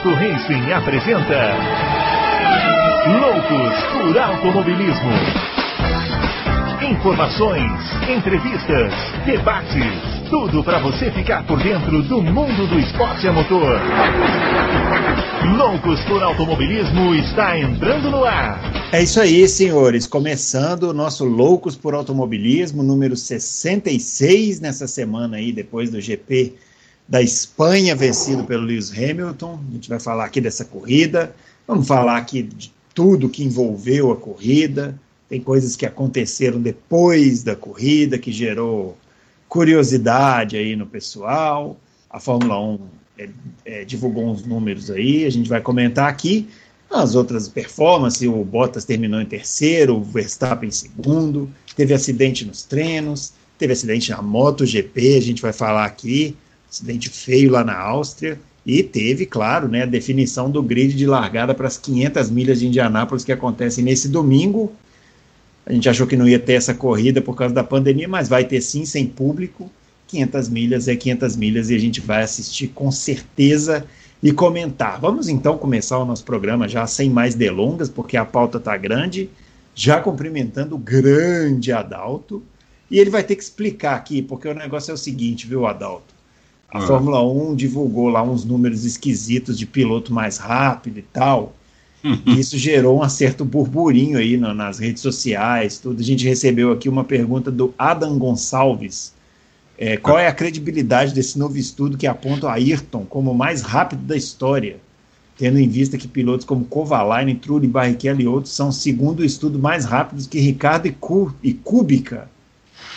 Auto Racing apresenta Loucos por Automobilismo. Informações, entrevistas, debates, tudo para você ficar por dentro do mundo do esporte a motor. Loucos por Automobilismo está entrando no ar. É isso aí, senhores. Começando o nosso Loucos por Automobilismo, número 66 nessa semana aí, depois do GP da Espanha, vencido pelo Lewis Hamilton. A gente vai falar aqui dessa corrida, vamos falar aqui de tudo que envolveu a corrida. Tem coisas que aconteceram depois da corrida que gerou curiosidade aí no pessoal. A Fórmula 1 é, é, divulgou uns números aí, a gente vai comentar aqui. As outras performances, o Bottas terminou em terceiro, o Verstappen em segundo, teve acidente nos treinos, teve acidente na MotoGP, a gente vai falar aqui acidente feio lá na Áustria, e teve, claro, né, a definição do grid de largada para as 500 milhas de Indianápolis que acontecem nesse domingo. A gente achou que não ia ter essa corrida por causa da pandemia, mas vai ter sim, sem público. 500 milhas é 500 milhas e a gente vai assistir com certeza e comentar. Vamos então começar o nosso programa já sem mais delongas, porque a pauta está grande. Já cumprimentando o grande Adalto. E ele vai ter que explicar aqui, porque o negócio é o seguinte, viu, Adalto? A ah. Fórmula 1 divulgou lá uns números esquisitos de piloto mais rápido e tal. E isso gerou um certo burburinho aí no, nas redes sociais, tudo. A gente recebeu aqui uma pergunta do Adam Gonçalves. É, qual é a credibilidade desse novo estudo que aponta a Ayrton como o mais rápido da história, tendo em vista que pilotos como Kovalainen, Trulli, Barrichello e outros são, segundo o estudo, mais rápidos que Ricardo e, Ku,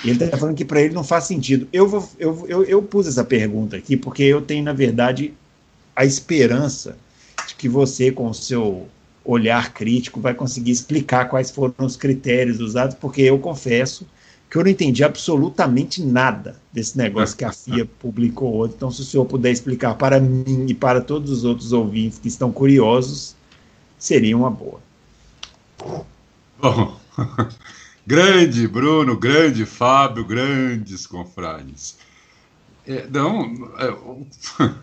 e ele está falando que para ele não faz sentido. Eu, vou, eu, eu, eu pus essa pergunta aqui porque eu tenho, na verdade, a esperança de que você, com o seu olhar crítico, vai conseguir explicar quais foram os critérios usados, porque eu confesso que eu não entendi absolutamente nada desse negócio que a FIA publicou ontem. Então, se o senhor puder explicar para mim e para todos os outros ouvintes que estão curiosos, seria uma boa. Bom, Grande Bruno, grande Fábio, grandes confrades. É, não, é,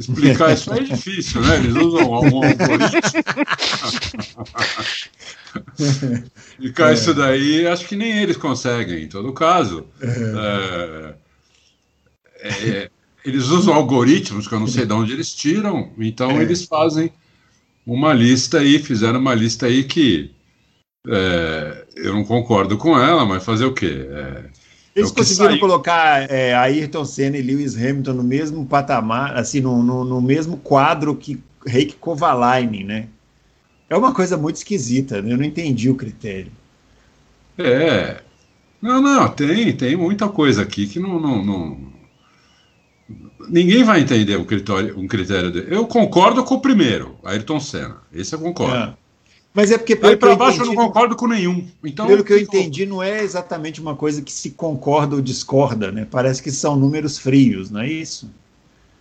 explicar isso é difícil, né? Eles usam um algoritmo. explicar é. isso daí, acho que nem eles conseguem, em todo caso. É. É, é, eles usam algoritmos que eu não sei de onde eles tiram, então eles fazem uma lista aí, fizeram uma lista aí que é, eu não concordo com ela, mas fazer o quê? É, Eles é conseguiram saiu. colocar é, Ayrton Senna e Lewis Hamilton no mesmo patamar, assim, no, no, no mesmo quadro que Reiki Kovalainen, né? É uma coisa muito esquisita, né? eu não entendi o critério. É. Não, não, tem, tem muita coisa aqui que não, não, não... Ninguém vai entender um critério, um critério dele. Eu concordo com o primeiro, Ayrton Senna. Esse eu concordo. É. Mas é porque. Aí para baixo entendi, eu não concordo com nenhum. Então, pelo que eu entendi, não é exatamente uma coisa que se concorda ou discorda, né? Parece que são números frios, não é isso?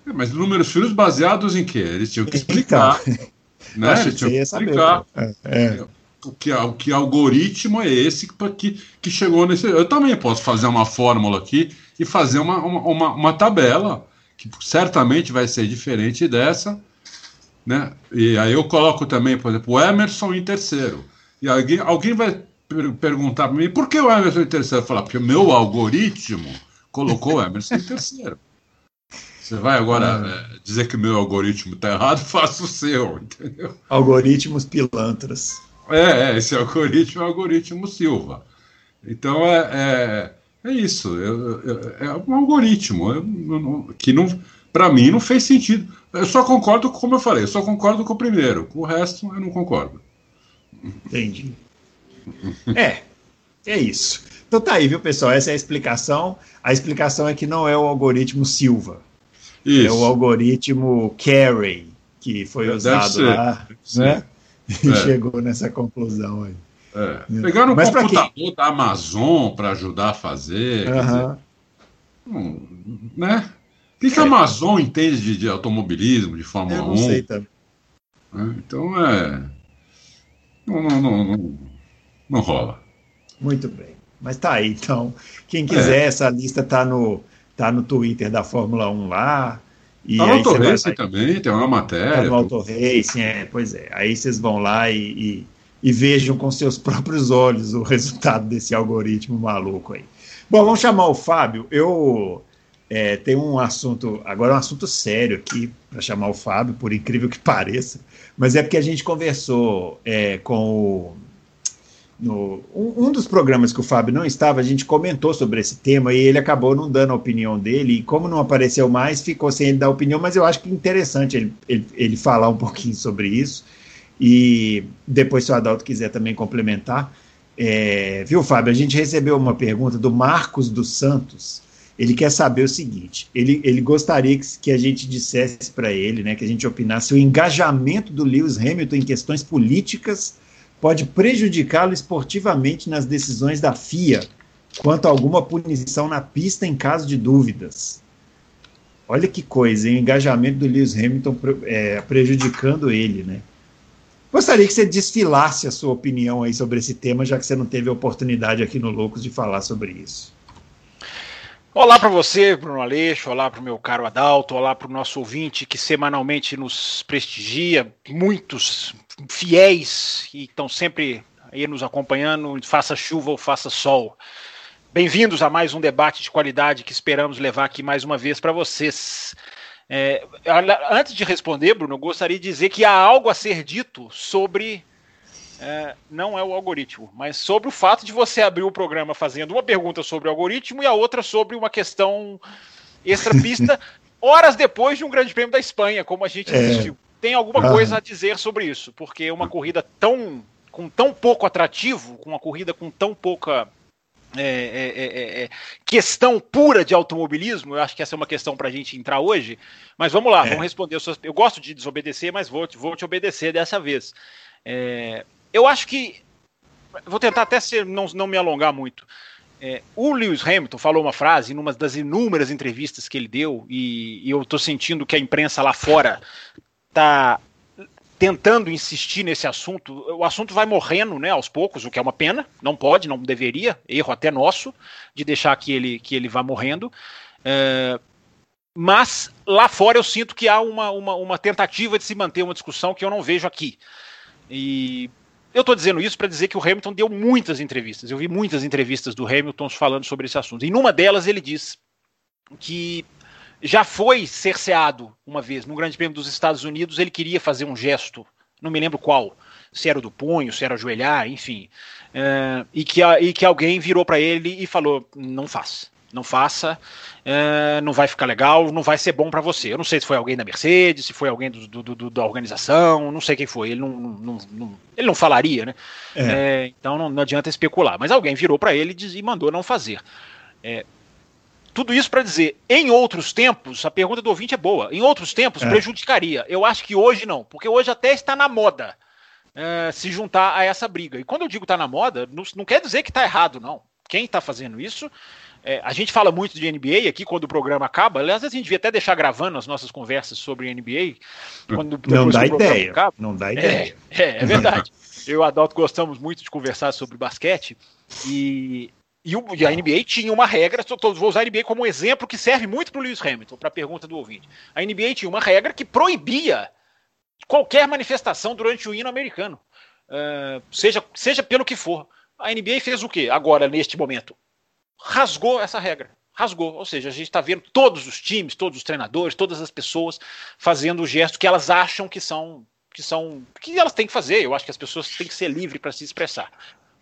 É, mas números frios baseados em quê? Eles tinham que explicar. Então, né? Eles tinham que explicar. É, é. O, que, o que algoritmo é esse que, que chegou nesse. Eu também posso fazer uma fórmula aqui e fazer uma, uma, uma tabela que certamente vai ser diferente dessa né? E aí eu coloco também, por exemplo, o Emerson em terceiro. E alguém, alguém vai per perguntar para mim por que o Emerson em terceiro? Eu falar, porque o meu algoritmo colocou o Emerson em terceiro. Você vai agora é, dizer que o meu algoritmo está errado, faça o seu, entendeu? Algoritmos pilantras. É, é esse algoritmo é o algoritmo Silva. Então é, é, é isso. É um algoritmo que não, para mim não fez sentido. Eu só concordo, como eu falei, eu só concordo com o primeiro. Com o resto, eu não concordo. Entendi. é, é isso. Então tá aí, viu, pessoal? Essa é a explicação. A explicação é que não é o algoritmo Silva. Isso. É o algoritmo Carey, que foi é, usado lá, né? E é. chegou nessa conclusão aí. É. Pegaram o computador quem... da Amazon para ajudar a fazer. Dizer, hum, né? Que, que a Amazon entende de, de, automobilismo, de Fórmula Eu não 1? Sei também. É, então é. Não, não, não, não, não rola. Muito bem. Mas tá aí, então. Quem quiser, é. essa lista tá no, tá no Twitter da Fórmula 1 lá. E tá no também, tem uma matéria. Tá no Auto Racing, é, pois é. Aí vocês vão lá e, e, e, vejam com seus próprios olhos o resultado desse algoritmo maluco aí. Bom, vamos chamar o Fábio. Eu é, tenho um assunto, agora um assunto sério aqui, para chamar o Fábio, por incrível que pareça, mas é porque a gente conversou é, com o no, um, um, dos programas que o Fábio não estava, a gente comentou sobre esse tema e ele acabou não dando a opinião dele, e como não apareceu mais, ficou sem ele dar opinião, mas eu acho que é interessante ele, ele, ele falar um pouquinho sobre isso. E depois, se o Adalto quiser também complementar. É, viu, Fábio? A gente recebeu uma pergunta do Marcos dos Santos. Ele quer saber o seguinte: ele, ele gostaria que, que a gente dissesse para ele, né, que a gente opinasse o engajamento do Lewis Hamilton em questões políticas pode prejudicá-lo esportivamente nas decisões da FIA quanto a alguma punição na pista em caso de dúvidas. Olha que coisa, hein? o engajamento do Lewis Hamilton é, prejudicando ele, né? Gostaria que você desfilasse a sua opinião aí sobre esse tema, já que você não teve a oportunidade aqui no Loucos de falar sobre isso. Olá para você, Bruno Aleixo, olá para o meu caro Adalto, olá para o nosso ouvinte que semanalmente nos prestigia, muitos fiéis e estão sempre aí nos acompanhando, faça chuva ou faça sol. Bem-vindos a mais um debate de qualidade que esperamos levar aqui mais uma vez para vocês. É, antes de responder, Bruno, eu gostaria de dizer que há algo a ser dito sobre é, não é o algoritmo, mas sobre o fato de você abrir o programa fazendo uma pergunta sobre o algoritmo e a outra sobre uma questão extra-pista, horas depois de um grande prêmio da Espanha, como a gente é. assistiu. Tem alguma ah. coisa a dizer sobre isso, porque uma corrida tão com tão pouco atrativo, com uma corrida com tão pouca é, é, é, é questão pura de automobilismo, eu acho que essa é uma questão para a gente entrar hoje, mas vamos lá, é. vamos responder. Eu gosto de desobedecer, mas vou, vou te obedecer dessa vez. Eu acho que. Vou tentar até ser, não, não me alongar muito. É, o Lewis Hamilton falou uma frase em uma das inúmeras entrevistas que ele deu, e, e eu estou sentindo que a imprensa lá fora está tentando insistir nesse assunto. O assunto vai morrendo né, aos poucos, o que é uma pena, não pode, não deveria, erro até nosso, de deixar que ele, que ele vá morrendo. É, mas lá fora eu sinto que há uma, uma, uma tentativa de se manter uma discussão que eu não vejo aqui. E eu estou dizendo isso para dizer que o Hamilton deu muitas entrevistas. Eu vi muitas entrevistas do Hamilton falando sobre esse assunto. E numa delas ele diz que já foi cerceado uma vez no Grande Prêmio dos Estados Unidos. Ele queria fazer um gesto, não me lembro qual, se era do punho, se era ajoelhar, enfim. É, e, que, e que alguém virou para ele e falou: não faz não faça, é, não vai ficar legal, não vai ser bom para você. Eu não sei se foi alguém da Mercedes, se foi alguém do, do, do, da organização, não sei quem foi. Ele não, não, não ele não falaria, né? É. É, então não, não, adianta especular. Mas alguém virou para ele e mandou não fazer. É, tudo isso para dizer, em outros tempos, a pergunta do ouvinte é boa. Em outros tempos é. prejudicaria. Eu acho que hoje não, porque hoje até está na moda. É, se juntar a essa briga. E quando eu digo está na moda, não, não quer dizer que está errado, não. Quem está fazendo isso é, a gente fala muito de NBA aqui quando o programa acaba. Aliás, a gente devia até deixar gravando as nossas conversas sobre NBA. Quando, não dá ideia. Acaba. Não dá ideia. É, é, é verdade. Eu e o Adalto gostamos muito de conversar sobre basquete. E, e, o, e a NBA tinha uma regra. Vou usar a NBA como um exemplo que serve muito para o Lewis Hamilton, para a pergunta do ouvinte. A NBA tinha uma regra que proibia qualquer manifestação durante o hino americano. Uh, seja, seja pelo que for. A NBA fez o quê agora, neste momento? Rasgou essa regra. Rasgou. Ou seja, a gente está vendo todos os times, todos os treinadores, todas as pessoas fazendo o gesto que elas acham que são que são que elas têm que fazer. Eu acho que as pessoas têm que ser livres para se expressar.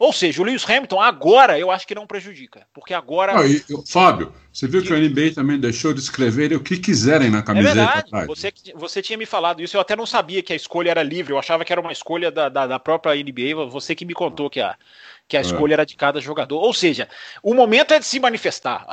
Ou seja, o Lewis Hamilton agora eu acho que não prejudica, porque agora. Ah, e, Fábio, você viu que, que o NBA também deixou de escrever o que quiserem na camiseta? É verdade. Você, você tinha me falado isso, eu até não sabia que a escolha era livre, eu achava que era uma escolha da, da, da própria NBA. Você que me contou que a, que a é. escolha era de cada jogador. Ou seja, o momento é de se manifestar.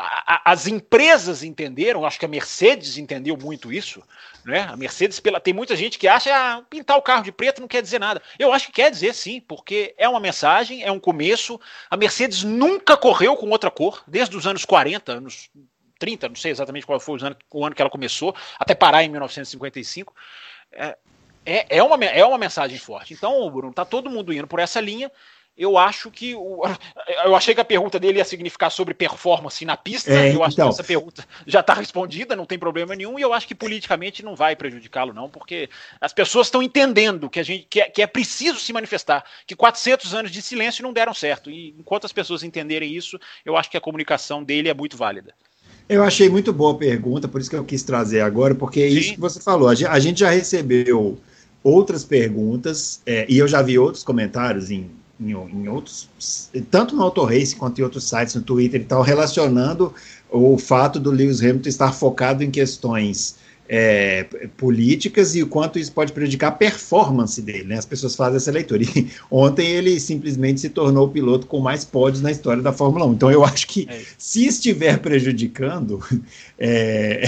As empresas entenderam, acho que a Mercedes entendeu muito isso. Né? A Mercedes, pela, tem muita gente que acha ah, pintar o carro de preto não quer dizer nada. Eu acho que quer dizer sim, porque é uma mensagem, é um começo. A Mercedes nunca correu com outra cor, desde os anos 40, anos 30, não sei exatamente qual foi o ano, o ano que ela começou, até parar em 1955. É, é, é, uma, é uma mensagem forte. Então, Bruno, tá todo mundo indo por essa linha. Eu acho que. O, eu achei que a pergunta dele ia significar sobre performance na pista. É, eu acho então. que essa pergunta já está respondida, não tem problema nenhum. E eu acho que politicamente não vai prejudicá-lo, não, porque as pessoas estão entendendo que, a gente, que é, que, é, preciso se manifestar, que 400 anos de silêncio não deram certo. E enquanto as pessoas entenderem isso, eu acho que a comunicação dele é muito válida. Eu achei muito boa a pergunta, por isso que eu quis trazer agora, porque é isso que você falou. A gente já recebeu outras perguntas, é, e eu já vi outros comentários em em, em outros, tanto no Autorace quanto em outros sites, no Twitter e tal, relacionando o fato do Lewis Hamilton estar focado em questões é, políticas e o quanto isso pode prejudicar a performance dele. Né? As pessoas fazem essa leitura. E ontem ele simplesmente se tornou o piloto com mais pódios na história da Fórmula 1. Então eu acho que é se estiver prejudicando, é,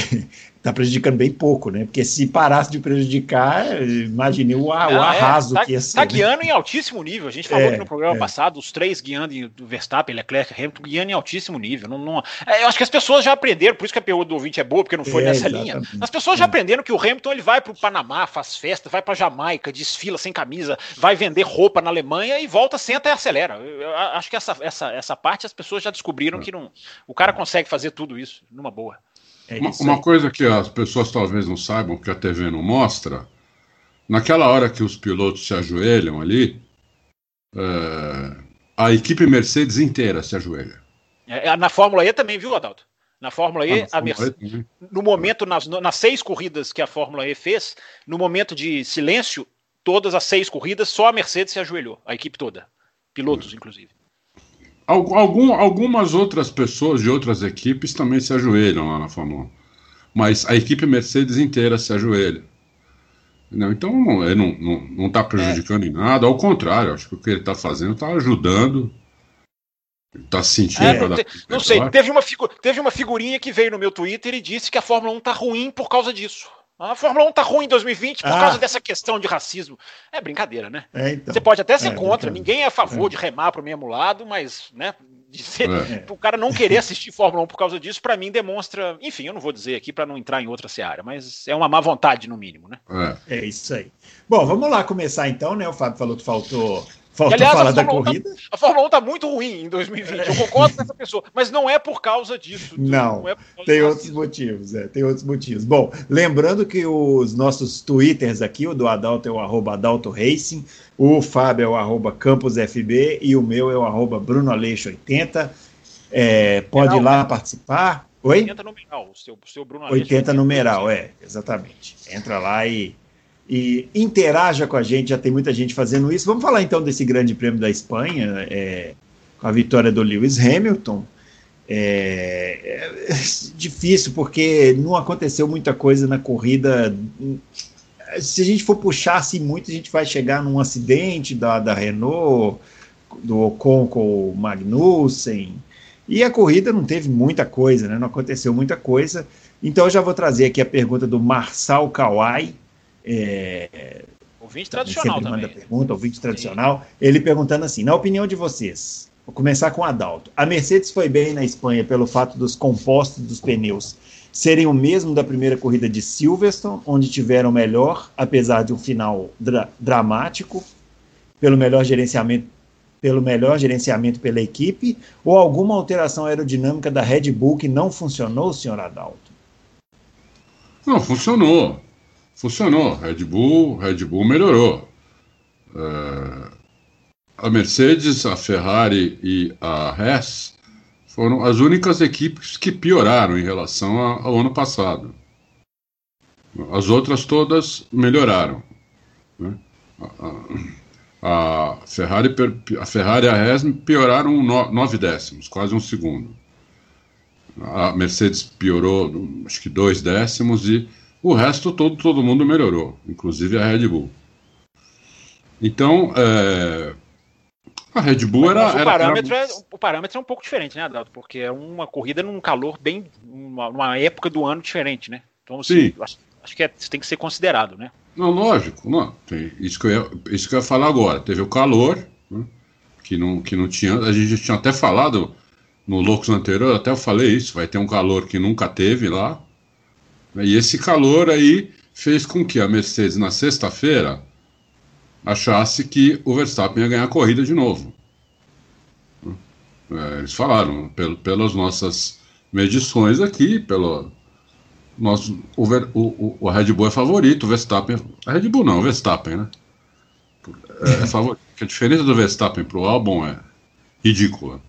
está prejudicando bem pouco, né? Porque se parasse de prejudicar, imagine o, o é, arraso tá, que ia ser. Está guiando né? em altíssimo nível. A gente falou é, no programa é. passado, os três guiando do Verstappen, Leclerc, Hamilton, guiando em altíssimo nível. Não, não, é, eu acho que as pessoas já aprenderam, por isso que a pergunta do ouvinte é boa, porque não foi é, nessa exatamente. linha. As pessoas já aprenderam que o Hamilton ele vai para o Panamá, faz festa, vai para Jamaica, desfila sem camisa, vai vender roupa na Alemanha e volta, senta e acelera. Eu, eu acho que essa, essa, essa parte as pessoas já descobriram que não, o cara consegue fazer tudo isso numa boa. É uma, uma coisa que as pessoas talvez não saibam, que a TV não mostra, naquela hora que os pilotos se ajoelham ali, é, a equipe Mercedes inteira se ajoelha. É, é na Fórmula E também, viu, Adalto? Na Fórmula E, ah, na Fórmula e no momento, nas, nas seis corridas que a Fórmula E fez, no momento de silêncio, todas as seis corridas, só a Mercedes se ajoelhou, a equipe toda. Pilotos, inclusive. Algum, algumas outras pessoas de outras equipes também se ajoelham lá na Fórmula 1. Mas a equipe Mercedes inteira se ajoelha. Não, então ele não está não, não tá prejudicando é. em nada, ao contrário, acho que o que ele está fazendo está ajudando. Está se sentindo. É, não, te, não sei, teve uma, teve uma figurinha que veio no meu Twitter e disse que a Fórmula 1 está ruim por causa disso. A Fórmula 1 tá ruim em 2020 por ah. causa dessa questão de racismo. É brincadeira, né? É, então. Você pode até ser é, contra, ninguém é a favor é. de remar pro mesmo lado, mas, né, ser, é. o cara não querer assistir Fórmula 1 por causa disso, para mim demonstra, enfim, eu não vou dizer aqui para não entrar em outra seara, mas é uma má vontade no mínimo, né? É. é isso aí. Bom, vamos lá começar então, né? O Fábio falou que faltou Falta aliás, falar da corrida. Tá, a Fórmula 1 está muito ruim em 2020. Eu concordo com essa pessoa, mas não é por causa disso. Não, não é tem outros motivos. É, tem outros motivos. Bom, lembrando que os nossos twitters aqui, o do Adalto é o arroba Adalto Racing, o Fábio é o arroba CampusFB e o meu é o arroba Bruno Aleixo 80. É, pode ir lá né? participar. Oi? 80 numeral, o seu, o seu Bruno Aleixo 80 numeral, é, exatamente. Entra lá e e interaja com a gente, já tem muita gente fazendo isso. Vamos falar então desse grande prêmio da Espanha, é, com a vitória do Lewis Hamilton. É, é, difícil, porque não aconteceu muita coisa na corrida. Se a gente for puxar assim muito, a gente vai chegar num acidente da, da Renault, do Ocon com o Magnussen. E a corrida não teve muita coisa, né? não aconteceu muita coisa. Então eu já vou trazer aqui a pergunta do Marçal Kawai, é, ouvinte tradicional sempre também. manda pergunta, ouvinte tradicional. Sim. Ele perguntando assim: na opinião de vocês, vou começar com o Adalto. A Mercedes foi bem na Espanha pelo fato dos compostos dos pneus serem o mesmo da primeira corrida de Silverstone, onde tiveram melhor, apesar de um final dra dramático, pelo melhor gerenciamento pelo melhor gerenciamento pela equipe, ou alguma alteração aerodinâmica da Red Bull que não funcionou, senhor Adalto? Não, funcionou funcionou. Red Bull, Red Bull melhorou. É, a Mercedes, a Ferrari e a Haas foram as únicas equipes que pioraram em relação ao ano passado. As outras todas melhoraram. Né? A, a, Ferrari, a Ferrari e a Haas pioraram nove décimos, quase um segundo. A Mercedes piorou, acho que dois décimos e o resto todo, todo mundo melhorou, inclusive a Red Bull. Então, é, a Red Bull era, o, era, parâmetro era... É, o parâmetro é um pouco diferente, né, Adalto? Porque é uma corrida num calor bem. Uma, numa época do ano diferente, né? Então, assim, Sim. Acho, acho que é, tem que ser considerado, né? Não, lógico. Não, tem, isso, que eu ia, isso que eu ia falar agora. Teve o calor, né, que, não, que não tinha. A gente tinha até falado no Loucos anterior, até eu falei isso. Vai ter um calor que nunca teve lá. E esse calor aí fez com que a Mercedes, na sexta-feira, achasse que o Verstappen ia ganhar a corrida de novo. É, eles falaram, pelo, pelas nossas medições aqui, pelo nosso, o, o, o Red Bull é favorito, o Verstappen. A Red Bull não, o Verstappen, né? É, é favorito. a diferença do Verstappen para o Albon é ridícula.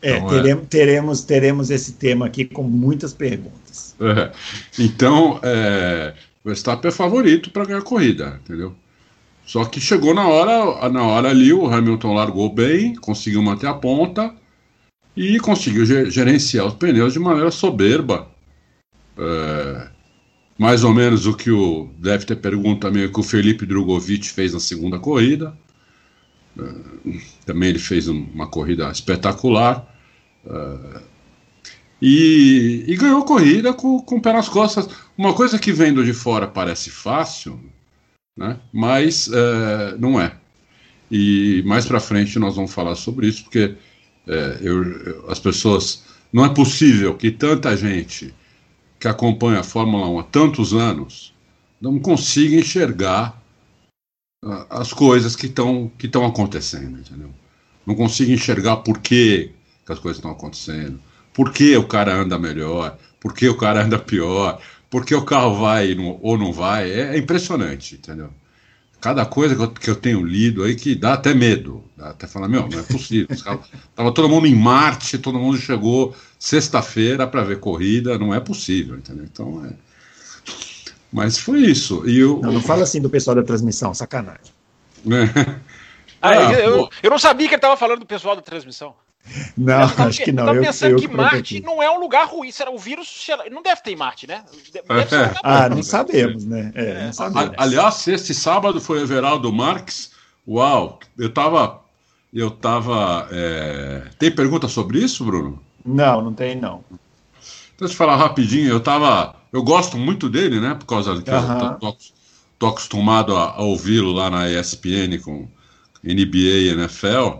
É, então, teremos, é... teremos, teremos esse tema aqui com muitas perguntas. É, então, é, o Verstappen é favorito para ganhar a corrida, entendeu? Só que chegou na hora, na hora ali, o Hamilton largou bem, conseguiu manter a ponta e conseguiu gerenciar os pneus de maneira soberba. É, mais ou menos o que o. Deve ter pergunta também que o Felipe Drogovic fez na segunda corrida. É, também ele fez uma corrida espetacular. É, e, e, ganhou corrida com, com o pé nas costas. Uma coisa que vendo de fora parece fácil, né? mas é, não é. E mais para frente nós vamos falar sobre isso, porque é, eu, as pessoas. Não é possível que tanta gente que acompanha a Fórmula 1 há tantos anos não consiga enxergar uh, as coisas que estão que acontecendo, entendeu? Não consiga enxergar por que as coisas estão acontecendo, por que o cara anda melhor, por que o cara anda pior, por que o carro vai ou não vai. É, é impressionante, entendeu? cada coisa que eu, que eu, tenho lido aí que dá até medo. Dá até falar, meu, não é possível. tava todo mundo em Marte, todo mundo chegou sexta-feira para ver corrida, não é possível, entendeu? Então é. Mas foi isso. E eu, não, não fala assim do pessoal da transmissão, sacanagem. É. Ah, ah, eu, eu, não sabia que ele estava falando do pessoal da transmissão. Não, acho que não. Eu estava pensando eu que Marte não é um lugar ruim. Será o vírus não deve ter em Marte, né? Deve um ah, não sabemos, né? É, não sabemos. Aliás, este sábado foi Everaldo Marques. Uau, eu tava. Eu tava. É... Tem pergunta sobre isso, Bruno? Não, não tem, não. Deixa eu te falar rapidinho. Eu tava. Eu gosto muito dele, né? Por causa que uh -huh. eu tô, tô acostumado a, a ouvi-lo lá na ESPN com NBA e NFL,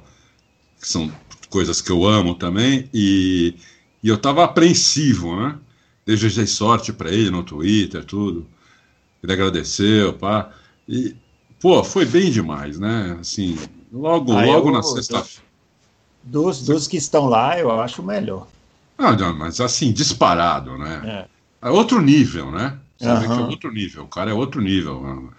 que são coisas que eu amo também, e, e eu estava apreensivo, né? Desejei sorte para ele no Twitter, tudo. Ele agradeceu, pá. E, pô, foi bem demais, né? Assim, logo, ah, logo eu, na sexta-feira. Dos, dos que estão lá, eu acho o melhor. Ah, não, mas assim, disparado, né? É, é outro nível, né? Você uhum. vê que é outro nível, o cara é outro nível. Mano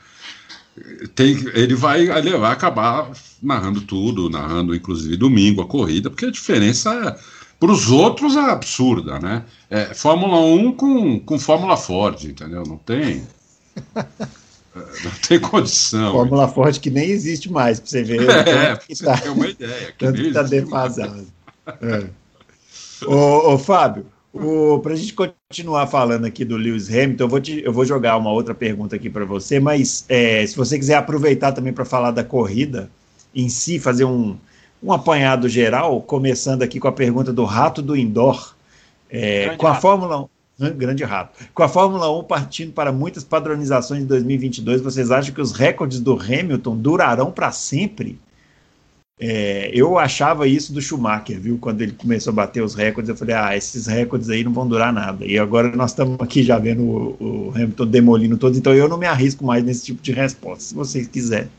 tem, ele vai, ele vai acabar narrando tudo, narrando inclusive domingo a corrida, porque a diferença é, para os outros é absurda, né? É Fórmula 1 com, com Fórmula Ford, entendeu? Não tem. Não tem condição. Fórmula Ford que nem existe mais, para você ver. É, você tá, ter uma ideia. Que tanto está defasado. É. Ô, ô, Fábio, para a gente continuar falando aqui do Lewis Hamilton, eu vou, te, eu vou jogar uma outra pergunta aqui para você, mas é, se você quiser aproveitar também para falar da corrida em si, fazer um, um apanhado geral, começando aqui com a pergunta do rato do indoor. É, com a rato. Fórmula 1, grande rato. Com a Fórmula 1 partindo para muitas padronizações em 2022, vocês acham que os recordes do Hamilton durarão para sempre? É, eu achava isso do Schumacher, viu? Quando ele começou a bater os recordes, eu falei, ah, esses recordes aí não vão durar nada. E agora nós estamos aqui já vendo o, o Hamilton demolindo todos, então eu não me arrisco mais nesse tipo de resposta, se vocês quiserem.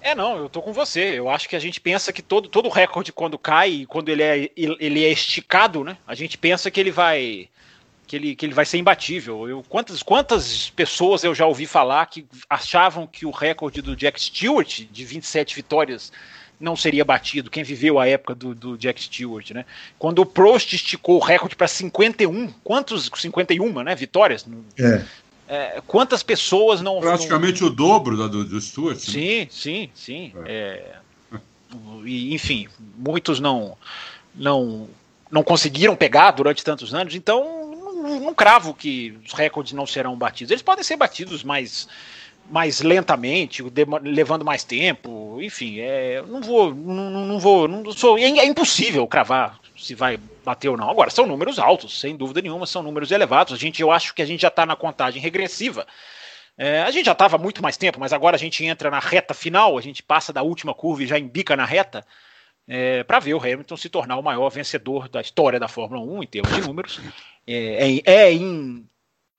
É, não, eu tô com você. Eu acho que a gente pensa que todo, todo recorde, quando cai, quando ele é, ele é esticado, né? A gente pensa que ele vai. Que ele, que ele vai ser imbatível. Eu, quantas, quantas pessoas eu já ouvi falar que achavam que o recorde do Jack Stewart, de 27 vitórias, não seria batido. Quem viveu a época do, do Jack Stewart, né? Quando o Prost esticou o recorde para 51, quantos 51, né? Vitórias? É. É, quantas pessoas não. Praticamente não... o dobro da do, do Stuart. Né? Sim, né? sim, sim. É. É, e, enfim, muitos não, não, não conseguiram pegar durante tantos anos, então não, cravo que os recordes não serão batidos. Eles podem ser batidos mais mais lentamente, levando mais tempo, enfim, é, não vou, não, não vou, não sou, é, é impossível cravar se vai bater ou não. Agora, são números altos, sem dúvida nenhuma, são números elevados. A gente, eu acho que a gente já está na contagem regressiva. É, a gente já estava muito mais tempo, mas agora a gente entra na reta final, a gente passa da última curva e já embica na reta, é, para ver o Hamilton se tornar o maior vencedor da história da Fórmula 1 em termos de números. É, é, é in,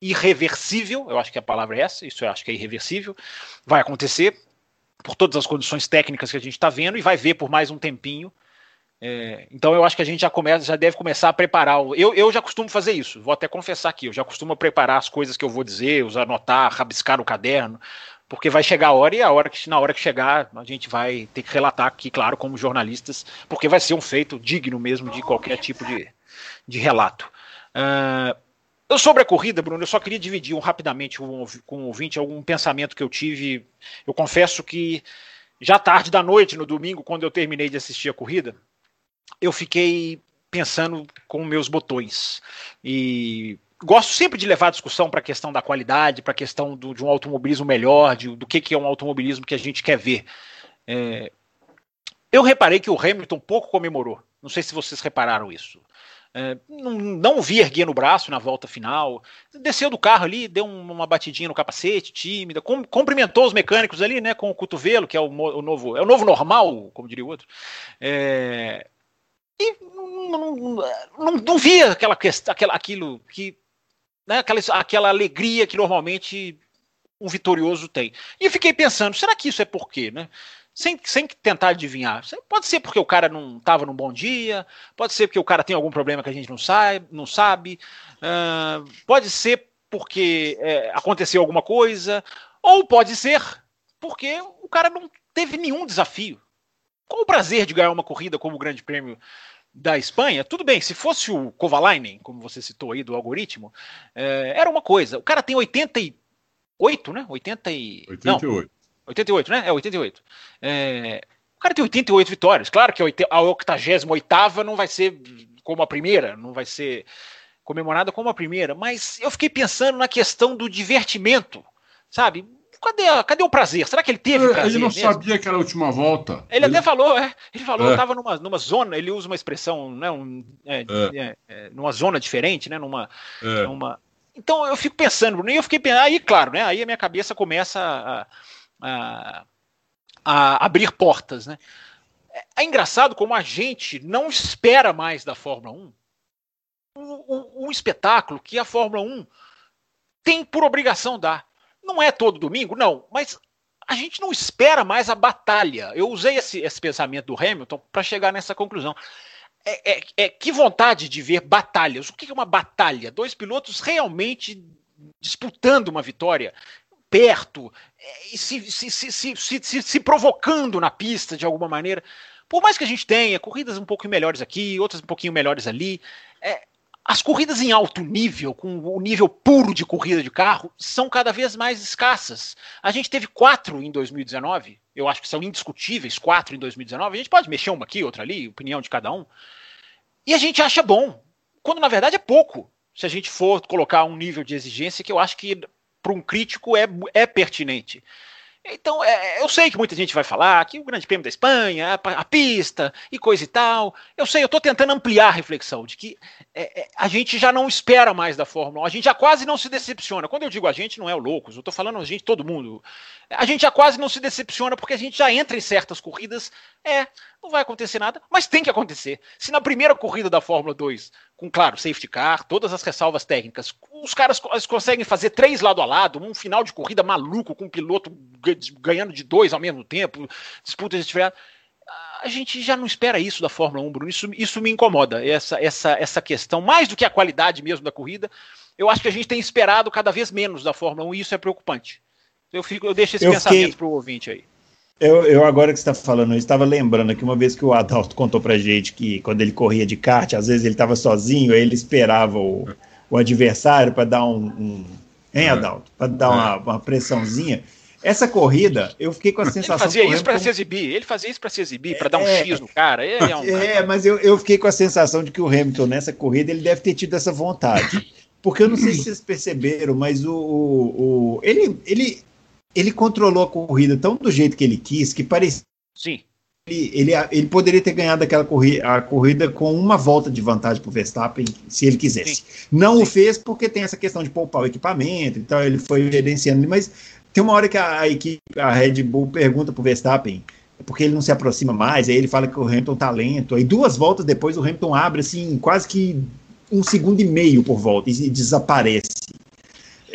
irreversível, eu acho que a palavra é essa, isso eu acho que é irreversível. Vai acontecer por todas as condições técnicas que a gente está vendo e vai ver por mais um tempinho É, então eu acho que a gente já começa, já deve começar a preparar. Eu, eu já costumo fazer isso, vou até confessar aqui, eu já costumo preparar as coisas que eu vou dizer, usar, anotar, rabiscar no caderno, porque vai chegar a hora e a hora que, na hora que chegar a gente vai ter que relatar aqui, claro, como jornalistas, porque vai ser um feito digno mesmo de qualquer tipo de, de relato. Uh, sobre a corrida, Bruno, eu só queria dividir um, rapidamente um, com o ouvinte algum pensamento que eu tive. Eu confesso que já tarde da noite, no domingo, quando eu terminei de assistir a corrida, eu fiquei pensando com meus botões. E gosto sempre de levar a discussão para a questão da qualidade, para a questão do, de um automobilismo melhor, de, do que, que é um automobilismo que a gente quer ver. É, eu reparei que o Hamilton pouco comemorou. Não sei se vocês repararam isso. É, não, não vi erguer no braço na volta final. Desceu do carro ali, deu uma batidinha no capacete, tímida, com, cumprimentou os mecânicos ali, né, com o cotovelo, que é o, o novo, é o novo normal, como diria o outro. É, e não, não, não, não via aquela aquela, aquilo que. Né, aquela, aquela alegria que normalmente um vitorioso tem. E eu fiquei pensando, será que isso é por quê, né? Sem, sem tentar adivinhar. Pode ser porque o cara não estava num bom dia, pode ser porque o cara tem algum problema que a gente não sabe, não sabe uh, pode ser porque é, aconteceu alguma coisa, ou pode ser porque o cara não teve nenhum desafio. Qual o prazer de ganhar uma corrida como o Grande Prêmio da Espanha? Tudo bem, se fosse o Kovalainen, como você citou aí do algoritmo, é, era uma coisa. O cara tem 88, né? 80 e... 88. Não, 88, né? É 88. É, o cara tem 88 vitórias. Claro que a 88 não vai ser como a primeira, não vai ser comemorada como a primeira, mas eu fiquei pensando na questão do divertimento, sabe? Cadê, cadê o prazer? Será que ele teve prazer? Ele não mesmo? sabia que era a última volta. Ele, ele... até falou, é. Ele falou, é. tava numa, numa zona, ele usa uma expressão, né? Um, é, é. é, é numa zona diferente, né? Numa, é. numa... Então eu fico pensando, Bruno, e eu fiquei pensando, aí, claro, né? Aí a minha cabeça começa a, a, a abrir portas, né? É engraçado como a gente não espera mais da Fórmula 1 um, um, um espetáculo que a Fórmula 1 tem por obrigação dar. Não é todo domingo, não, mas a gente não espera mais a batalha. Eu usei esse, esse pensamento do Hamilton para chegar nessa conclusão. É, é, é, que vontade de ver batalhas. O que é uma batalha? Dois pilotos realmente disputando uma vitória perto é, e se, se, se, se, provocando na pista de alguma maneira. Por mais que a gente tenha corridas um pouco melhores aqui, outras um pouquinho melhores ali, é, as corridas em alto nível, com o nível puro de corrida de carro, são cada vez mais escassas. A gente teve quatro em 2019, eu acho que são indiscutíveis, quatro em 2019. A gente pode mexer uma aqui, outra ali, opinião de cada um. E a gente acha bom, quando na verdade é pouco. Se a gente for colocar um nível de exigência que eu acho que para um crítico é, é pertinente. Então, é, eu sei que muita gente vai falar que o Grande Prêmio da Espanha, a, a pista e coisa e tal. Eu sei, eu estou tentando ampliar a reflexão de que é, é, a gente já não espera mais da Fórmula 1, a gente já quase não se decepciona. Quando eu digo a gente, não é o Loucos, eu estou falando a gente, todo mundo. A gente já quase não se decepciona porque a gente já entra em certas corridas. É, não vai acontecer nada, mas tem que acontecer. Se na primeira corrida da Fórmula 2, com, claro, safety car, todas as ressalvas técnicas, os caras conseguem fazer três lado a lado, um final de corrida maluco, com um piloto ganhando de dois ao mesmo tempo, disputas de a gente já não espera isso da Fórmula 1, Bruno. Isso, isso me incomoda, essa, essa, essa questão, mais do que a qualidade mesmo da corrida. Eu acho que a gente tem esperado cada vez menos da Fórmula 1 e isso é preocupante. Eu, fico, eu deixo esse eu pensamento para o ouvinte aí. Eu, eu, agora que você está falando, eu estava lembrando que uma vez que o Adalto contou pra gente que quando ele corria de kart, às vezes ele estava sozinho, aí ele esperava o, o adversário para dar um, um. Hein, é. Adalto? Para dar uma, uma pressãozinha. Essa corrida, eu fiquei com a sensação. Ele fazia isso para se exibir, ele fazia isso para se exibir, para dar um é, X no cara. é, um... é mas eu, eu fiquei com a sensação de que o Hamilton nessa corrida ele deve ter tido essa vontade. Porque eu não sei se vocês perceberam, mas o, o, o ele, ele, ele controlou a corrida tão do jeito que ele quis que parecia. Sim. Ele, ele, ele poderia ter ganhado aquela corrida, a corrida com uma volta de vantagem para o Verstappen, se ele quisesse. Sim. Não Sim. o fez porque tem essa questão de poupar o equipamento e tal, ele foi gerenciando, mas tem uma hora que a, a equipe, a Red Bull pergunta pro Verstappen porque ele não se aproxima mais, aí ele fala que o Hamilton tá lento, aí duas voltas depois o Hamilton abre assim, quase que um segundo e meio por volta e desaparece.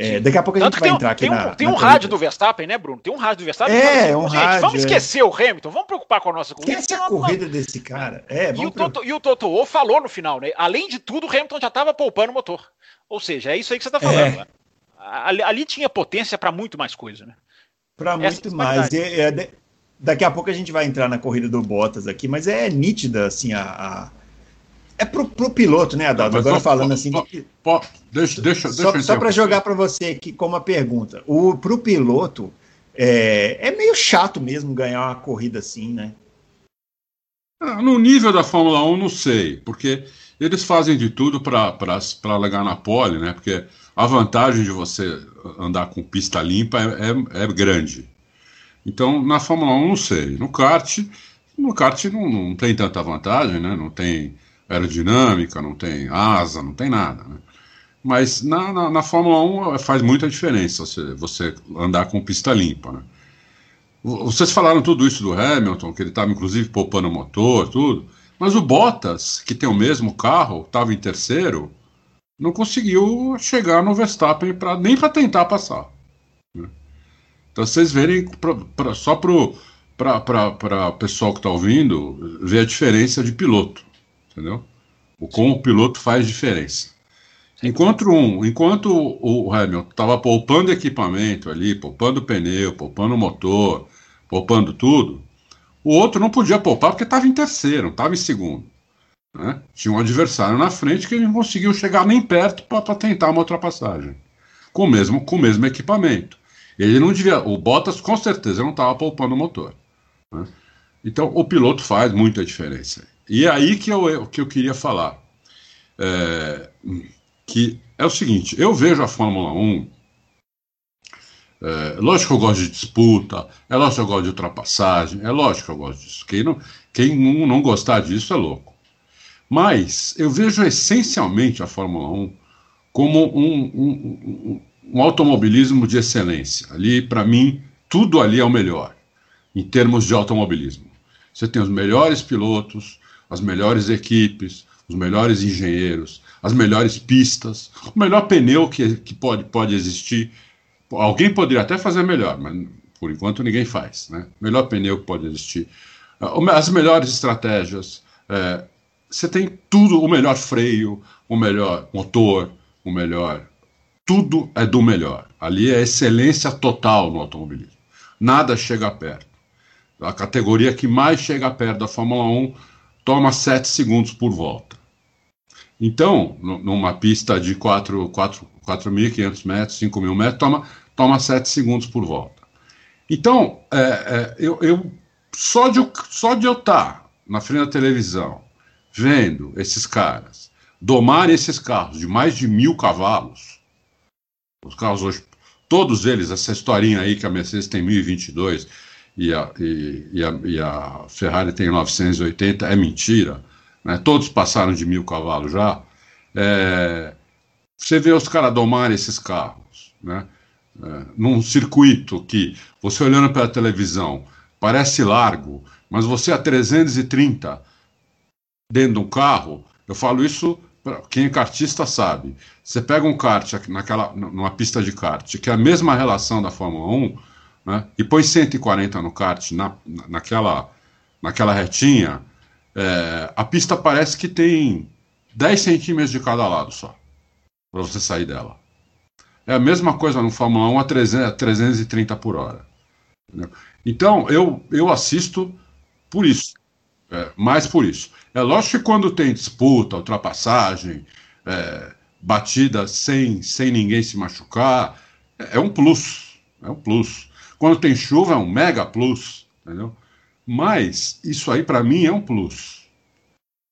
É, daqui a pouco a gente vai um, entrar aqui tem um, na. Tem um rádio do Verstappen, né, Bruno? Tem um rádio do Verstappen. É, assim, um gente, rádio. Vamos esquecer é. o Hamilton, vamos preocupar com a nossa corrida. Esquece a corrida desse cara. É, e, o Toto, e o Toto Wolff falou no final, né? Além de tudo, o Hamilton já estava poupando o motor. Ou seja, é isso aí que você está falando. É. Ali, ali, tinha potência para muito mais coisa, né? Para muito mais. E, é, daqui a pouco a gente vai entrar na corrida do Bottas aqui, mas é nítida assim a, a é pro, pro piloto, né, Adalto? Agora só, falando assim. Só, que... deixa, deixa, só, deixa só para jogar para você aqui como uma pergunta. O, pro piloto, é, é meio chato mesmo ganhar uma corrida assim, né? Ah, no nível da Fórmula 1, não sei, porque eles fazem de tudo para legar na pole, né? Porque a vantagem de você andar com pista limpa é, é, é grande. Então, na Fórmula 1, não sei. No kart, no kart não, não tem tanta vantagem, né? Não tem aerodinâmica, não tem asa, não tem nada. Né? Mas na, na, na, Fórmula 1 faz muita diferença você, você andar com pista limpa. Né? Vocês falaram tudo isso do Hamilton, que ele estava inclusive poupando o motor, tudo. Mas o Bottas, que tem o mesmo carro, estava em terceiro, não conseguiu chegar no Verstappen pra, nem para tentar passar. Né? Então vocês verem, pra, pra, só para o pessoal que está ouvindo, ver a diferença de piloto entendeu? O como o piloto faz diferença. Enquanto, um, enquanto o Hamilton estava poupando equipamento ali, poupando pneu, poupando motor, poupando tudo, o outro não podia poupar porque estava em terceiro, estava em segundo. Né? Tinha um adversário na frente que ele não conseguiu chegar nem perto para tentar uma ultrapassagem. Com o mesmo, com o mesmo equipamento. Ele não devia. O Bottas com certeza não estava poupando o motor. Né? Então o piloto faz muita diferença. E é aí que eu, que eu queria falar. É, que é o seguinte, eu vejo a Fórmula 1. É, lógico que eu gosto de disputa, é lógico que eu gosto de ultrapassagem, é lógico que eu gosto disso. Quem não, quem não, não gostar disso é louco. Mas eu vejo essencialmente a Fórmula 1 como um, um, um, um automobilismo de excelência. Ali, para mim, tudo ali é o melhor, em termos de automobilismo. Você tem os melhores pilotos, as melhores equipes, os melhores engenheiros, as melhores pistas, o melhor pneu que, que pode, pode existir. Alguém poderia até fazer melhor, mas por enquanto ninguém faz. Né? Melhor pneu que pode existir. As melhores estratégias. É, você tem tudo, o melhor freio, o melhor motor, o melhor. Tudo é do melhor. Ali é excelência total no automobilismo. Nada chega perto. A categoria que mais chega perto da Fórmula 1 toma 7 segundos por volta. Então, numa pista de 4.500 metros, 5.000 metros, toma, toma 7 segundos por volta. Então, é, é, eu, eu, só, de, só de eu estar na frente da televisão, vendo esses caras domar esses carros de mais de mil cavalos, os carros hoje, todos eles, essa historinha aí que a Mercedes tem 1022, e a, e, e, a, e a Ferrari tem 980, é mentira. Né? Todos passaram de mil cavalos já. É, você vê os caras domarem esses carros, né? É, num circuito que você olhando pela televisão parece largo, mas você a 330 dentro de um carro, eu falo isso para quem é kartista sabe. Você pega um kart naquela, numa pista de kart, que é a mesma relação da Fórmula 1, né, e põe 140 no kart na, naquela, naquela retinha, é, a pista parece que tem 10 centímetros de cada lado só, para você sair dela. É a mesma coisa no Fórmula 1 a 300, 330 por hora. Entendeu? Então, eu, eu assisto por isso. É, mais por isso. É lógico que quando tem disputa, ultrapassagem, é, batida sem, sem ninguém se machucar, é, é um plus. É um plus. Quando tem chuva é um mega plus, entendeu? Mas isso aí para mim é um plus.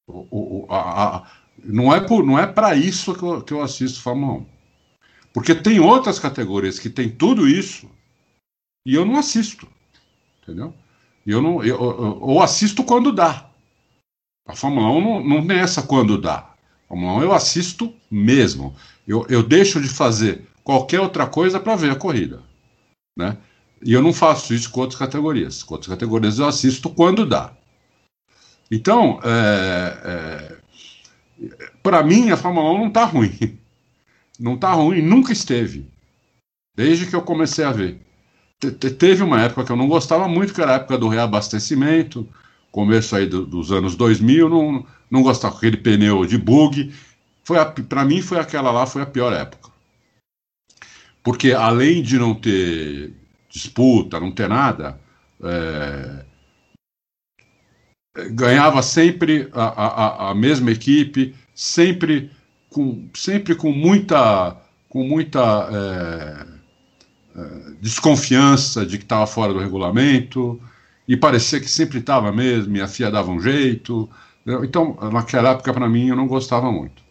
O, o, a, a, não é por, não é para isso que eu, que eu assisto Fórmula 1. Porque tem outras categorias que tem tudo isso e eu não assisto, entendeu? Eu não, eu, eu, eu assisto quando dá. A Fórmula 1 não, não tem essa quando dá. A Fórmula 1 eu assisto mesmo. Eu, eu deixo de fazer qualquer outra coisa para ver a corrida, né? E eu não faço isso com outras categorias. Com outras categorias eu assisto quando dá. Então, é, é, para mim, a Fórmula 1 não está ruim. Não está ruim, nunca esteve. Desde que eu comecei a ver. Te teve uma época que eu não gostava muito, que era a época do reabastecimento, começo aí do, dos anos 2000, não, não gostava com aquele pneu de bug. Para mim foi aquela lá foi a pior época. Porque além de não ter disputa, não ter nada, é, ganhava sempre a, a, a, mesma equipe, sempre com, sempre com muita, com muita é, é, desconfiança de que estava fora do regulamento, e parecia que sempre estava mesmo, e a FIA dava um jeito. Então, naquela época, para mim, eu não gostava muito.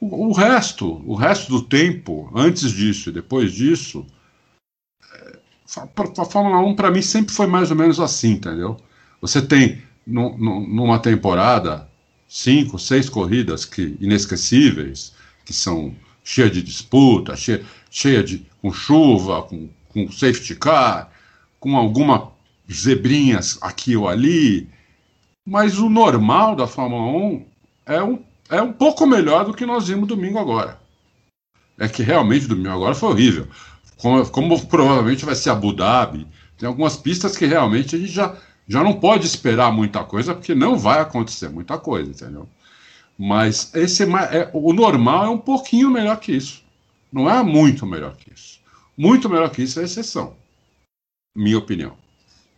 O, o, resto, o resto do tempo, antes disso e depois disso, a Fórmula 1 para mim sempre foi mais ou menos assim, entendeu? Você tem no, no, numa temporada cinco, seis corridas que inesquecíveis, que são cheias de disputa, cheia, cheia de com chuva, com, com safety car, com alguma zebrinhas aqui ou ali, mas o normal da Fórmula 1 é um, é um pouco melhor do que nós vimos domingo agora. É que realmente domingo agora foi horrível. Como, como provavelmente vai ser Abu Dhabi, tem algumas pistas que realmente a gente já já não pode esperar muita coisa, porque não vai acontecer muita coisa, entendeu? Mas esse é, é, o normal é um pouquinho melhor que isso. Não é muito melhor que isso. Muito melhor que isso é exceção. Minha opinião.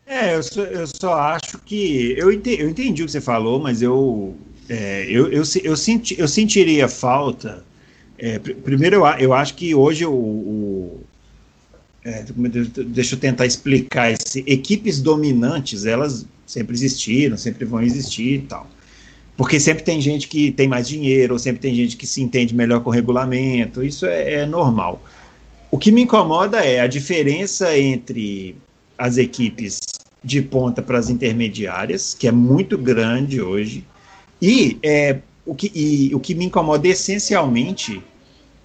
É, eu só, eu só acho que. Eu entendi, eu entendi o que você falou, mas eu. É, eu, eu, eu, senti, eu sentiria falta. É, primeiro, eu, eu acho que hoje o, o, é, deixa eu tentar explicar esse. Equipes dominantes, elas sempre existiram, sempre vão existir e tal. Porque sempre tem gente que tem mais dinheiro, ou sempre tem gente que se entende melhor com o regulamento, isso é, é normal. O que me incomoda é a diferença entre as equipes de ponta para as intermediárias, que é muito grande hoje, e, é, o, que, e o que me incomoda essencialmente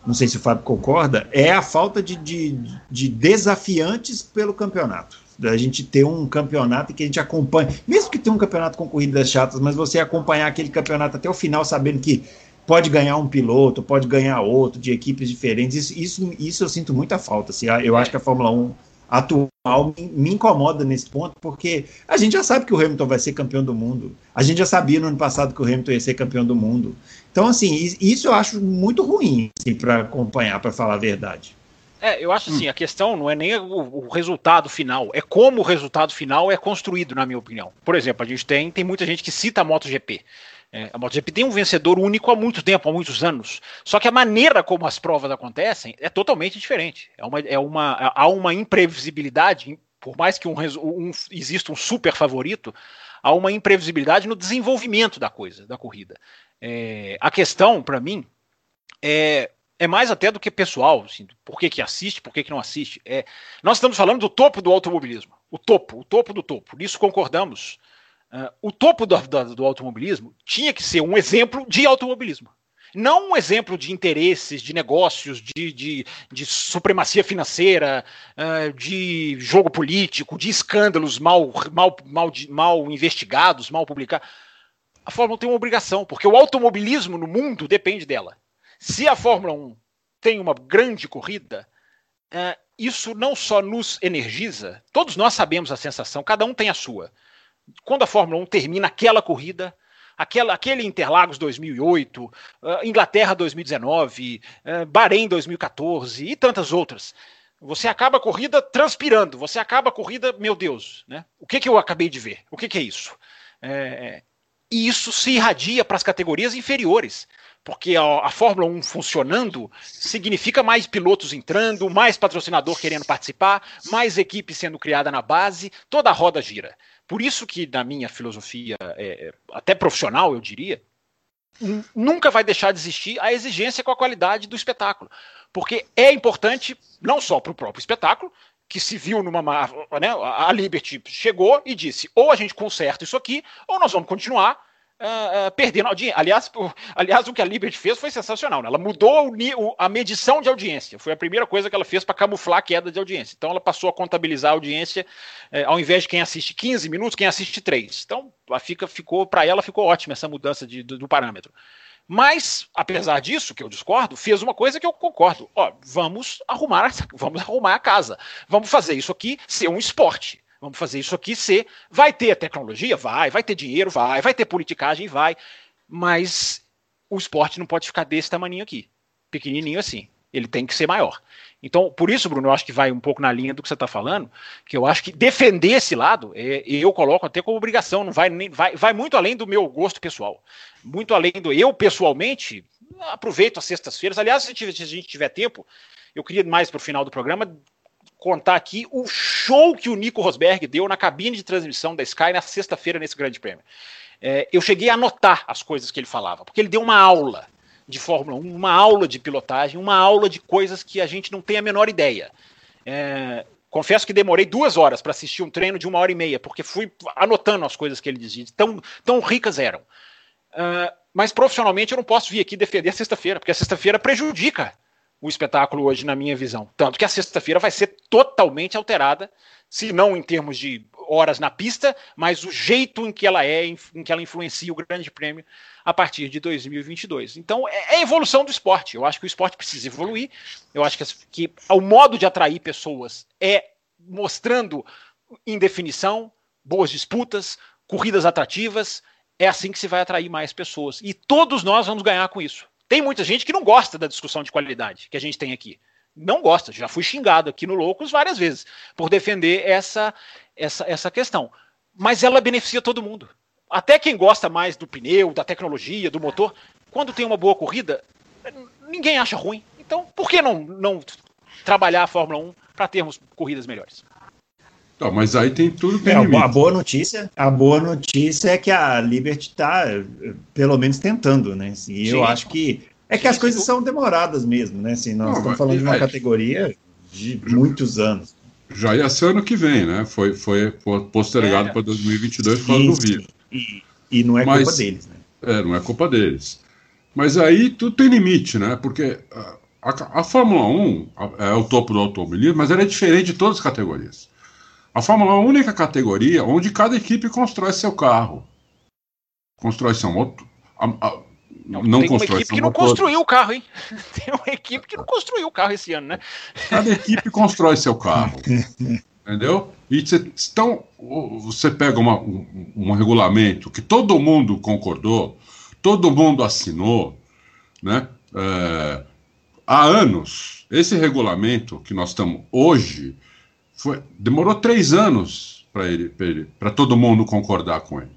não sei se o Fábio concorda, é a falta de, de, de desafiantes pelo campeonato. Da gente ter um campeonato que a gente acompanha, mesmo que tenha um campeonato com corridas chatas, mas você acompanhar aquele campeonato até o final, sabendo que pode ganhar um piloto, pode ganhar outro, de equipes diferentes. Isso, isso, isso eu sinto muita falta. Assim, eu acho que a Fórmula 1 atual me incomoda nesse ponto, porque a gente já sabe que o Hamilton vai ser campeão do mundo. A gente já sabia no ano passado que o Hamilton ia ser campeão do mundo. Então, assim, isso eu acho muito ruim assim, para acompanhar, para falar a verdade. É, eu acho assim, hum. a questão não é nem o, o, resultado final, é como o resultado final é construído, na minha opinião. Por exemplo, a gente tem, tem muita gente que cita a MotoGP. É, a MotoGP tem um vencedor único há muito tempo, há muitos anos. Só que a maneira como as provas acontecem é totalmente diferente. É uma, é uma, há uma imprevisibilidade, por mais que um, um, exista um super favorito, há uma imprevisibilidade no desenvolvimento da coisa, da corrida. É, a questão, para mim, é, é mais até do que pessoal, assim, por que, que assiste, por que, que não assiste. É, nós estamos falando do topo do automobilismo, o topo, o topo do topo. Nisso concordamos. Uh, o topo do, do, do, automobilismo tinha que ser um exemplo de automobilismo. Não um exemplo de interesses, de negócios, de, de, de supremacia financeira, uh, de jogo político, de escândalos mal, mal, mal, mal investigados, mal publicados a Fórmula 1 tem uma obrigação, porque o automobilismo no mundo depende dela. Se a Fórmula 1 tem uma grande corrida, uh, isso não só nos energiza, todos nós sabemos a sensação, cada um tem a sua. Quando a Fórmula 1 termina aquela corrida, aquela, aquele Interlagos 2008, uh, Inglaterra 2019, uh, Bahrein 2014 e tantas outras. Você acaba a corrida transpirando, você acaba a corrida, meu Deus, né? O que, que eu acabei de ver? O que, que é isso? É, e isso se irradia para as categorias inferiores, porque a, a, Fórmula 1 funcionando significa mais pilotos entrando, mais patrocinador querendo participar, mais equipe sendo criada na base, toda a roda gira. Por isso que, na minha filosofia, é, até profissional, eu diria, nunca vai deixar de existir a exigência com a qualidade do espetáculo. Porque é importante, não só para o próprio espetáculo, que se viu numa. Né, a Liberty chegou e disse: ou a gente conserta isso aqui, ou nós vamos continuar uh, uh, perdendo audiência. Aliás, aliás, o que a Liberty fez foi sensacional. Né? Ela mudou o, a medição de audiência. Foi a primeira coisa que ela fez para camuflar a queda de audiência. Então, ela passou a contabilizar a audiência, uh, ao invés de quem assiste 15 minutos, quem assiste 3. Então, fica, ficou para ela ficou ótima essa mudança de, do, do parâmetro. Mas, apesar disso, que eu discordo, fez uma coisa que eu concordo. Ó, vamos arrumar, vamos arrumar a casa. Vamos fazer isso aqui ser um esporte. Vamos fazer isso aqui ser. Vai ter tecnologia? Vai. Vai ter dinheiro? Vai. Vai ter politicagem? Vai. Mas o esporte não pode ficar desse tamanho aqui. Pequenininho assim. Ele tem que ser maior. Então, por isso, Bruno, eu acho que vai um pouco na linha do que você está falando, que eu acho que defender esse lado, é, eu coloco até como obrigação, não vai, nem, vai, vai muito além do meu gosto pessoal. Muito além do. Eu, pessoalmente, aproveito as sextas-feiras. Aliás, se, se a gente tiver tempo, eu queria mais para o final do programa contar aqui o show que o Nico Rosberg deu na cabine de transmissão da Sky na sexta-feira nesse Grande Prêmio. É, eu cheguei a anotar as coisas que ele falava, porque ele deu uma aula de Fórmula 1, uma aula de pilotagem, uma aula de coisas que a gente não tem a menor ideia. É, confesso que demorei duas horas para assistir um treino de uma hora e meia, porque fui anotando as coisas que ele dizia, tão, tão ricas eram. Uh, mas profissionalmente eu não posso vir aqui defender a sexta-feira, porque a sexta-feira prejudica o espetáculo hoje, na minha visão. Tanto que a sexta-feira vai ser totalmente alterada, se não em termos de horas na pista, mas o jeito em que ela é, em que ela influencia o Grande Prêmio a partir de 2022. Então, é, é a evolução do esporte. Eu acho que o esporte precisa evoluir. Eu acho que, que o modo de atrair pessoas é mostrando indefinição, boas disputas, corridas atrativas. É assim que se vai atrair mais pessoas. E todos nós vamos ganhar com isso. Tem muita gente que não gosta da discussão de qualidade que a gente tem aqui. Não gosta. Já fui xingado aqui no Loucos várias vezes por defender essa, essa, essa questão. Mas ela beneficia todo mundo até quem gosta mais do pneu, da tecnologia, do motor, quando tem uma boa corrida, ninguém acha ruim. Então, por que não, não trabalhar a Fórmula 1 para termos corridas melhores? Não, mas aí tem tudo que é, A boa notícia, a boa notícia é que a Liberty está, pelo menos, tentando, né? E Sim. eu acho que é que as coisas são demoradas mesmo, né? Assim, nós não, estamos falando de uma é, categoria de muitos anos. Já ia ser ano que vem, né? Foi, foi postergado é. para 2022 por causa do vírus. E, e não é mas, culpa deles, né? É, não é culpa deles. Mas aí tudo tem limite, né? Porque a, a, a Fórmula 1 é o topo do automobilismo, mas ela é diferente de todas as categorias. A Fórmula 1 é a única categoria onde cada equipe constrói seu carro. Constrói seu motor. Não, não tem uma equipe que não construiu o carro, hein? Tem uma equipe que não construiu o carro esse ano, né? Cada equipe constrói seu carro. entendeu? E cê, então você pega uma, um, um, regulamento que todo mundo concordou, todo mundo assinou, né? É, há anos. Esse regulamento que nós estamos hoje foi, demorou três anos para ele, para todo mundo concordar com ele.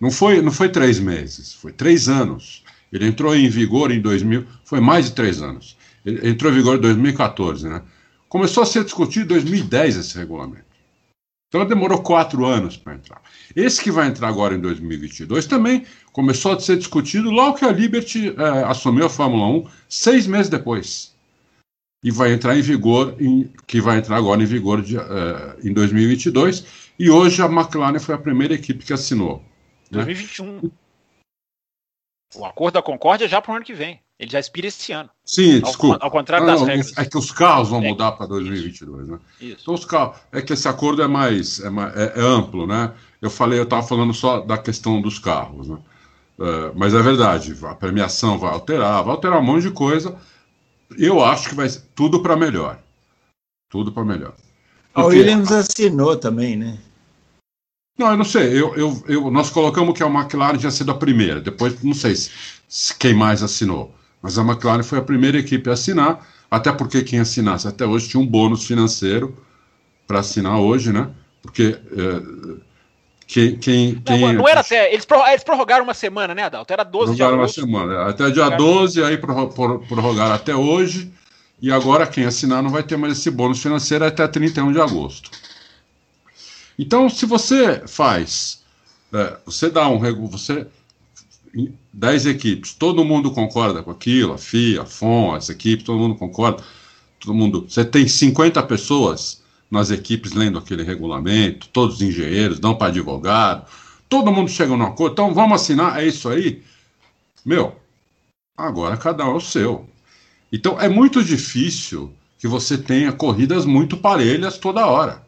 Não foi, não foi três meses, foi três anos. Ele entrou em vigor em 2000, foi mais de três anos. Ele entrou em vigor em 2014, né? Começou a ser discutido em 2010 esse regulamento. Então demorou quatro anos para entrar. Esse que vai entrar agora em 2022 também começou a ser discutido logo que a Liberty é, assumiu a Fórmula 1, seis meses depois. E vai entrar em vigor, em, que vai entrar agora em vigor de, é, em 2022. E hoje a McLaren foi a primeira equipe que assinou. 2021. Né? O acordo da Concórdia já para o ano que vem. Ele já expira esse ano. Sim, desculpa. Ao, ao contrário não, das regras. É que os carros vão é. mudar para 2022, né? Isso. Então os carros, é que esse acordo é mais, é, mais, é, é amplo, né? Eu falei, eu estava falando só da questão dos carros, né? Uh, mas é verdade, a premiação vai alterar, vai alterar um monte de coisa. Eu acho que vai ser tudo para melhor. Tudo para melhor. Porque... A Williams assinou também, né? Não, eu não sei. Eu, eu, eu, nós colocamos que a McLaren tinha sido a primeira. Depois, não sei se, se quem mais assinou. Mas a McLaren foi a primeira equipe a assinar, até porque quem assinasse até hoje tinha um bônus financeiro para assinar hoje, né? Porque é, quem, quem, quem, não, não, era até. Eles prorrogaram uma semana, né, Adalto? Era 12 de agosto. uma semana. Até dia 12, aí prorrogaram até hoje. E agora quem assinar não vai ter mais esse bônus financeiro até 31 de agosto. Então, se você faz, é, você dá um você 10 equipes, todo mundo concorda com aquilo, a FIA, a FON, as equipes, todo mundo concorda, todo mundo. Você tem 50 pessoas nas equipes lendo aquele regulamento, todos os engenheiros, dão para advogado, todo mundo chega no acordo, então vamos assinar, é isso aí. Meu, agora cada um é o seu. Então é muito difícil que você tenha corridas muito parelhas toda hora.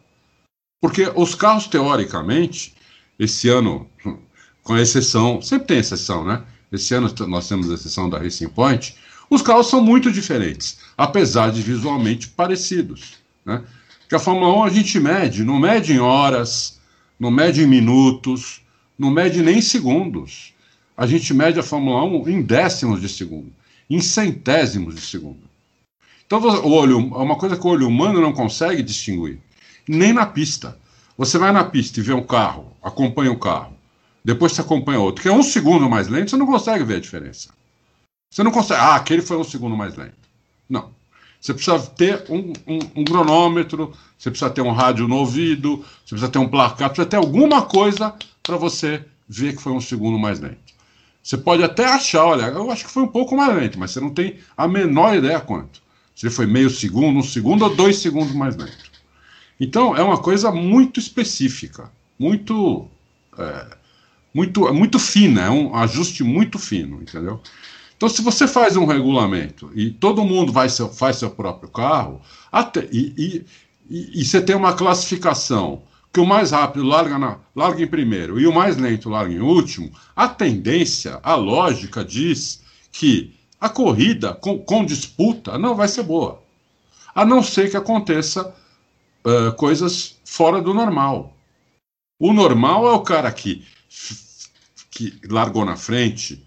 Porque os carros, teoricamente, esse ano com exceção, sempre tem exceção, né? esse ano nós temos a exceção da Racing Point, os carros são muito diferentes, apesar de visualmente parecidos. Né? Que a Fórmula 1 a gente mede, não mede em horas, não mede em minutos, não mede nem em segundos. A gente mede a Fórmula 1 em décimos de segundo, em centésimos de segundo. Então, o olho é uma coisa que o olho humano não consegue distinguir, nem na pista. Você vai na pista e vê um carro, acompanha o um carro, depois você acompanha outro, que é um segundo mais lento, você não consegue ver a diferença. Você não consegue. Ah, aquele foi um segundo mais lento. Não. Você precisa ter um, um, um, cronômetro, você precisa ter um rádio no ouvido, você precisa ter um placar, precisa ter alguma coisa para você ver que foi um segundo mais lento. Você pode até achar, olha, eu acho que foi um pouco mais lento, mas você não tem a menor ideia quanto. Se ele foi meio segundo, um segundo ou dois segundos mais lento. Então é uma coisa muito específica, muito, é, muito, muito fina, é um ajuste muito fino, entendeu? Então, se você faz um regulamento e todo mundo vai seu, faz seu próprio carro, até, e, e, e, e, você tem uma classificação que o mais rápido larga, na, larga em primeiro e o mais lento larga em último, a tendência, a lógica diz que a corrida com, com disputa não vai ser boa. A não ser que aconteça uh, coisas fora do normal. O normal é o cara que, que largou na frente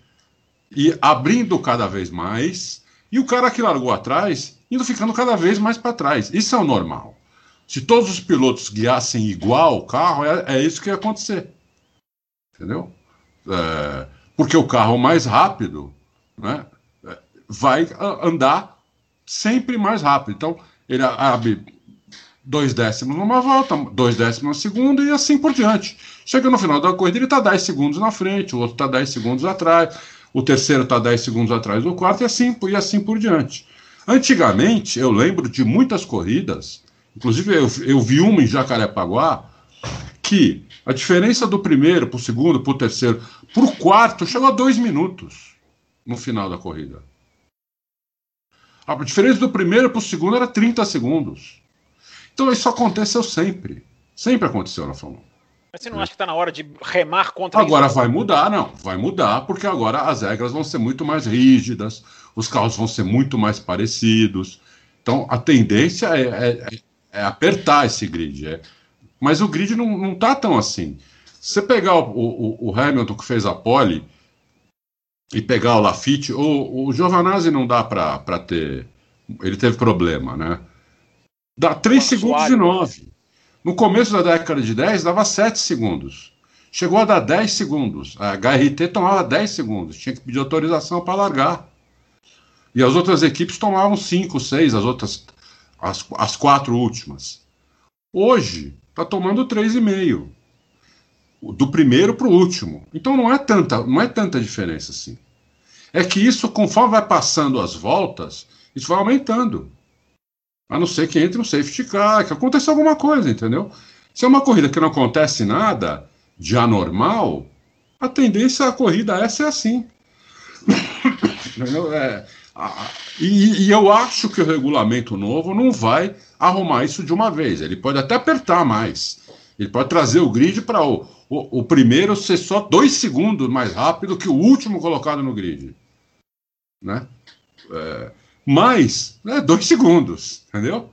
e abrindo cada vez mais, e o cara que largou atrás indo ficando cada vez mais para trás. Isso é o normal. Se todos os pilotos guiassem igual o carro, é, é isso que ia acontecer. Entendeu? É, porque o carro mais rápido né, vai andar sempre mais rápido. Então, ele abre dois décimos numa volta, dois décimos na segunda e assim por diante. Chega no final da corrida, ele está 10 segundos na frente, o outro está 10 segundos atrás o terceiro está 10 segundos atrás do quarto e assim, e assim por diante. Antigamente, eu lembro de muitas corridas, inclusive eu, eu vi uma em Jacarepaguá, que a diferença do primeiro para o segundo, para o terceiro, para o quarto, chegou a dois minutos no final da corrida. A diferença do primeiro para o segundo era 30 segundos. Então isso aconteceu sempre. Sempre aconteceu na Fórmula 1. Mas você não acha que está na hora de remar contra Agora isso? vai mudar, não. Vai mudar, porque agora as regras vão ser muito mais rígidas, os carros vão ser muito mais parecidos. Então a tendência é, é, é apertar esse grid. É. Mas o grid não, não tá tão assim. Se você pegar o, o, o Hamilton que fez a pole e pegar o Lafitte, o, o Giovanazzi não dá para ter. Ele teve problema, né? Dá 3 segundos e 9. No começo da década de 10, dava 7 segundos. Chegou a dar 10 segundos. A HRT tomava 10 segundos. Tinha que pedir autorização para largar. E as outras equipes tomavam 5, 6, as outras, as, as quatro últimas. Hoje, está tomando 3,5. Do primeiro para o último. Então não é, tanta, não é tanta diferença assim. É que isso, conforme vai passando as voltas, isso vai aumentando. A não ser que entre um safety car, que aconteça alguma coisa, entendeu? Se é uma corrida que não acontece nada de anormal, a tendência a corrida essa é assim. é, a, e, e, eu acho que o regulamento novo não vai arrumar isso de uma vez. Ele pode até apertar mais. Ele pode trazer o grid para o, o, o, primeiro ser só dois segundos mais rápido que o último colocado no grid. Né? É, mais né, dois segundos, entendeu?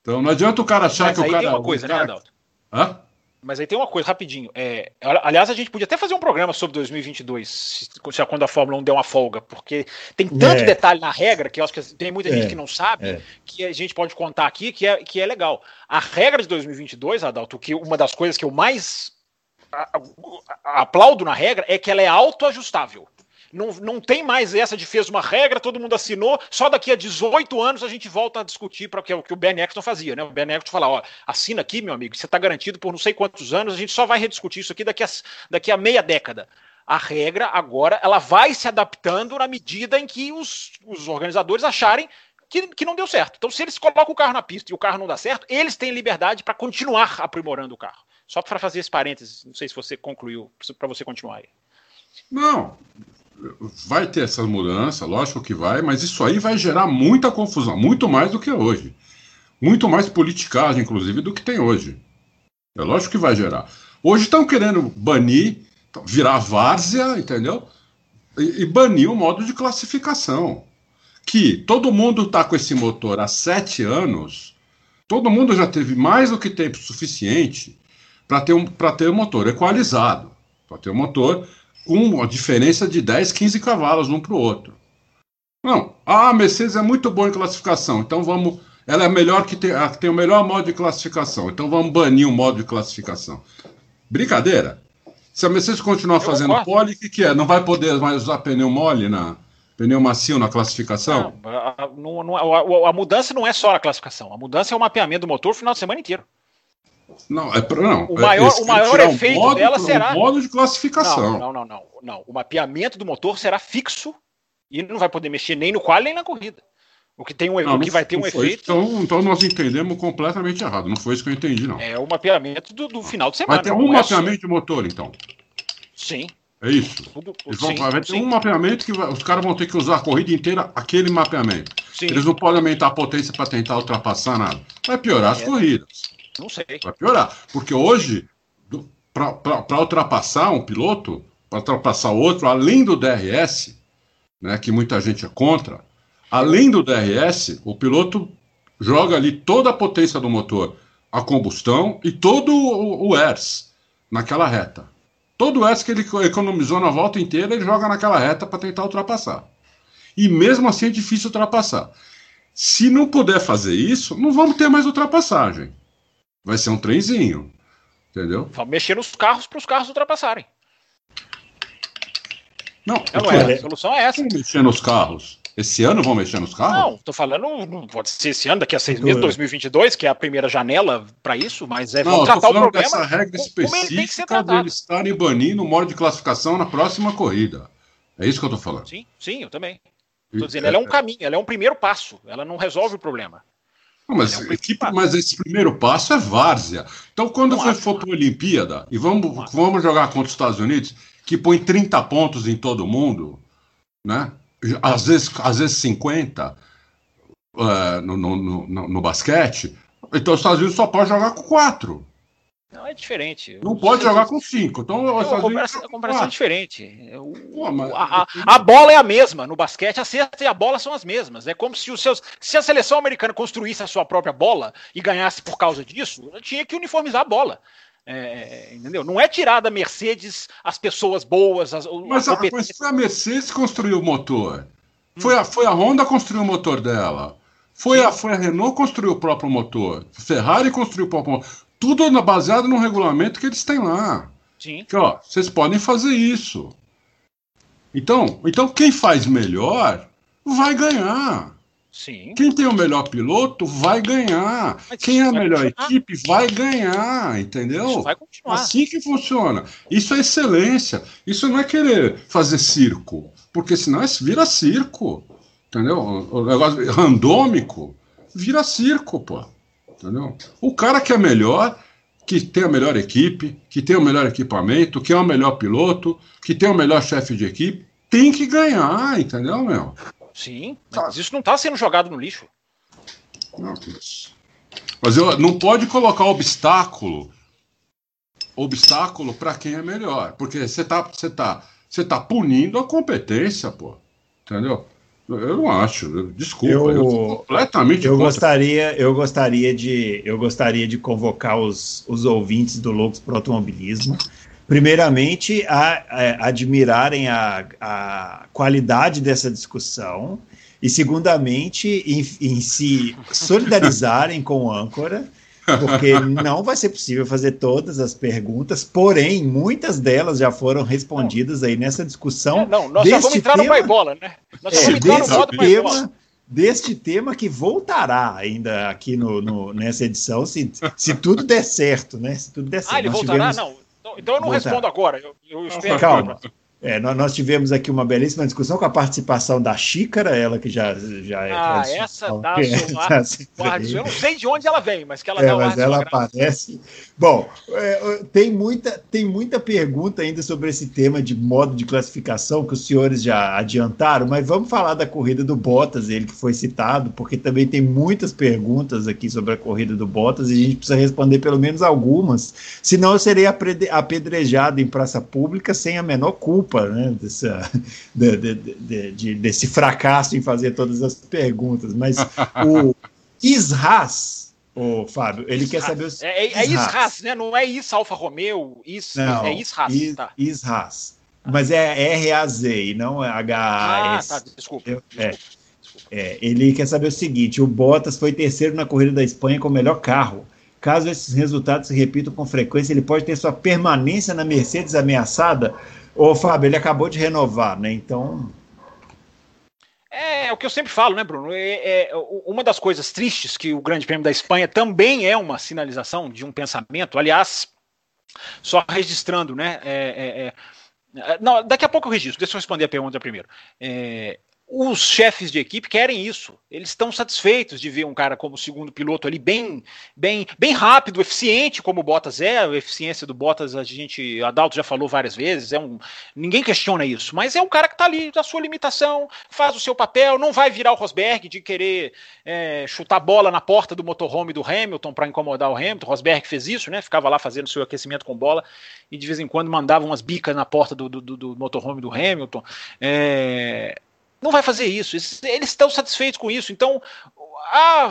Então não adianta o cara achar Mas que o cara. Tem uma coisa, né, cara... né, Adalto? Hã? Mas aí tem uma coisa, rapidinho. É, aliás, a gente podia até fazer um programa sobre 2022, se, quando a Fórmula 1 der uma folga, porque tem tanto é. detalhe na regra que eu acho que tem muita é. gente que não sabe, é. que a gente pode contar aqui, que é, que é legal. A regra de 2022, Adalto, que uma das coisas que eu mais aplaudo na regra é que ela é autoajustável. Não, não tem mais essa de fez uma regra, todo mundo assinou, só daqui a 18 anos a gente volta a discutir para o que, o que o Ben Eccleston fazia, né? O Ben Eccleston fala, ó, assina aqui, meu amigo, você está garantido por não sei quantos anos, a gente só vai rediscutir isso aqui daqui a, daqui a meia década. A regra agora ela vai se adaptando na medida em que os, os organizadores acharem que, que, não deu certo. Então, se eles colocam o carro na pista e o carro não dá certo, eles têm liberdade para continuar aprimorando o carro. Só para fazer esse parênteses, não sei se você concluiu, para você continuar aí. Não, vai ter essa mudança, lógico que vai, mas isso aí vai gerar muita confusão, muito mais do que hoje. Muito mais politicagem, inclusive, do que tem hoje. É lógico que vai gerar. Hoje estão querendo banir, virar várzea, entendeu? e, e banir o modo de classificação. Que todo mundo está com esse motor há sete anos, todo mundo já teve mais do que tempo suficiente para ter, um, ter um motor equalizado, para ter um motor com uma diferença de 10, 15 cavalos um para o outro. Não, a Mercedes é muito boa em classificação, então vamos. Ela é melhor que tem, tem o melhor modo de classificação, então vamos banir o modo de classificação. Brincadeira. Se a Mercedes continuar Eu fazendo pole, o que, que, é? Não vai poder mais usar pneu mole na pneu macio na classificação? Não, a, não, não, a, a, mudança não é só a classificação, a mudança é o mapeamento do motor o final de semana inteiro. Não, é pra, não. O maior, o maior efeito modo, dela será. O modo de classificação. Não, não, não, não, não. O mapeamento do motor será fixo e não vai poder mexer nem no quali nem na corrida. O que, tem um, não, o que vai ter um efeito. Então, então nós entendemos completamente errado. Não foi isso que eu entendi, não. É o mapeamento do, do final de semana. Vai ter um é mapeamento de motor, então. Sim. É isso. Tudo, Eles vão, sim, vai ter sim. um mapeamento que vai, os caras vão ter que usar a corrida inteira aquele mapeamento. Sim. Eles não podem aumentar a potência para tentar ultrapassar nada. Vai piorar as é. corridas. Não sei. Vai piorar. Porque hoje, para ultrapassar um piloto, para ultrapassar outro, além do DRS, né, que muita gente é contra, além do DRS, o piloto joga ali toda a potência do motor, a combustão e todo o, o ERS naquela reta. Todo o ERS que ele economizou na volta inteira, ele joga naquela reta para tentar ultrapassar. E mesmo assim é difícil ultrapassar. Se não puder fazer isso, não vamos ter mais ultrapassagem. Vai ser um trenzinho. Entendeu? Vamos mexer nos carros para os carros ultrapassarem. Não, não é, a solução é essa. Mexer nos carros. Esse ano vão mexer nos carros? Não, tô falando, não pode ser esse ano, daqui a seis meses, 2022, que é a primeira janela para isso, mas é não, tratar o problema. Essa regra específica deles estarem banindo o modo de classificação na próxima corrida. É isso que eu tô falando. Sim, sim, eu também. Tô dizendo, é, ela é um caminho, ela é um primeiro passo, ela não resolve o problema. Não, mas, é equipe, mas esse primeiro passo é várzea. Então, quando você for para a Olimpíada e vamos, vamos jogar contra os Estados Unidos, que põe 30 pontos em todo mundo, né? às vezes, às vezes 50 uh, no, no, no, no, basquete, então os Estados Unidos só pode jogar com 4. Não, é diferente. Não pode jogar com 5. Então, a comparação, a comparação é diferente. O, Pô, mas... a, a, bola é a mesma. No basquete, a cesta e a bola são as mesmas. É como se os seus. Se a seleção americana construísse a sua própria bola e ganhasse por causa disso, tinha que uniformizar a bola. É, entendeu? Não é tirar da Mercedes as pessoas boas. As, mas, a, mas foi a Mercedes que construiu o motor. Foi, a, foi a Honda que construiu o motor dela. Foi a, foi a Renault que construiu o próprio motor. Ferrari construiu o próprio motor. Tudo baseado no regulamento que eles têm lá. Sim. Que, ó, vocês podem fazer isso. Então, então, quem faz melhor vai ganhar. Sim. Quem tem o melhor piloto vai ganhar. Mas Quem é a melhor continuar. equipe vai ganhar, entendeu? Isso vai continuar. Assim que funciona. Isso é excelência. Isso não é querer fazer circo, porque senão isso vira circo, entendeu? O negócio randômico vira circo, pô. Entendeu? O cara que é melhor, que tem a melhor equipe, que tem o melhor equipamento, que é o melhor piloto, que tem o melhor chefe de equipe, tem que ganhar, entendeu, meu? Sim, mas isso não está sendo jogado no lixo. Não, mas, eu, não pode colocar obstáculo obstáculo para quem é melhor, porque você tá, você tá, você tá punindo a competência, pô. Entendeu? Eu não acho, desculpa, eu, eu completamente eu contra. gostaria, eu gostaria de, eu gostaria de convocar os, os ouvintes do Loucos para Automobilismo. Primeiramente, a, a admirarem a, a qualidade dessa discussão. E, segundamente, em, em se solidarizarem com o âncora, porque não vai ser possível fazer todas as perguntas, porém, muitas delas já foram respondidas aí nessa discussão. É, não, nós já vamos entrar tema, no bola, né? Nós é, vamos entrar no modo tema, deste tema que voltará ainda aqui no, no, nessa edição, se, se tudo der certo, né? Se tudo der certo. Ah, ele voltará? Tivemos... Não, então, então eu não respondo agora. Eu, eu espero. Calma. É, nós, tivemos aqui uma belíssima discussão com a participação da Xícara, ela que já, já é. Ah, essa dá tá Eu não sei de onde ela vem, mas que ela é, dá Mas ela aparece. Bom, é, tem, muita, tem muita pergunta ainda sobre esse tema de modo de classificação que os senhores já adiantaram, mas vamos falar da corrida do Bottas, ele que foi citado, porque também tem muitas perguntas aqui sobre a corrida do Bottas e a gente precisa responder pelo menos algumas, senão eu serei apedrejado em praça pública sem a menor culpa culpa né, dessa, de, de, de, desse fracasso em fazer todas as perguntas. Mas o Isras, o Fábio, ele quer saber os. É, é, é Isras, né? Não é Is Alfa Romeo, Is, não, é Isras. Is, tá. Isras. Mas é R-A-Z e não H-A-S. Ah, tá, desculpa. Eu, desculpa. É. É, ele quer saber o seguinte: o Bottas foi terceiro na corrida da Espanha com o melhor carro. Caso esses resultados se repitam com frequência, ele pode ter sua permanência na Mercedes ameaçada. Ô, Fábio, ele acabou de renovar, né? Então. É, é o que eu sempre falo, né, Bruno? É, é, uma das coisas tristes que o Grande Prêmio da Espanha também é uma sinalização de um pensamento. Aliás, só registrando, né? É, é, é não, daqui a pouco eu registro, deixa eu responder a pergunta primeiro. Os chefes de equipe querem isso. Eles estão satisfeitos de ver um cara como segundo piloto ali bem, bem, bem rápido, eficiente, como o Bottas é. A eficiência do Bottas a gente, a Dalto já falou várias vezes. É um, ninguém questiona isso, mas é um cara que está ali da sua limitação, faz o seu papel, não vai virar o Rosberg de querer é, chutar bola na porta do motorhome do Hamilton para incomodar o Hamilton. O Rosberg fez isso, né? Ficava lá fazendo seu aquecimento com bola e de vez em quando mandava umas bicas na porta do, do, do, do motorhome do Hamilton. É, não vai fazer isso. Eles estão satisfeitos com isso. Então, ah,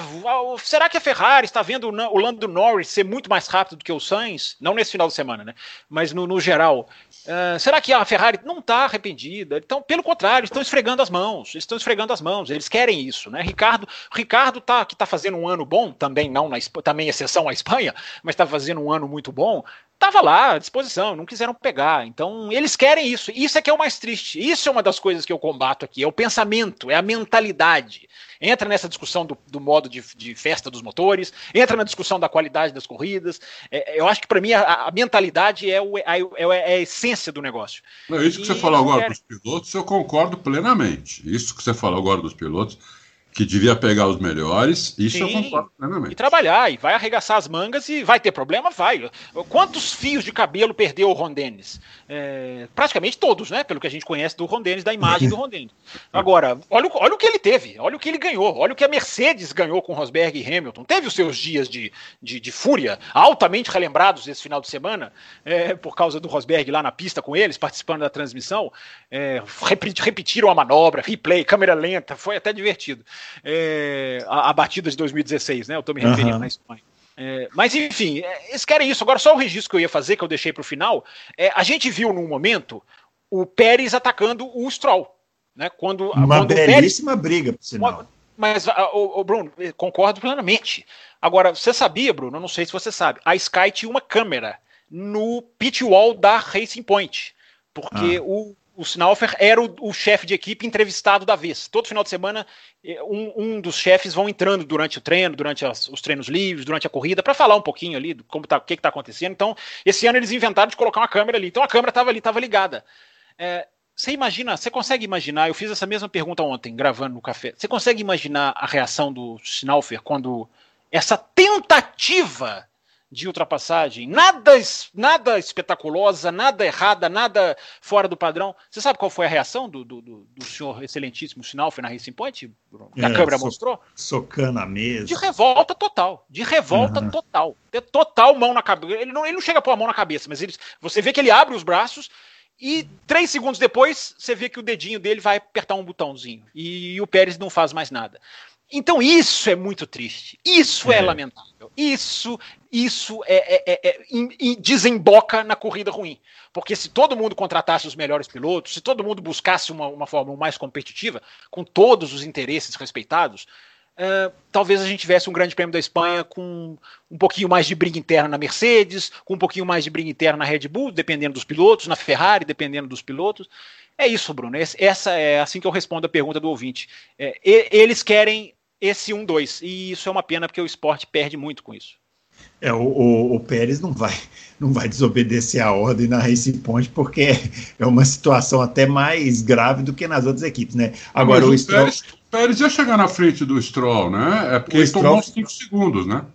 será que a Ferrari está vendo o Lando Norris ser muito mais rápido do que o Sainz? Não nesse final de semana, né? Mas no, no geral. Uh, será que a Ferrari não está arrependida? Então, pelo contrário, estão esfregando as mãos. Estão esfregando as mãos. Eles querem isso, né? Ricardo, Ricardo tá, que está fazendo um ano bom, também não na também exceção à Espanha, mas está fazendo um ano muito bom estava lá à disposição, não quiseram pegar. Então, eles querem isso. Isso é que é o mais triste. Isso é uma das coisas que eu combato aqui: é o pensamento, é a mentalidade. Entra nessa discussão do, do modo de, de, festa dos motores, entra na discussão da qualidade das corridas. É, eu acho que, para mim, a, a, mentalidade é, o, a, é, é, a essência do negócio. Não, isso que e você falou agora dos pilotos, eu concordo plenamente. Isso que você falou agora dos pilotos que devia pegar os melhores, isso Sim, eu concordo plenamente. E trabalhar, e vai arregaçar as mangas e vai ter problema? Vai. Quantos fios de cabelo perdeu o Ron Dennis? É, praticamente todos, né? Pelo que a gente conhece do Ron Dennis, da imagem do Ron Dennis. Agora, olha, olha o que ele teve, olha o que ele ganhou, olha o que a Mercedes ganhou com Rosberg e Hamilton. Teve os seus dias de, de, de fúria, altamente relembrados esse final de semana, é, por causa do Rosberg lá na pista com eles, participando da transmissão. É, repetiram a manobra, replay, câmera lenta, foi até divertido é, a, a, batida de 2016, né? Eu estou me referindo uhum. na Espanha. É, mas enfim, é, eles querem isso. Agora, só o registro que eu ia fazer, que eu deixei para o final, é, a gente viu num momento o Pérez atacando o Stroll. Né, quando, Uma quando belíssima Pérez, briga, por sinal. Mas, o, o, Bruno, concordo plenamente. Agora, você sabia, Bruno? Eu não sei se você sabe. A Sky tinha uma câmera no pit wall da Racing Point. Porque ah. o o Snaufer era o, o chefe de equipe entrevistado da vez. Todo final de semana, eh, um, um dos chefes vão entrando durante o treino, durante as, os treinos livres, durante a corrida, para falar um pouquinho ali do como tá, o que está acontecendo. Então, esse ano eles inventaram de colocar uma câmera ali. Então a câmera estava ali, estava ligada. É, você imagina, você consegue imaginar? Eu fiz essa mesma pergunta ontem, gravando no café. Você consegue imaginar a reação do Snaufer quando essa tentativa de ultrapassagem, nada, nada espetaculosa, nada errada, nada fora do padrão. Você sabe qual foi a reação do, do, do, senhor excelentíssimo foi na Racing Point? Que a é, câmera so, mostrou? Socando a mesa. De revolta total. De revolta uhum. total. De total mão na cabeça. Ele não, ele não chega a pôr a mão na cabeça, mas ele, você vê que ele abre os braços e três segundos depois você vê que o dedinho dele vai apertar um botãozinho. E, e o Pérez não faz mais nada. Então isso é muito triste, isso é, é lamentável, isso isso é, é, é, é desemboca na corrida ruim. Porque se todo mundo contratasse os melhores pilotos, se todo mundo buscasse uma, uma Fórmula mais competitiva, com todos os interesses respeitados, uh, talvez a gente tivesse um grande prêmio da Espanha com um pouquinho mais de briga interna na Mercedes, com um pouquinho mais de briga interna na Red Bull, dependendo dos pilotos, na Ferrari, dependendo dos pilotos. É isso, Bruno. Essa é assim que eu respondo a pergunta do ouvinte. É, eles querem esse 1-2. E isso é uma pena porque o esporte perde muito com isso. É, o, o, o, Pérez não vai, não vai desobedecer a ordem na Racing Point, porque é uma situação até mais grave do que nas outras equipes, né? Agora, o, Stroll... Pérez, o Pérez ia chegar na frente do Stroll, né? É porque o ele Stroll... tomou 5 segundos, né?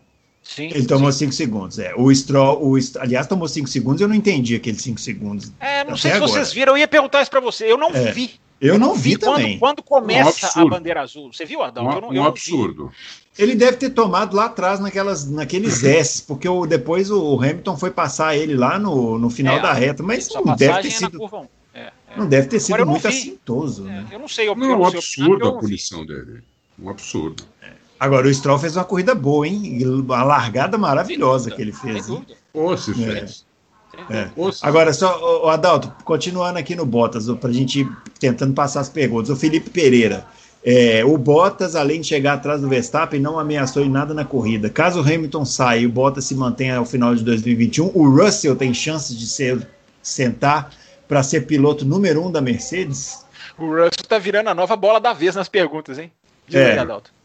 Sim, ele tomou 5 segundos, é. O Stroll, o, aliás, tomou 5 segundos, eu não entendi aqueles 5 segundos. É, não sei se agora. vocês viram, eu ia perguntar isso para você, eu não é. vi. Eu não vi, vi também. Quando, começa um a bandeira azul, você viu, Adão? Um, eu não, eu um absurdo. Ele deve ter tomado lá atrás naquelas, naqueles S, porque o, depois o Hamilton foi passar ele lá no, no final é, da reta, mas não deve ter sido. É, é. Não deve ter sido muito assintoso. É, né? Eu não sei. Eu, não, é um absurdo a punição dele. Um absurdo. É. Agora, o Stroll fez uma corrida boa, hein? Uma largada maravilhosa que ele fez. Pô, se fez. É. Agora, só, o Adalto, continuando aqui no Bottas, para a gente ir tentando passar as perguntas. O Felipe Pereira. É, o Bottas, além de chegar atrás do Verstappen, não ameaçou em nada na corrida. Caso o Hamilton saia e o Bottas se mantenha ao final de 2021, o Russell tem chances de ser, sentar para ser piloto número um da Mercedes? O Russell está virando a nova bola da vez nas perguntas, hein? Diz é. aí, Adalto.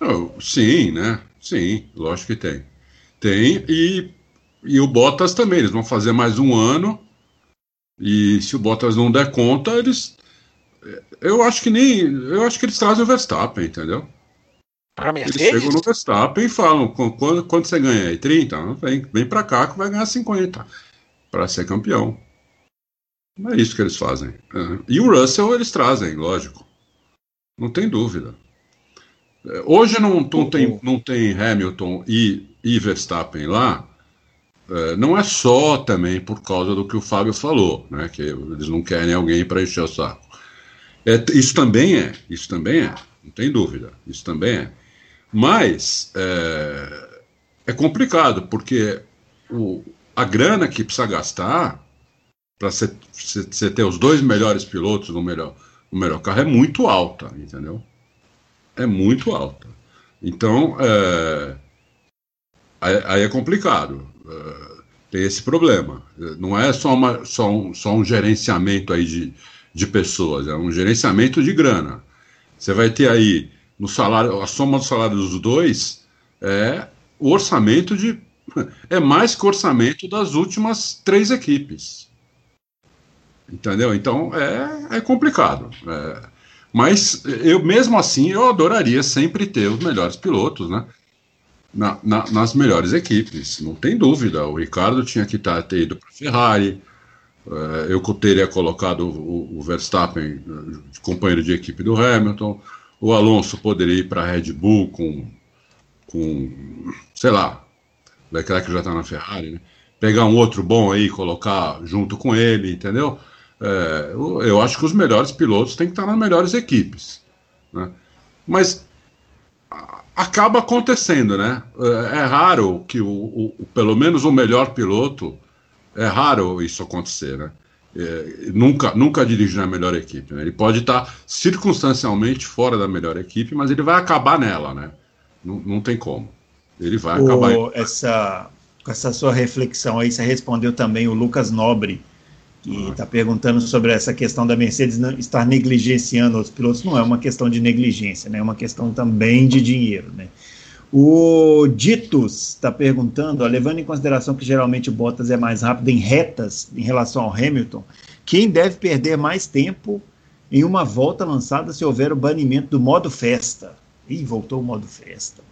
Oh, sim, né? Sim, lógico que tem. Tem, e, e o Bottas também, eles vão fazer mais um ano. E se o Bottas não der conta, eles eu acho que nem. Eu acho que eles trazem o Verstappen, entendeu? Para Mercedes? Eles chegam no Verstappen e falam: quando, quando você ganha aí 30, vem, vem para cá que vai ganhar 50 para ser campeão. Não é isso que eles fazem. É. E o Russell eles trazem, lógico. Não tem dúvida. Hoje não, não, tem, não tem Hamilton e, e Verstappen lá. É, não é só também por causa do que o Fábio falou, né? Que eles não querem alguém para encher o saco. É, isso também é, isso também é, não tem dúvida, isso também é. Mas é, é complicado, porque o, a grana que precisa gastar para você ter os dois melhores pilotos no melhor, no melhor carro é muito alta, entendeu? É muito alta. Então, é, aí, é complicado. É, tem esse problema. Não é só, uma, só, um, só um gerenciamento aí de, de pessoas, é um gerenciamento de grana. Você vai ter aí no salário, a soma do salário dos dois é o orçamento de é mais que o orçamento das últimas três equipes. Entendeu? Então é, é complicado. É, mas eu mesmo assim eu adoraria sempre ter os melhores pilotos, né? Na, na, nas melhores equipes, não tem dúvida. O Ricardo tinha que tá, ter ido para a Ferrari, é, eu teria colocado o, Verstappen eh, companheiro de equipe do Hamilton, o Alonso poderia ir para a Red Bull com, com, sei lá, Leclerc já está na Ferrari, né? pegar um outro bom aí e colocar junto com ele, entendeu? É, eu acho que os melhores pilotos têm que estar nas melhores equipes. Né? Mas acaba acontecendo, né? É, é raro que o, o, pelo menos o melhor piloto é raro isso acontecer, né? É, nunca, nunca dirige na melhor equipe. Né? Ele pode estar circunstancialmente fora da melhor equipe, mas ele vai acabar nela, né? Não, não tem como. Ele vai o, acabar. Essa, com essa sua reflexão aí, você respondeu também o Lucas Nobre, que está ah. perguntando sobre essa questão da Mercedes estar negligenciando os pilotos. Não é uma questão de negligência, né? é uma questão também de dinheiro. Né? O Ditus está perguntando, ó, levando em consideração que geralmente o Bottas é mais rápido em retas em relação ao Hamilton, quem deve perder mais tempo em uma volta lançada se houver o banimento do modo festa? Ih, voltou o modo festa.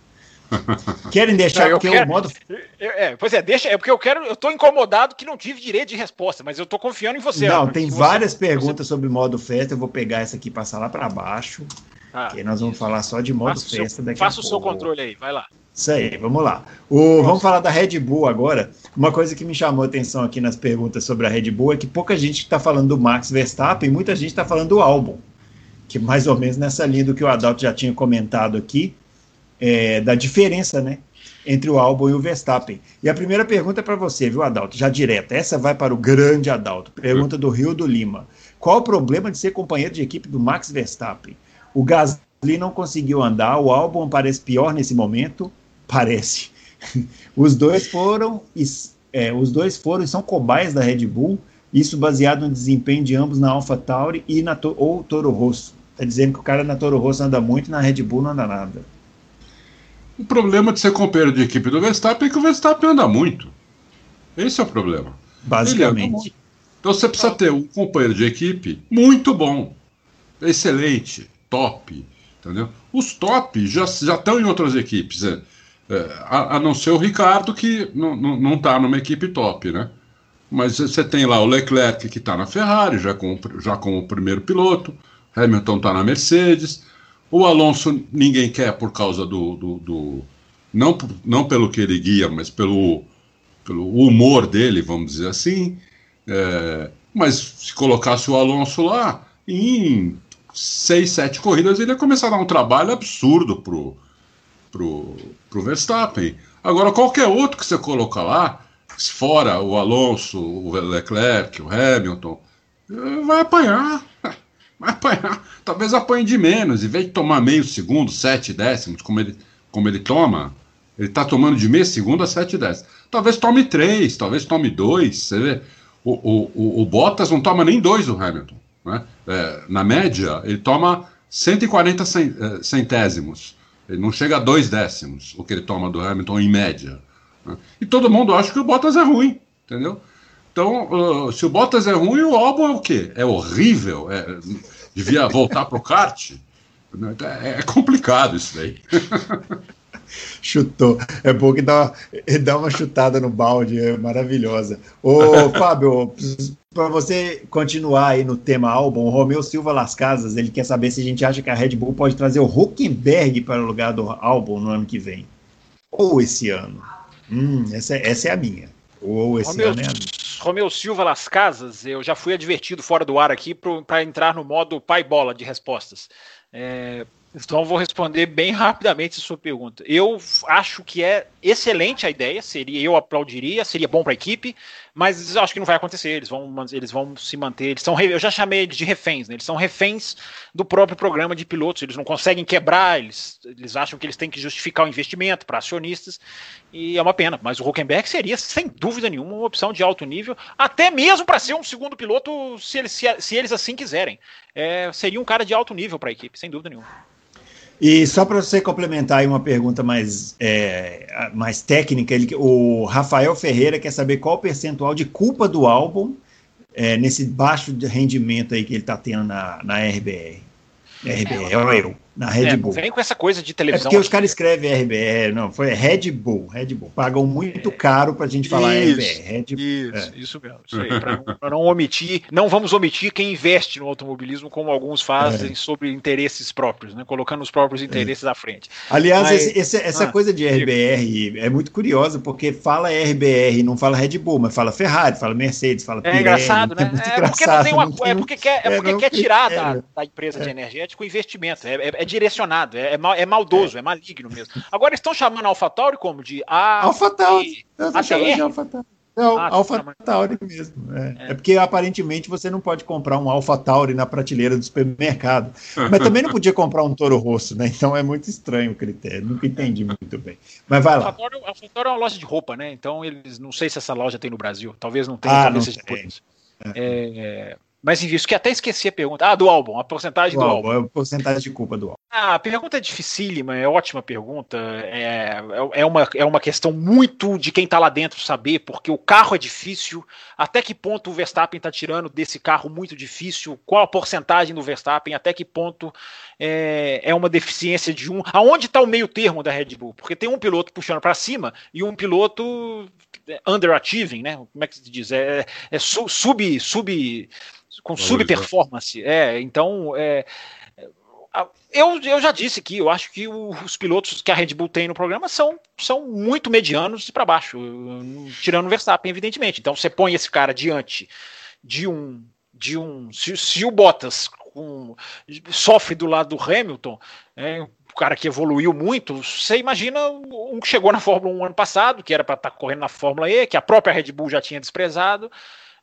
Querem deixar não, porque quero, o modo. É, pois é, deixa. É porque eu quero. Eu tô incomodado que não tive direito de resposta, mas eu tô confiando em você. Não, tem várias você, perguntas você... sobre modo festa. Eu vou pegar essa aqui e passar lá para baixo. Ah, que nós vamos isso. falar só de modo faça festa seu, daqui Faça o seu controle aí, vai lá. Isso aí, vamos lá. O, vamos falar da Red Bull agora. Uma coisa que me chamou a atenção aqui nas perguntas sobre a Red Bull é que pouca gente está falando do Max Verstappen, muita gente está falando do álbum, que mais ou menos nessa linha do que o Adalto já tinha comentado aqui, é, da diferença, né? Entre o álbum e o Verstappen. E a primeira pergunta é para você, viu, Adalto? Já direta. Essa vai para o grande Adalto. Pergunta do Rio do Lima. Qual o problema de ser companheiro de equipe do Max Verstappen? O Gasly não conseguiu andar, o álbum parece pior nesse momento. Parece. Os dois foram, é, os dois foram e são cobaias da Red Bull, isso baseado no desempenho de ambos na Alpha Tauri e na ou Toro Rosso. Está dizendo que o cara na Toro Rosso anda muito e na Red Bull não anda nada. O problema de ser companheiro de equipe do Verstappen é que o Verstappen anda muito. Esse é o problema. Basicamente. Então você precisa ter um companheiro de equipe muito bom, excelente, top, entendeu? Os top já, já estão em outras equipes, é, é, a, a, não ser o Ricardo, que não está numa equipe top, né? Mas você tem lá o Leclerc, que está na Ferrari, já como, já como primeiro piloto, Hamilton está na Mercedes, o Alonso ninguém quer por causa do. do, do não, não pelo que ele guia, mas pelo, pelo humor dele, vamos dizer assim. É, Mas se colocasse o Alonso lá, em seis, sete corridas ele ia começar a dar um trabalho absurdo pro, pro, pro Verstappen. Agora, qualquer outro que você colocar lá, fora o Alonso, o Leclerc, o Hamilton, vai apanhar. Vai apanhar. Talvez apanhe de menos. Em vez de tomar meio segundo, sete décimos, como ele, como ele toma, ele está tomando de meio segundo a sete décimos. Talvez tome três, talvez tome dois. Você vê, o, o, o, o Bottas não toma nem dois do Hamilton. Né? É, na média, ele toma 140 é, centésimos. Ele não chega a dois décimos, o que ele toma do Hamilton em média. Né? E todo mundo acha que o Bottas é ruim, entendeu? Então, uh, se o Bottas é ruim, o Albon é o quê? É horrível? É, devia voltar para o kart? É, é complicado isso daí. Chutou. É bom que dá, dá uma chutada no balde, é maravilhosa. Ô, Fábio, para você continuar aí no tema álbum, o Romeu Silva Las Casas, ele quer saber se a gente acha que a Red Bull pode trazer o Huckenberg para o lugar do álbum no ano que vem. Ou esse ano. Hum, essa, essa é a minha. Ou esse Romeu, ano é a minha. Romeu Silva Las Casas, eu já fui advertido fora do ar aqui para entrar no modo pai bola de respostas. É, então vou responder bem rapidamente a sua pergunta. Eu acho que é excelente a ideia, seria eu aplaudiria, seria bom para a equipe, mas acho que não vai acontecer. Eles vão, eles vão se manter. Eles são, eu já chamei eles de reféns, né? Eles são reféns do próprio programa de pilotos. Eles não conseguem quebrar. Eles, eles acham que eles têm que justificar o investimento para acionistas e é uma pena. Mas o Huckenberg seria sem dúvida nenhuma uma opção de alto nível, até mesmo para ser um segundo piloto, se eles, se, se eles assim quiserem. É, seria um cara de alto nível para a equipe, sem dúvida nenhuma. E só para você complementar aí uma pergunta mais, é, mais técnica, ele, o Rafael Ferreira quer saber qual o percentual de culpa do álbum é, nesse baixo rendimento aí que ele está tendo na, na RBR. RBR, é, eu na Red é, Bull. Vem com essa coisa de televisão. É porque os caras escrevem RBR, não, foi Red Bull, Red Bull. Pagam muito caro pra gente falar isso, RBR. Red Bull. Isso, é. isso mesmo. Isso aí, pra não, pra não, omitir, não vamos omitir quem investe no automobilismo, como alguns fazem é. sobre interesses próprios, né? Colocando os próprios é. interesses à frente. Aliás, Mas, esse, esse, essa ah, coisa de RBR é muito curiosa, porque fala RBR, não fala Red Bull, mas fala Ferrari, fala Mercedes, fala É Pirelli, engraçado, né? É, engraçado, porque, não tem uma, não é porque quer, é porque quer tirar da, da empresa de energético o investimento. É, é direcionado, é, mal, é maldoso, é. é. maligno mesmo. Agora estão chamando a AlphaTauri como de A. AlphaTauri. Eu tô chamando de AlphaTauri. Não, ah, AlphaTauri tá mesmo. É. É. é. porque aparentemente você não pode comprar um AlphaTauri na prateleira do supermercado. Mas também não podia comprar um Toro Rosso, né? Então é muito estranho o critério. Nunca entendi muito bem. Mas vai lá. A AlphaTauri é uma loja de roupa, né? Então eles não sei se essa loja tem no Brasil. Talvez não tenha, ah, talvez não seja tem. É, é mas enfim, isso que até esqueci a pergunta. Ah, do álbum, a porcentagem do, do álbum. álbum. A porcentagem de culpa do álbum. Ah, a pergunta é dificílima, é ótima pergunta. É, é, é, uma, é uma questão muito de quem está lá dentro saber, porque o carro é difícil. Até que ponto o Verstappen está tirando desse carro muito difícil? Qual a porcentagem do Verstappen? Até que ponto é, é uma deficiência de um? Aonde está o meio termo da Red Bull? Porque tem um piloto puxando para cima e um piloto underachieving, né? Como é que se diz? É, é sub, sub com subperformance. É, então. É, eu, eu já disse que eu acho que os pilotos que a Red Bull tem no programa são, são muito medianos para baixo, tirando o Verstappen, evidentemente. Então você põe esse cara diante de um. De um se, se o Bottas com, sofre do lado do Hamilton, é, o cara que evoluiu muito, você imagina um que chegou na Fórmula 1 ano passado, que era para estar tá correndo na Fórmula E, que a própria Red Bull já tinha desprezado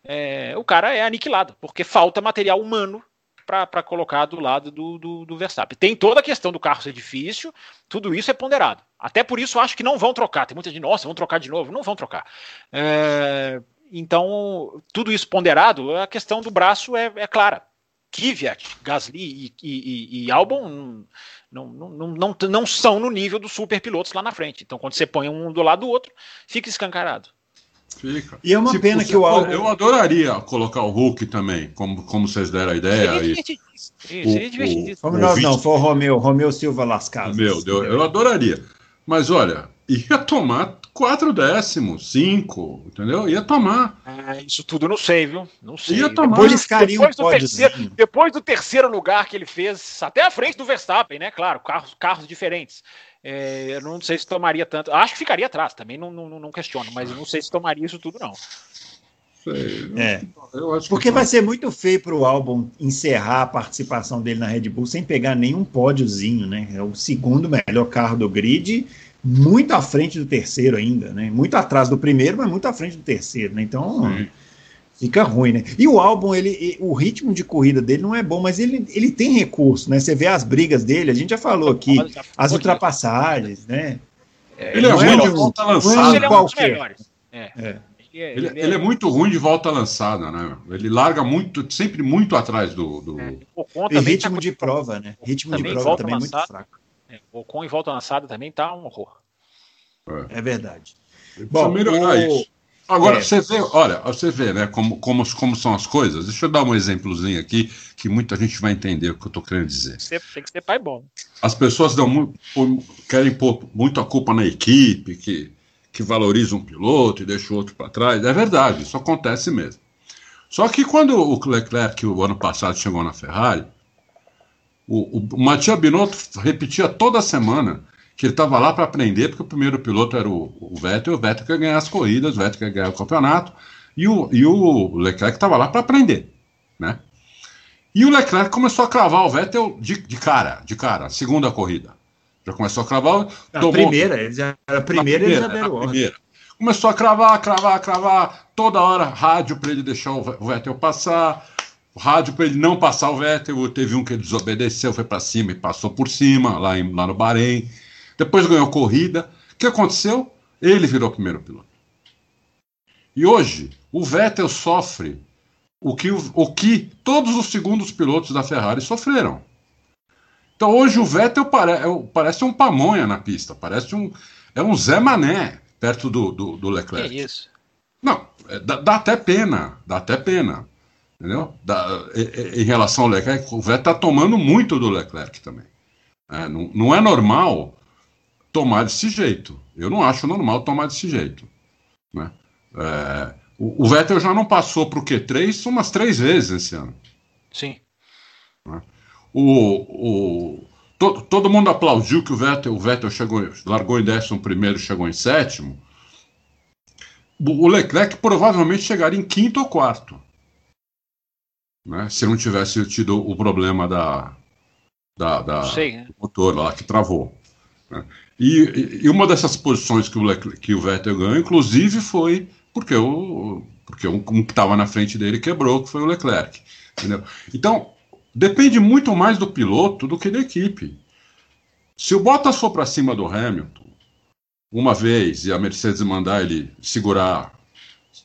é, o cara é aniquilado, porque falta material humano para colocar do lado do, do, do, Verstappen. Tem toda a questão do carro ser difícil, tudo isso é ponderado. Até por isso acho que não vão trocar. Tem muita gente, nossa, vão trocar de novo. Não vão trocar. É, então, tudo isso ponderado, a questão do braço é, é clara. Kvyat, Gasly e, e, e Albon não, não, não, não, são no nível dos super pilotos lá na frente. Então, quando você põe um do lado do outro, fica escancarado. Fica. E é uma tipo, pena que o álbum. Eu adoraria colocar o Hulk também, como, como vocês deram a ideia. Seria divertidíssimo. Seria divertidíssimo. Não, não, foi o Romeu, Romeu Silva Lascado. Meu Deus, eu adoraria. Mas olha, ia tomar quatro décimos, cinco, entendeu? Ia tomar. É, isso tudo não sei, viu? Não sei. Ia tomar. Depois, depois, do terceiro, depois do terceiro lugar que ele fez, até a frente do Verstappen, né? Claro, carros, carros diferentes. É, eu não sei se tomaria tanto. Acho que ficaria atrás, também não, não, não questiono, mas eu não sei se tomaria isso tudo, não. Sei, é. Porque vai ser muito feio para o álbum encerrar a participação dele na Red Bull sem pegar nenhum pódiozinho, né? É o segundo melhor carro do grid, muito à frente do terceiro ainda, né? Muito atrás do primeiro, mas muito à frente do terceiro, né? Então Sim. Fica ruim, né? E o álbum, ele, o ritmo de corrida dele não é bom, mas ele, ele tem recurso, né? Você vê as brigas dele, a gente já falou aqui, as ultrapassagens, né? É, ele é ruim de volta lançada. Ele é um dos melhores. É. é. É, ele, ele, ele, é, muito ruim de volta lançada, né? Ele larga muito, sempre muito atrás do. do... É, e ritmo tá... de prova, né? Ritmo de prova também lançada, é muito fraco. É, o Ocon em volta lançada também tá um horror. É, é verdade. Bom, melhorar o... isso. Agora, é. você vê, olha, você vê, né, como, como, como são as coisas. Deixa eu dar um exemplozinho aqui que muita gente vai entender o que eu estou querendo dizer. tem que ser pai bom. As pessoas dão muito, querem pôr muito a culpa na equipe, que que valoriza um piloto e deixa o outro para trás. É verdade, isso acontece mesmo. Só que quando o Leclerc, o ano passado, chegou na Ferrari, o, o, o Matia Binotto repetia toda semana que ele estava lá para aprender, porque o primeiro piloto era o, o Vettel, o Vettel quer ganhar as corridas, o Vettel quer ganhar o campeonato, e o, e o Leclerc estava lá para aprender, né? E o Leclerc começou a cravar o Vettel de, de cara, de cara, segunda corrida. Já começou a cravar. A tomou... primeira, ele já, a primeira, ele já deram primeira. Começou a cravar, cravar, cravar, toda hora rádio para ele deixar o Vettel passar, rádio para ele não passar o Vettel. Teve um que ele desobedeceu, foi para cima e passou por cima, lá, em, lá no Bahrein. Depois ganhou corrida. O que aconteceu? Ele virou o primeiro piloto. E hoje, o Vettel sofre o que, o que todos os segundos pilotos da Ferrari sofreram. Então hoje o Vettel pare, é parece um pamonha na pista, parece um. É um Zé Mané perto do, do, do Leclerc. Que isso? Não, é, dá, dá, até pena, dá até pena. Entendeu? Dá, em relação ao Leclerc, o Vettel está tomando muito do Leclerc também. É, não, não é normal tomar desse jeito. Eu não acho normal tomar desse jeito. Né? É, o, o, Vettel já não passou para o Q3 umas três vezes esse ano. Sim. Né? O, o, todo, todo mundo aplaudiu que o Vettel, o Vettel chegou, largou em décimo primeiro, chegou em sétimo. O Leclerc provavelmente chegaria em quinto ou quarto. Né, se não tivesse tido o problema da, da, da sei, né? do motor lá que travou. E, e, uma dessas posições que o, Leclerc, que o Vettel ganhou, inclusive, foi porque, o, porque um, um que estava na frente dele quebrou, que foi o Leclerc. Entendeu? Então, depende muito mais do piloto do que da equipe. Se o Bottas for para cima do Hamilton uma vez e a Mercedes mandar ele segurar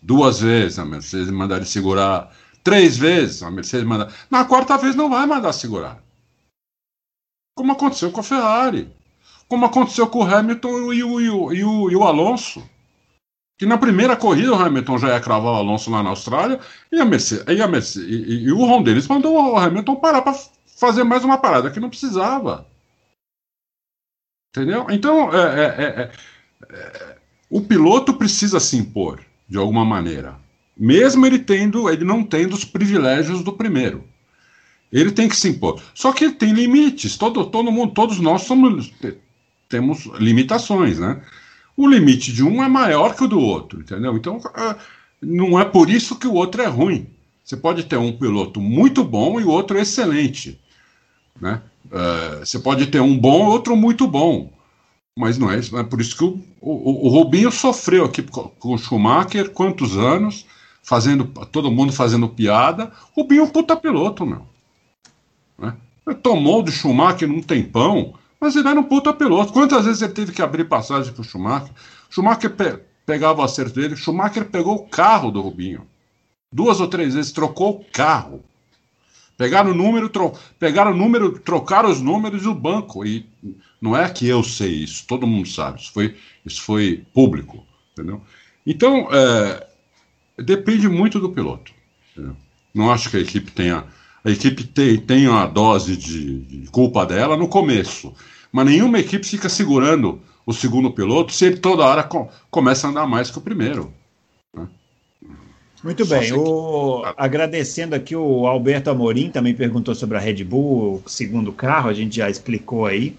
duas vezes, a Mercedes mandar ele segurar três vezes, a Mercedes mandar. Na quarta vez não vai mandar segurar. Como aconteceu com a Ferrari. Como aconteceu com o Hamilton e o, e o, e o, e o Alonso que na primeira corrida o Hamilton já ia cravar o Alonso lá na Austrália e, a Mercedes, e, a Mercedes, e, e o Ron Dennis mandou o Hamilton parar para fazer mais uma parada que não precisava. Entendeu? Então, é, é, é, é, o piloto precisa se impor de alguma maneira, mesmo ele tendo, ele não tendo os privilégios do primeiro. Ele tem que se impor. Só que tem limites. Todo, todo mundo, todos nós somos, temos limitações, né? o limite de um é maior que o do outro, entendeu? Então, ah, não é por isso que o outro é ruim. Você pode ter um piloto muito bom e o outro excelente, né? Uh, você pode ter um bom e outro muito bom, mas não é, é por isso que o, o, o Rubinho sofreu aqui com o Schumacher quantos anos, fazendo todo mundo fazendo piada. Rubinho é um puta piloto, meu. Né? Tomou do Schumacher num tempão mas ele era um puta piloto. Quantas vezes ele teve que abrir passagem para o Schumacher? Schumacher pe pegava o acerto dele. Schumacher pegou o carro do Rubinho. Duas ou três vezes trocou o carro. Pegaram o número, pegaram o número, trocaram os números do banco. E não é que eu sei isso, todo mundo sabe. Isso foi, isso foi público, entendeu? Então, é, depende muito do piloto. Entendeu? Não acho que a equipe tenha a equipe tem, tem dose de, de culpa dela no começo, mas nenhuma equipe fica segurando o segundo piloto se ele toda hora com, começa a andar mais que o primeiro. Né? Muito Só bem. O, agradecendo aqui o Alberto Amorim, também perguntou sobre a Red Bull, o segundo carro, a gente já explicou aí.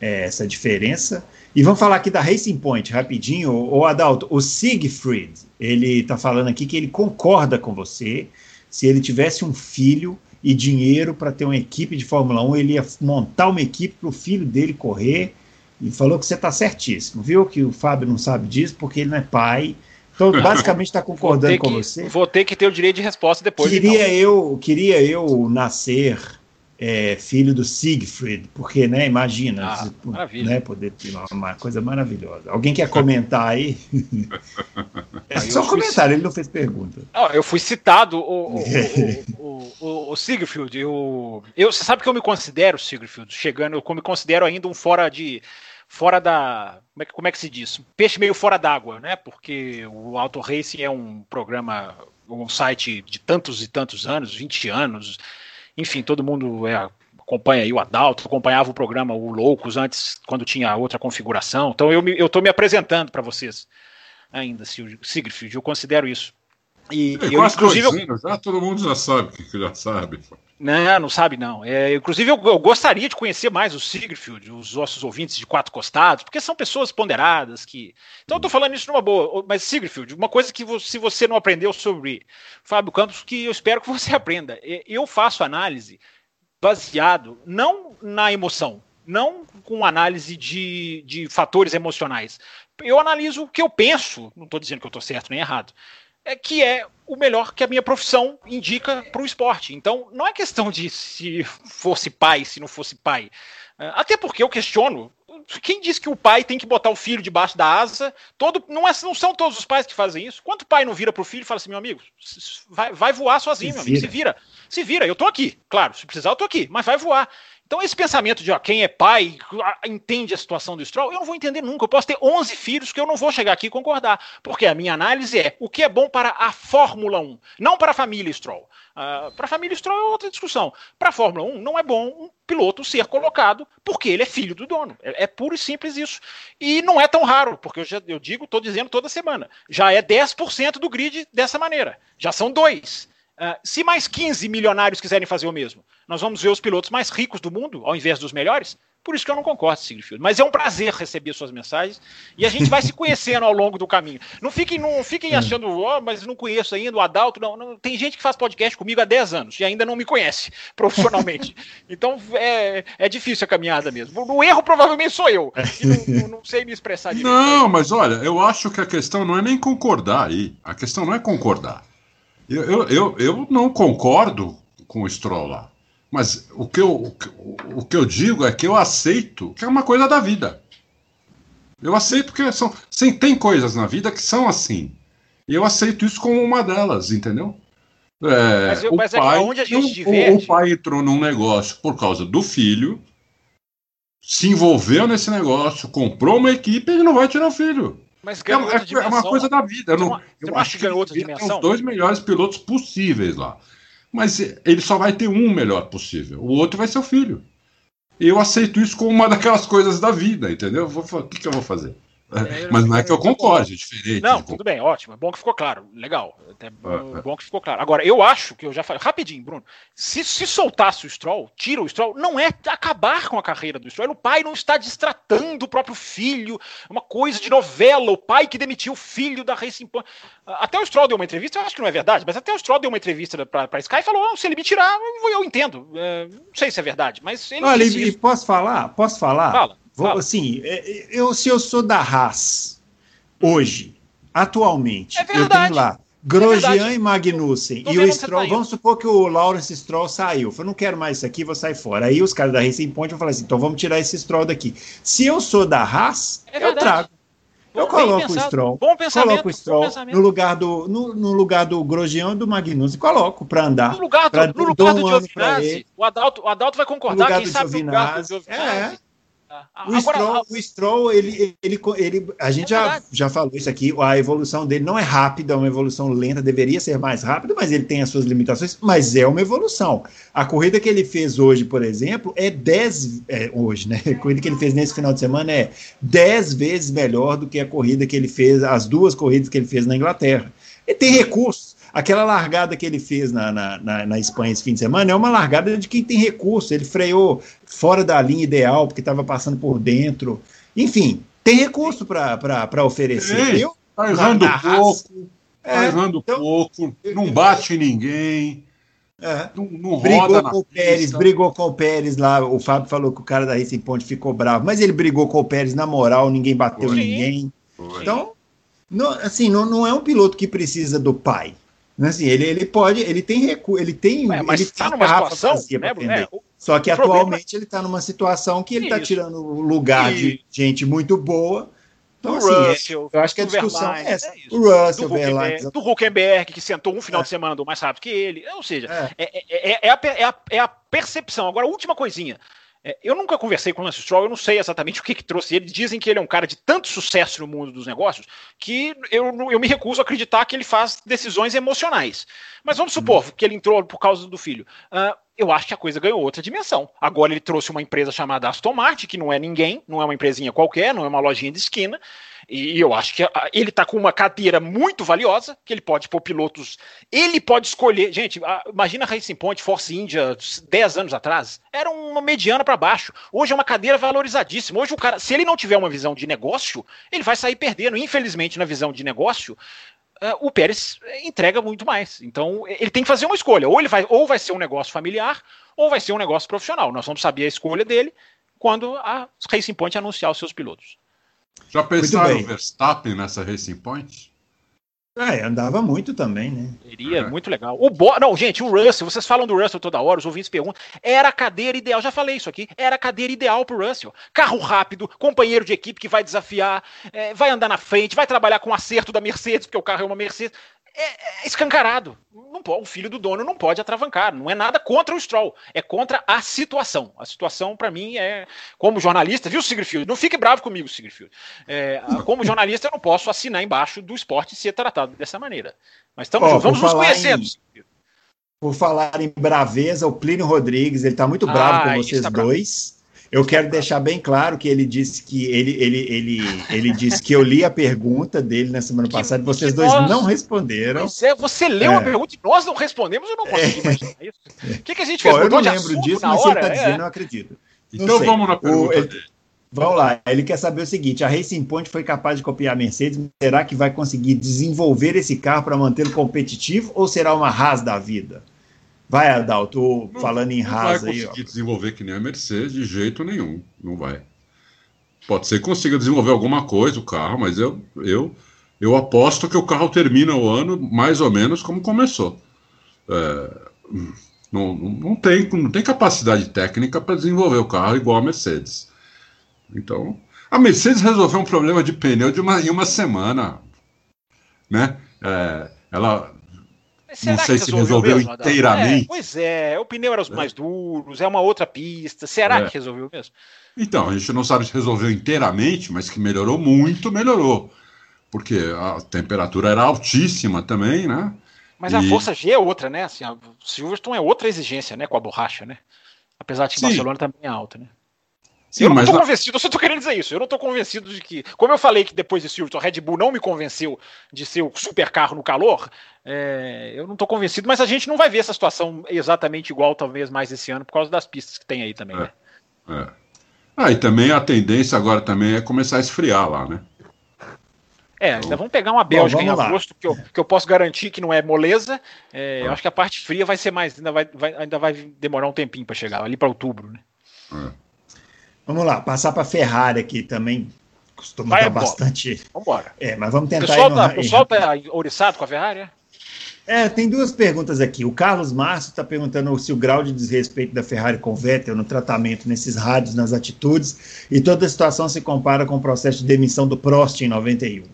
é, essa diferença. E vamos falar aqui da Racing Point, rapidinho. O Adalto, o Siegfried, ele está falando aqui que ele concorda com você. Se ele tivesse um filho e dinheiro para ter uma equipe de Fórmula 1, ele ia montar uma equipe para o filho dele correr. E falou que você está certíssimo, viu? Que o Fábio não sabe disso porque ele não é pai. Então, basicamente, está concordando com você. Vou ter que ter o direito de resposta depois. Queria, então. eu, queria eu nascer é, filho do Siegfried, porque, né, imagina, ah, né, poder ter uma, uma, coisa maravilhosa. Alguém quer comentar aí? é só comentário, ele não fez pergunta. Ah, eu fui citado, o, o, o, o, Siegfried, eu, eu, você sabe que eu me considero, Siegfried, chegando, eu me considero ainda um fora de, fora da, como é que, como é que se diz? Peixe meio fora d'água, né, porque o Auto Racing é um programa, um site de tantos e tantos anos, 20 anos, enfim, todo mundo é, acompanha aí o Adalto, acompanhava o programa O Loucos antes, quando tinha outra configuração. Então eu estou me apresentando para vocês ainda, Sigrid, eu considero isso. E, é, eu, inclusive, eu, já todo mundo já sabe que já sabe. Não, não sabe não. É, inclusive eu, eu, gostaria de conhecer mais o Sigrid, os nossos ouvintes de quatro costados, porque são pessoas ponderadas que. Então eu tô falando isso numa boa. Mas Sigrid, uma coisa que você, se você não aprendeu sobre Fábio Campos, que eu espero que você aprenda. Eu faço análise baseado não na emoção, não com análise de, de fatores emocionais. Eu analiso o que eu penso, não estou dizendo que eu estou certo nem errado é, que é o melhor que a minha profissão indica para o esporte. Então, não é questão de se fosse pai, se não fosse pai. É, até porque eu questiono. Quem diz que o pai tem que botar o filho debaixo da asa? Todo, não, é, não são todos os pais que fazem isso. Quanto pai não vira para o filho e fala assim, meu amigo, vai, vai voar sozinho, se meu amigo, se vira. Se vira, eu tô aqui. Claro, se precisar, eu tô aqui, mas vai voar. Então, esse pensamento de ó, quem é pai entende a situação do Stroll, eu não vou entender nunca. Eu posso ter 11 filhos que eu não vou chegar aqui e concordar. Porque a minha análise é o que é bom para a Fórmula 1, não para a família Stroll. Uh, para a família Stroll é outra discussão. Para a Fórmula 1, não é bom um piloto ser colocado porque ele é filho do dono. É, é puro e simples isso. E não é tão raro, porque eu, já, eu digo, estou dizendo toda semana. Já é 10% do grid dessa maneira. Já são dois. Uh, se mais 15 milionários quiserem fazer o mesmo, nós vamos ver os pilotos mais ricos do mundo, ao invés dos melhores? Por isso que eu não concordo, Sigrid Mas é um prazer receber suas mensagens e a gente vai se conhecendo ao longo do caminho. Não fiquem, não fiquem hum. achando, oh, mas não conheço ainda o Adalto. Não, não, tem gente que faz podcast comigo há 10 anos e ainda não me conhece profissionalmente. Então é, é difícil a caminhada mesmo. O erro provavelmente sou eu. Não, não, não, sei me expressar direito. Não, mas olha, eu acho que a questão não é nem concordar aí. A questão não é concordar. Eu, eu, eu, eu não concordo com o Stroll lá. Mas o que, eu, o que eu digo é que eu aceito que é uma coisa da vida. Eu aceito que são. Sim, tem coisas na vida que são assim. E eu aceito isso como uma delas, entendeu? É, mas, eu, mas o, pai, onde a gente diverte... o pai entrou num negócio por causa do filho, se envolveu nesse negócio, comprou uma equipe e não vai tirar o filho. Mas é, é, é uma coisa da vida. Eu, não, eu acho que, que outra tem os dois melhores pilotos possíveis lá. Mas ele só vai ter um melhor possível. O outro vai ser o filho. Eu aceito isso como uma daquelas coisas da vida, entendeu? O que, que eu vou fazer? É, mas não é que eu concorde, é diferente. Não, tudo bem, ótimo. É bom que ficou claro. Legal. É, é bom que ficou claro. Agora, eu acho que eu já falei. Rapidinho, Bruno. Se, se soltasse o Stroll, tira o Stroll, não é acabar com a carreira do Stroll. O pai não está distratando o próprio filho. Uma coisa de novela. O pai que demitiu o filho da Racing Point. Até o Stroll deu uma entrevista, eu acho que não é verdade, mas até o Stroll deu uma entrevista para a Sky e falou: se ele me tirar, eu, eu entendo. É, não sei se é verdade, mas ele. Olha, e, posso falar? Posso falar? Fala. Vou, assim, é, eu, se eu sou da Haas hoje, atualmente, é eu tenho lá Grosjean é e Magnussen. e o Stroll, vamos supor que o Lawrence Stroll saiu. Eu não quero mais isso aqui, vou sair fora. Aí os caras da Racing Point vão falar assim: então vamos tirar esse Stroll daqui. Se eu sou da Haas, é eu trago. Eu coloco o Stroll. Bom coloco o Stroll no lugar do no, no lugar do Grosjean e do Magnussen. Coloco para andar. No lugar do, no lugar do Giovinazzi, o Adalto, o Adalto vai concordar. Quem sabe no lugar do Giovinazzi. É. O, Agora, Stroll, o Stroll, ele, ele, ele, a gente é já, já falou isso aqui, a evolução dele não é rápida, é uma evolução lenta, deveria ser mais rápida, mas ele tem as suas limitações, mas é uma evolução. A corrida que ele fez hoje, por exemplo, é 10, é, hoje, né? A corrida que ele fez nesse final de semana é 10 vezes melhor do que a corrida que ele fez, as duas corridas que ele fez na Inglaterra. Ele tem recursos. Aquela largada que ele fez na, na, na, na, Espanha esse fim de semana é uma largada de quem tem recurso. Ele freou fora da linha ideal, porque estava passando por dentro. Enfim, tem recurso para oferecer. Ei, tá errando pouco, é, tá errando então, pouco, não bate ninguém. É. Não, não brigou com o Pérez, brigou com o Pérez lá. O Fábio falou que o cara da Racing Point ficou bravo, mas ele brigou com o Pérez na moral, ninguém bateu Sim. ninguém. Foi. Então, não, assim, não, não é um piloto que precisa do pai. Assim, ele, ele pode, ele tem recurso, ele tem. É, mas ele tá numa situação, né, é, Só que atualmente problema... ele está numa situação que ele está tirando o lugar e... de gente muito boa então, assim, é, Russell, eu acho que a discussão é essa. É o Russell, do Huckenberg, do Huckenberg, que sentou um final é. de semana mais rápido que ele. Ou seja, é, é, é, é a, a, é, a, percepção. Agora, última coisinha. Eu nunca conversei com o Lance Stroll, eu não sei exatamente o que, que trouxe ele. Dizem que ele é um cara de tanto sucesso no mundo dos negócios que eu, eu me recuso a acreditar que ele faz decisões emocionais. Mas vamos supor hum. que ele entrou por causa do filho. Uh, eu acho que a coisa ganhou outra dimensão. Agora ele trouxe uma empresa chamada Aston Martin, que não é ninguém, não é uma empresinha qualquer, não é uma lojinha de esquina, e eu acho que ele está com uma cadeira muito valiosa, que ele pode pôr pilotos. Ele pode escolher. Gente, imagina a Racing Point, Force India, 10 anos atrás. Era uma mediana para baixo. Hoje é uma cadeira valorizadíssima. Hoje o cara, se ele não tiver uma visão de negócio, ele vai sair perdendo. Infelizmente, na visão de negócio, uh, o Pérez entrega muito mais. Então, ele tem que fazer uma escolha. Ou ele vai, ou vai ser um negócio familiar, ou vai ser um negócio profissional. Nós vamos saber a escolha dele quando a Racing Point anunciar os seus pilotos. Já pensaram o Verstappen nessa Racing Point? É, andava muito também, né? Seria é. muito legal. O Bo... Não, gente, o Russell, vocês falam do Russell toda hora, os ouvintes perguntam. Era a cadeira ideal, já falei isso aqui. Era a cadeira ideal pro Russell. Carro rápido, companheiro de equipe que vai desafiar, é, vai andar na frente, vai trabalhar com acerto da Mercedes, porque o carro é uma Mercedes é, é escancarado. Não pode, o filho do dono não pode atravancar. Não é nada contra o Stroll, é contra a situação. A situação, para mim, é. Como jornalista, viu, Sigurfield? Não fique bravo comigo, Sigurfield. É, como jornalista, eu não posso assinar embaixo do esporte ser tratado dessa maneira. Mas estamos, oh, vamos nos conhecendo. Em, por falar em braveza, o Plínio Rodrigues, ele está muito bravo ah, com vocês tá dois. Eu quero deixar bem claro que ele disse que ele, ele, ele, ele disse que eu li a pergunta dele na semana passada e vocês dois nós... não responderam. Pois é, você leu é. a pergunta e nós não respondemos, eu não consigo é. imaginar isso. O que, que a gente fez? Pô, eu não lembro disso, mas hora? ele está dizendo, é. eu acredito. Então vamos na pergunta. O, ele, vamos lá, ele quer saber o seguinte: a Racing Point foi capaz de copiar a Mercedes, será que vai conseguir desenvolver esse carro para mantê-lo competitivo ou será uma Haas da vida? Vai, Adalto, falando em Haas aí. Não vai conseguir desenvolver que nem a Mercedes de jeito nenhum. Não vai. Pode ser que consiga desenvolver alguma coisa o carro, mas eu, eu, eu aposto que o carro termina o ano mais ou menos como começou. É, não, não, tem, não tem capacidade técnica para desenvolver o carro igual a Mercedes. Então, a Mercedes resolveu um problema de pneu de uma, em uma semana. Né? É, ela não sei se resolveu mesmo, inteiramente. É, pois é, o pneu era os é. mais duros, é uma outra pista. Será é. que resolveu mesmo? Então, a gente não sabe se resolveu inteiramente, mas que melhorou muito, melhorou. Porque a temperatura era altíssima também, né? Mas e... a força G é outra, né? Assim, a Silverstone é outra exigência, né? Com a borracha, né? Apesar de que Sim. Barcelona também é alta, né? Sim, eu não estou convencido, eu só estou querendo dizer isso. Eu não estou convencido de que. Como eu falei que depois de Silverstone, a Red Bull não me convenceu de ser o super carro no calor, é, eu não estou convencido, mas a gente não vai ver essa situação exatamente igual, talvez, mais esse ano, por causa das pistas que tem aí também, é, né? É. Ah, e também a tendência agora também é começar a esfriar lá, né? É, ainda vamos pegar uma Bélgica Bom, em agosto, que eu, que eu posso garantir que não é moleza. É, Eu acho que a parte fria vai ser mais. Ainda vai, vai ainda vai demorar um tempinho para chegar, ali para outubro, né? É. Vamos lá, passar para Ferrari aqui também. Costuma Vai dar bastante. Vambora. É, mas vamos tentar. O pessoal está tá ouriçado com a Ferrari? É? é, tem duas perguntas aqui. O Carlos Márcio está perguntando se o grau de desrespeito da Ferrari com o Vettel no tratamento, nesses rádios, nas atitudes, e toda a situação se compara com o processo de demissão do Prost em 91.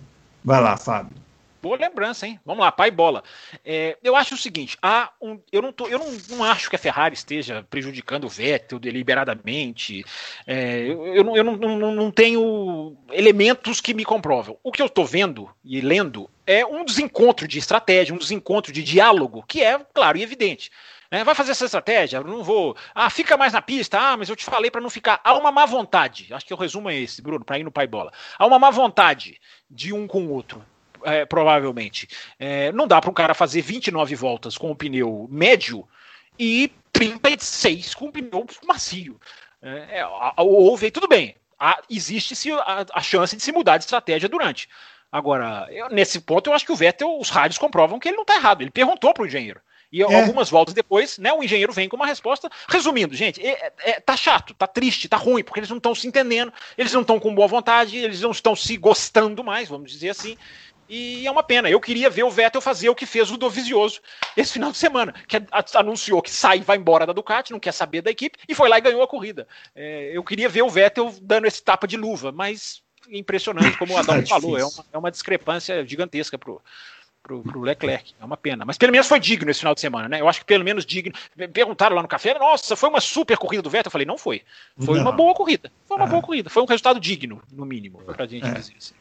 Vai lá, Fábio. Boa lembrança, hein? Vamos lá, pai bola. É, eu acho o seguinte: há um, eu, não, tô, eu não, não acho que a Ferrari esteja prejudicando o Vettel deliberadamente. É, eu, eu, não, eu não, não, não tenho elementos que me comprovam. O que eu estou vendo e lendo é um desencontro de estratégia, um desencontro de diálogo, que é claro e evidente. É, vai fazer essa estratégia? Não vou. Ah, fica mais na pista. Ah, mas eu te falei para não ficar. Há uma má vontade. Acho que o resumo é esse, Bruno, para ir no pai bola. Há uma má vontade de um com o outro é, provavelmente. É, não dá para um cara fazer 29 voltas com o pneu médio e 36 com o pneu macio. É, é houve, tudo bem, existe-se a, a, chance de se mudar de estratégia durante. Agora, eu, nesse ponto, eu acho que o Vettel, os rádios comprovam que ele não está errado. Ele perguntou para o engenheiro. E é. algumas voltas depois, né, o engenheiro vem com uma resposta. Resumindo, gente, é, é, tá chato, tá triste, tá ruim, porque eles não estão se entendendo, eles não estão com boa vontade, eles não estão se gostando mais, vamos dizer assim. E é uma pena. Eu queria ver o Vettel fazer o que fez o Dovizioso esse final de semana, que anunciou que sai e vai embora da Ducati, não quer saber da equipe, e foi lá e ganhou a corrida. É, eu queria ver o Vettel dando esse tapa de luva, mas impressionante, como o Adão é falou, é uma, é uma discrepância gigantesca pro, pro, pro Leclerc. É uma pena. Mas pelo menos foi digno esse final de semana, né? Eu acho que pelo menos digno. Perguntaram lá no café, nossa, foi uma super corrida do Vettel. Eu falei, não foi. Foi não. uma boa corrida. Foi uma boa corrida. Foi um resultado digno, no mínimo, pra gente é. dizer assim.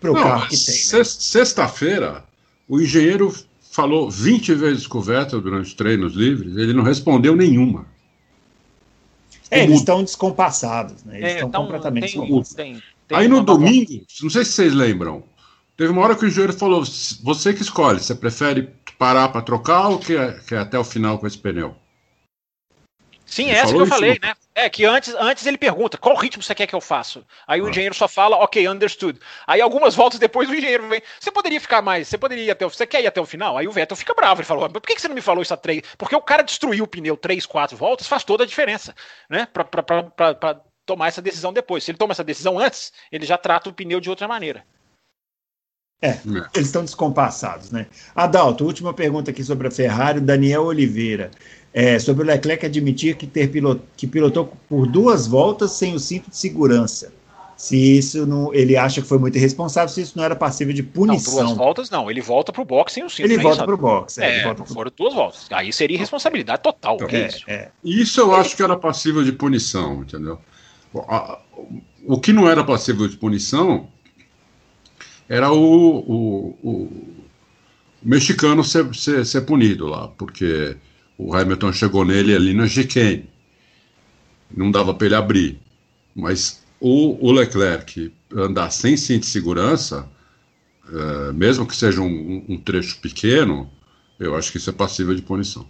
Pro não, carro que tem. Né? Sexta-feira, o engenheiro falou 20 vezes com o Vettel durante os treinos livres, ele não respondeu nenhuma. É, eles estão descompassados, né? Eles é, estão completamente descompassados. Aí no domingo, não sei se vocês lembram, Teve uma hora que o engenheiro falou: você que escolhe, você prefere parar para trocar ou quer, quer até o final com esse pneu? Sim, ele é essa que eu falei, né? É que antes, antes ele pergunta qual ritmo você quer que eu faça. Aí ah. o engenheiro só fala, ok, understood. Aí algumas voltas depois o engenheiro vem, você poderia ficar mais, você poderia ir até o, você quer ir até o final? Aí o Vettel fica bravo, ele falou, por que você não me falou isso a três? Porque o cara destruiu o pneu três, quatro voltas, faz toda a diferença, né? Pra, pra, pra, pra, pra tomar essa decisão depois. Se ele toma essa decisão antes, ele já trata o pneu de outra maneira. É, é, eles estão descompassados, né? Adalto, última pergunta aqui sobre a Ferrari, Daniel Oliveira. É, sobre o Leclerc admitir que, ter pilot, que pilotou por duas voltas sem o cinto de segurança. Se isso não. Ele acha que foi muito irresponsável, se isso não era passível de punição. Não, duas voltas não. Ele volta para o boxe sem o cinto. Ele né, volta para o boxe. É, é pro... foram duas voltas. Aí seria irresponsabilidade total. Então, é, isso? É. isso eu acho que era passível de punição, entendeu? O que não era passível de punição era o, o, o mexicano ser, ser, ser, punido lá, porque o Hamilton chegou nele ali na chicane. Não dava para ele abrir. Mas o, o, Leclerc andar sem cinto de segurança, é, mesmo que seja um, um, trecho pequeno, eu acho que isso é passível de punição.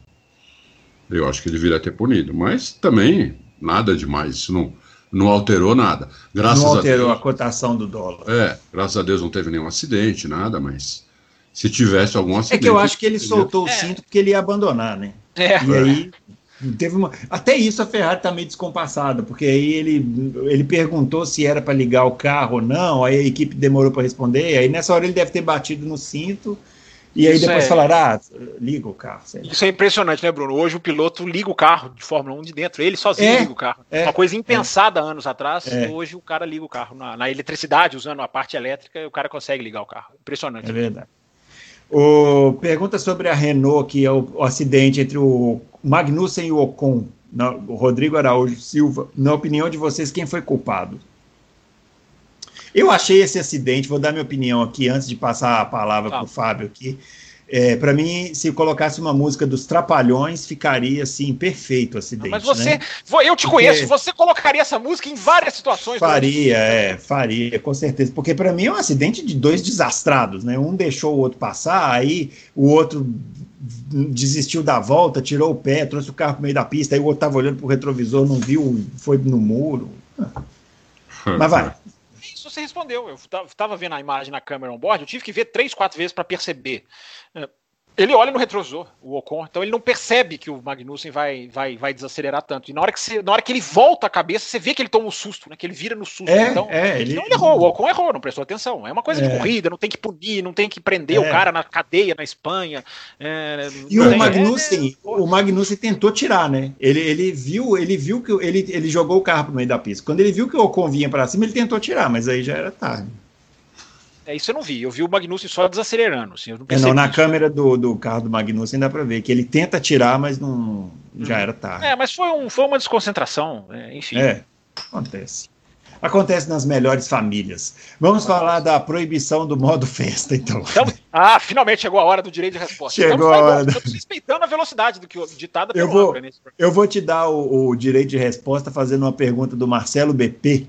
Eu acho que ele deveria ter punido. Mas também nada demais. Isso não não alterou nada. Graças não alterou a, Deus, a cotação do dólar. É, graças a Deus não teve nenhum acidente, nada, mas se tivesse algum acidente. É que eu acho que ele soltou o é. cinto porque ele ia abandonar, né? É. E aí teve uma. Até isso a Ferrari está meio descompassada, porque aí ele, ele perguntou se era para ligar o carro ou não, aí a equipe demorou para responder, aí nessa hora ele deve ter batido no cinto e aí Isso depois é... falaram, ah, liga o carro. Isso é impressionante, né, Bruno? Hoje o piloto liga o carro de Fórmula 1 de dentro, ele sozinho é, liga o carro. É, Uma coisa impensada é. anos atrás, é. hoje o cara liga o carro. Na, na, eletricidade, usando a parte elétrica, o cara consegue ligar o carro. Impressionante. É verdade. O, pergunta sobre a Renault, que é o, o acidente entre o Magnussen e o Ocon, na, o Rodrigo Araújo Silva. Na opinião de vocês, quem foi culpado? Eu achei esse acidente, vou dar minha opinião aqui antes de passar a palavra para o Fábio aqui. É, para mim, se colocasse uma música dos Trapalhões, ficaria assim, perfeito o acidente. Mas você, né? eu te Porque conheço, você colocaria essa música em várias situações. Faria, é, faria, com certeza. Porque para mim é um acidente de dois desastrados, né? Um deixou o outro passar, aí o outro desistiu da volta, tirou o pé, trouxe o carro para meio da pista, aí o outro estava olhando para o retrovisor, não viu, foi no muro. Mas vai você respondeu. Eu estava vendo a imagem na câmera on board, eu tive que ver três, quatro vezes para perceber. É, ele olha no retrovisor, o Ocon, então ele não percebe que o Magnussen vai, vai, vai desacelerar tanto. E na hora, que você, na hora que ele volta a cabeça, você vê que ele toma um susto, né? Que ele vira no susto. É, então, é, ele... ele errou, o Ocon errou, não prestou atenção. É uma coisa é. de corrida, não tem que punir, não tem que prender é. o cara na cadeia na Espanha. É, e o Magnussen, é, o Magnussen tentou tirar, né? Ele, ele viu, ele viu que ele, ele jogou o carro pro meio da pista. Quando ele viu que o Ocon vinha para cima, ele tentou tirar, mas aí já era tarde. É, isso eu não vi. Eu vi o Magnussen só desacelerando. Assim, eu não, é, não na isso. câmera do, do carro do Magnussen dá para ver que ele tenta tirar, mas não já hum. era tarde. É, mas foi, um, foi uma desconcentração, é, enfim. É, acontece. Acontece nas melhores famílias. Vamos falar da proibição do modo festa, então. então. Ah, finalmente chegou a hora do direito de resposta. Chegou a hora. Estamos respeitando a velocidade do que ditada pelo eu vou, Eu vou te dar o, o, direito de resposta fazendo uma pergunta do Marcelo BP.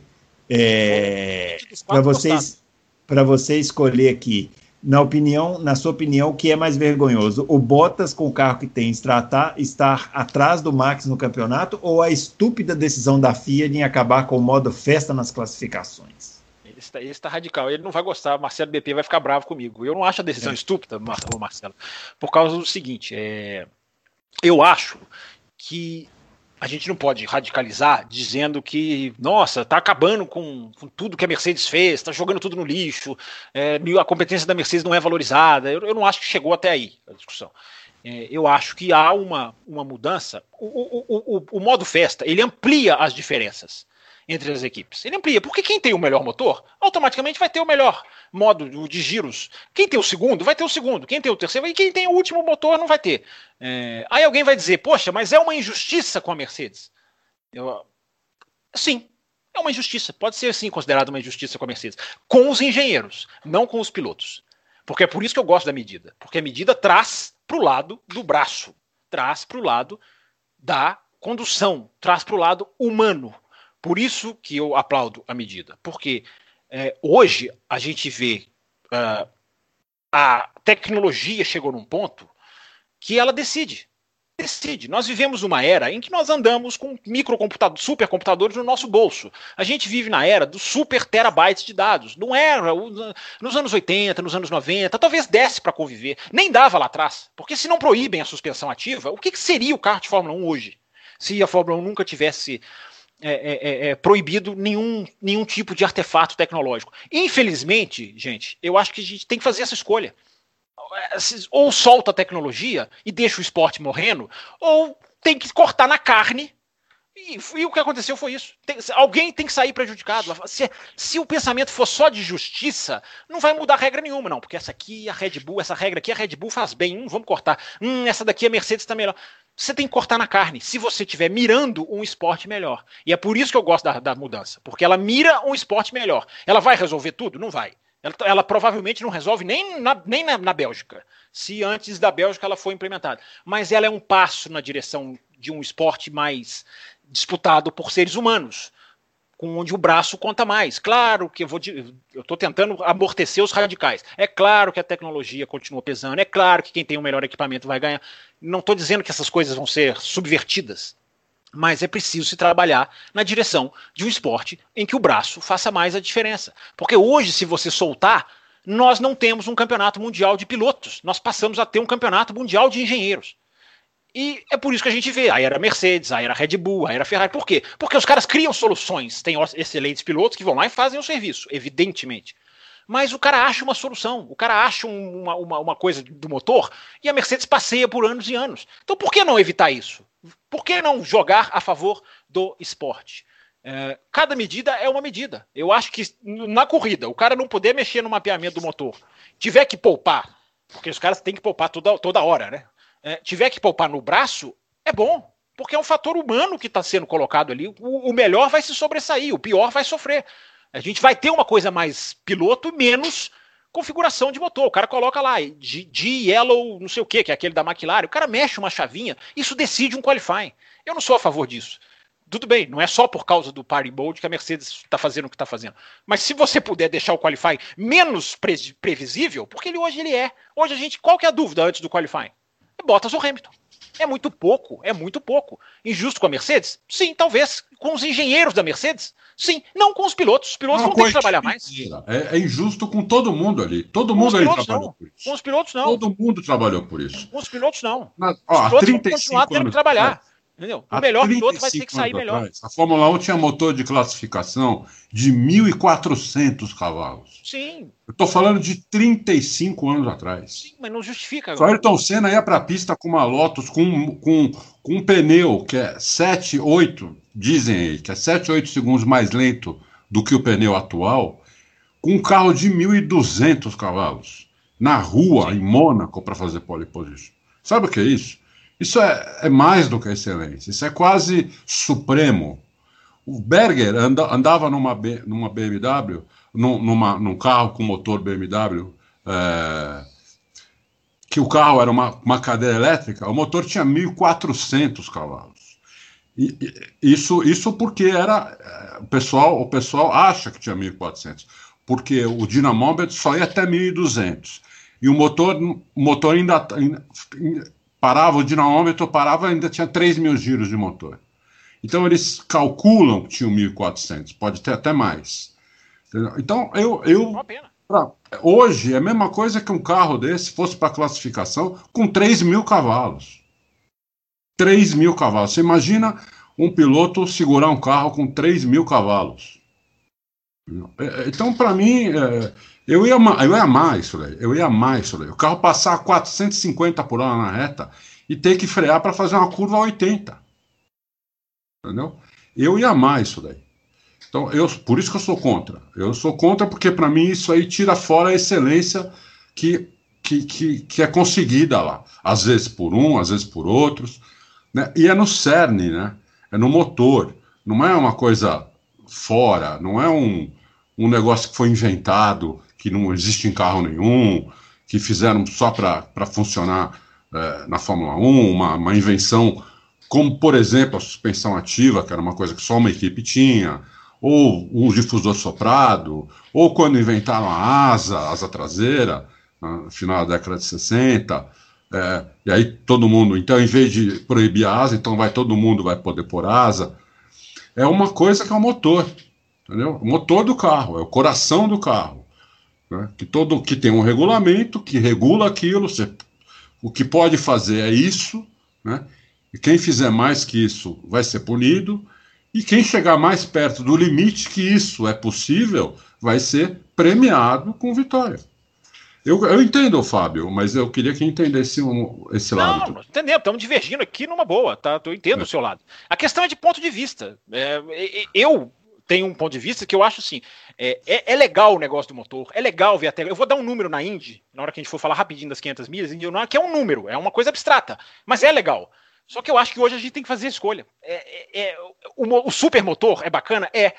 É, para vocês para você escolher aqui na opinião, na sua opinião, o que é mais vergonhoso? O Bottas com o carro que tem estar, estar atrás do Max no campeonato ou a estúpida decisão da FIA em acabar com o modo festa nas classificações? Ele está, ele está radical, ele não vai gostar, Marcelo BP vai ficar bravo comigo. Eu não acho a decisão é. estúpida, Marcelo, por causa do seguinte, é, eu acho que a gente não pode radicalizar dizendo que, nossa, tá acabando com, com tudo que a Mercedes fez, tá jogando tudo no lixo, é, a competência da Mercedes não é valorizada. Eu, eu, não acho que chegou até aí a discussão. É, eu acho que há uma, uma mudança. O, o, o, o modo festa ele amplia as diferenças entre as equipes. Ele amplia, porque quem tem o melhor motor, automaticamente vai ter o melhor modo de giros. Quem tem o segundo, vai ter o segundo. Quem tem o terceiro, e quem tem o último motor não vai ter. É... Aí alguém vai dizer, poxa, mas é uma injustiça com a Mercedes. Eu... Sim, é uma injustiça. Pode ser, sim, considerado uma injustiça com a Mercedes. Com os engenheiros, não com os pilotos. Porque é por isso que eu gosto da medida. Porque a medida traz para o lado do braço, traz para o lado da condução, traz para o lado humano. Por isso que eu aplaudo a medida. Porque é, hoje a gente vê uh, a tecnologia chegou num ponto que ela decide. Decide. Nós vivemos uma era em que nós andamos com microcomputadores, supercomputadores no nosso bolso. A gente vive na era dos super terabytes de dados. Não era nos anos 80, nos anos 90, talvez desse para conviver. Nem dava lá atrás. Porque se não proíbem a suspensão ativa, o que, que seria o kart de Fórmula 1 hoje? Se a Fórmula 1 nunca tivesse é, é, é, é, proibido nenhum, nenhum tipo de artefato tecnológico. Infelizmente, gente, eu acho que a gente tem que fazer essa escolha. Ou solta a tecnologia e deixa o esporte morrendo, ou tem que cortar na carne. E, e o que aconteceu foi isso. Tem, alguém tem que sair prejudicado. Se, se o pensamento for só de justiça, não vai mudar regra nenhuma, não. Porque essa aqui, a Red Bull, essa regra aqui, a Red Bull faz bem. Hum, vamos cortar. Hum, essa daqui, a Mercedes está melhor você tem que cortar na carne, se você estiver mirando um esporte melhor. E é por isso que eu gosto da, da mudança, porque ela mira um esporte melhor. Ela vai resolver tudo? Não vai. Ela, ela provavelmente não resolve nem, na, nem na, na Bélgica, se antes da Bélgica ela for implementada. Mas ela é um passo na direção de um esporte mais disputado por seres humanos com onde o braço conta mais. Claro que eu vou eu estou tentando amortecer os radicais. É claro que a tecnologia continua pesando, é claro que quem tem o melhor equipamento vai ganhar. Não estou dizendo que essas coisas vão ser subvertidas, mas é preciso se trabalhar na direção de um esporte em que o braço faça mais a diferença. Porque hoje, se você soltar, nós não temos um campeonato mundial de pilotos, nós passamos a ter um campeonato mundial de engenheiros. E é por isso que a gente vê a era Mercedes, a era Red Bull, a era Ferrari. Por quê? Porque os caras criam soluções. Tem excelentes pilotos que vão lá e fazem o serviço, evidentemente. Mas o cara acha uma solução, o cara acha uma, uma, uma coisa do motor e a Mercedes passeia por anos e anos. Então por que não evitar isso? Por que não jogar a favor do esporte? É, cada medida é uma medida. Eu acho que na corrida, o cara não poder mexer no mapeamento do motor, tiver que poupar, porque os caras têm que poupar toda, toda hora, né? É, tiver que poupar no braço, é bom. Porque é um fator humano que está sendo colocado ali. O, o, melhor vai se sobressair, o pior vai sofrer. A gente vai ter uma coisa mais piloto, menos configuração de motor. O cara coloca lá de, de yellow, não sei o que, que é aquele da McLaren. O cara mexe uma chavinha, isso decide um qualifying. Eu não sou a favor disso. Tudo bem, não é só por causa do party mode que a Mercedes está fazendo o que está fazendo. Mas se você puder deixar o qualifying menos pre previsível, porque ele hoje ele é. Hoje a gente, qual que é a dúvida antes do qualifying? Bottas ou Hamilton. É muito pouco, é muito pouco. Injusto com a Mercedes? Sim, talvez. Com os engenheiros da Mercedes? Sim. Não com os pilotos. Os pilotos vão ter que trabalhar mais. É, é, injusto com todo mundo ali. Todo mundo ali trabalhou não. por isso. Com os pilotos, não. Todo mundo trabalhou por isso. Com os pilotos, não. Na, ó, os pilotos vão continuar tendo que trabalhar. Entendeu? O melhor piloto vai ter que sair melhor. Atrás, a Fórmula 1 tinha motor de classificação de 1.400 cavalos. Sim. Eu estou falando de 35 anos atrás. Sim, mas não justifica. Agora. O Ayrton Senna ia para a pista com uma Lotus com, com, com um pneu que é 7, 8, dizem aí, que é 7, 8 segundos mais lento do que o pneu atual, com um carro de 1.200 cavalos, na rua, Sim. em Mônaco, para fazer pole position. Sabe o que é isso? Isso é, é mais do que excelência, isso é quase supremo. O Berger anda, andava numa, B, numa BMW, num, numa, num carro com motor BMW, é, que o carro era uma, uma cadeira elétrica, o motor tinha 1.400 cavalos. E, isso, isso porque era é, o pessoal, o pessoal acha que tinha 1.400, porque o dinamômetro só ia até 1.200. E o motor, o motor ainda, ainda parava, o dinamômetro parava, ainda tinha 3 mil giros de motor. Então eles calculam que tinha 1.400, pode ter até mais. Então eu, eu pra, hoje é a mesma coisa que um carro desse fosse para classificação com 3 mil cavalos. 3 mil cavalos. Você imagina um piloto segurar um carro com 3 mil cavalos. Então, para mim, é, eu, ia, eu ia amar isso daí. Eu ia amar isso daí. O carro passar a 450 por hora na reta e ter que frear para fazer uma curva a 80. Entendeu? Eu ia amar isso daí. Então, eu, por isso que eu sou contra. Eu sou contra porque, para mim, isso aí tira fora a excelência que, que, que, que, é conseguida lá. Às vezes por um, às vezes por outros. Né? E é no cerne, né? é no motor. Não é uma coisa fora, não é um, um negócio que foi inventado, que não existe em carro nenhum, que fizeram só para funcionar é, na Fórmula 1, uma, uma invenção como, por exemplo, a suspensão ativa, que era uma coisa que só uma equipe tinha, ou o difusor soprado, ou quando inventaram a asa, a asa traseira, no final da década de 60, é, e aí todo mundo, então em vez de proibir a asa, então vai todo mundo vai poder pôr asa. É uma coisa que é o motor, entendeu? O motor do carro, é o coração do carro. Né? Que, todo, que tem um regulamento que regula aquilo, você, o que pode fazer é isso, né? E quem fizer mais que isso vai ser punido, e quem chegar mais perto do limite que isso é possível vai ser premiado com vitória. Eu, eu entendo, Fábio, mas eu queria que entendesse um, esse lado. Não, entendemos, estamos divergindo aqui numa boa, tá? Eu entendo é. o seu lado. A questão é de ponto de vista. É, eu tenho um ponto de vista que eu acho assim: é, é, é, legal o negócio do motor, é legal ver até. Eu vou dar um número na Indy, na hora que a gente for falar rapidinho das 500 milhas, que é um número, é uma coisa abstrata, mas é legal. Só que eu acho que hoje a gente tem que fazer escolha. É, é, é, o, o super motor é bacana? É.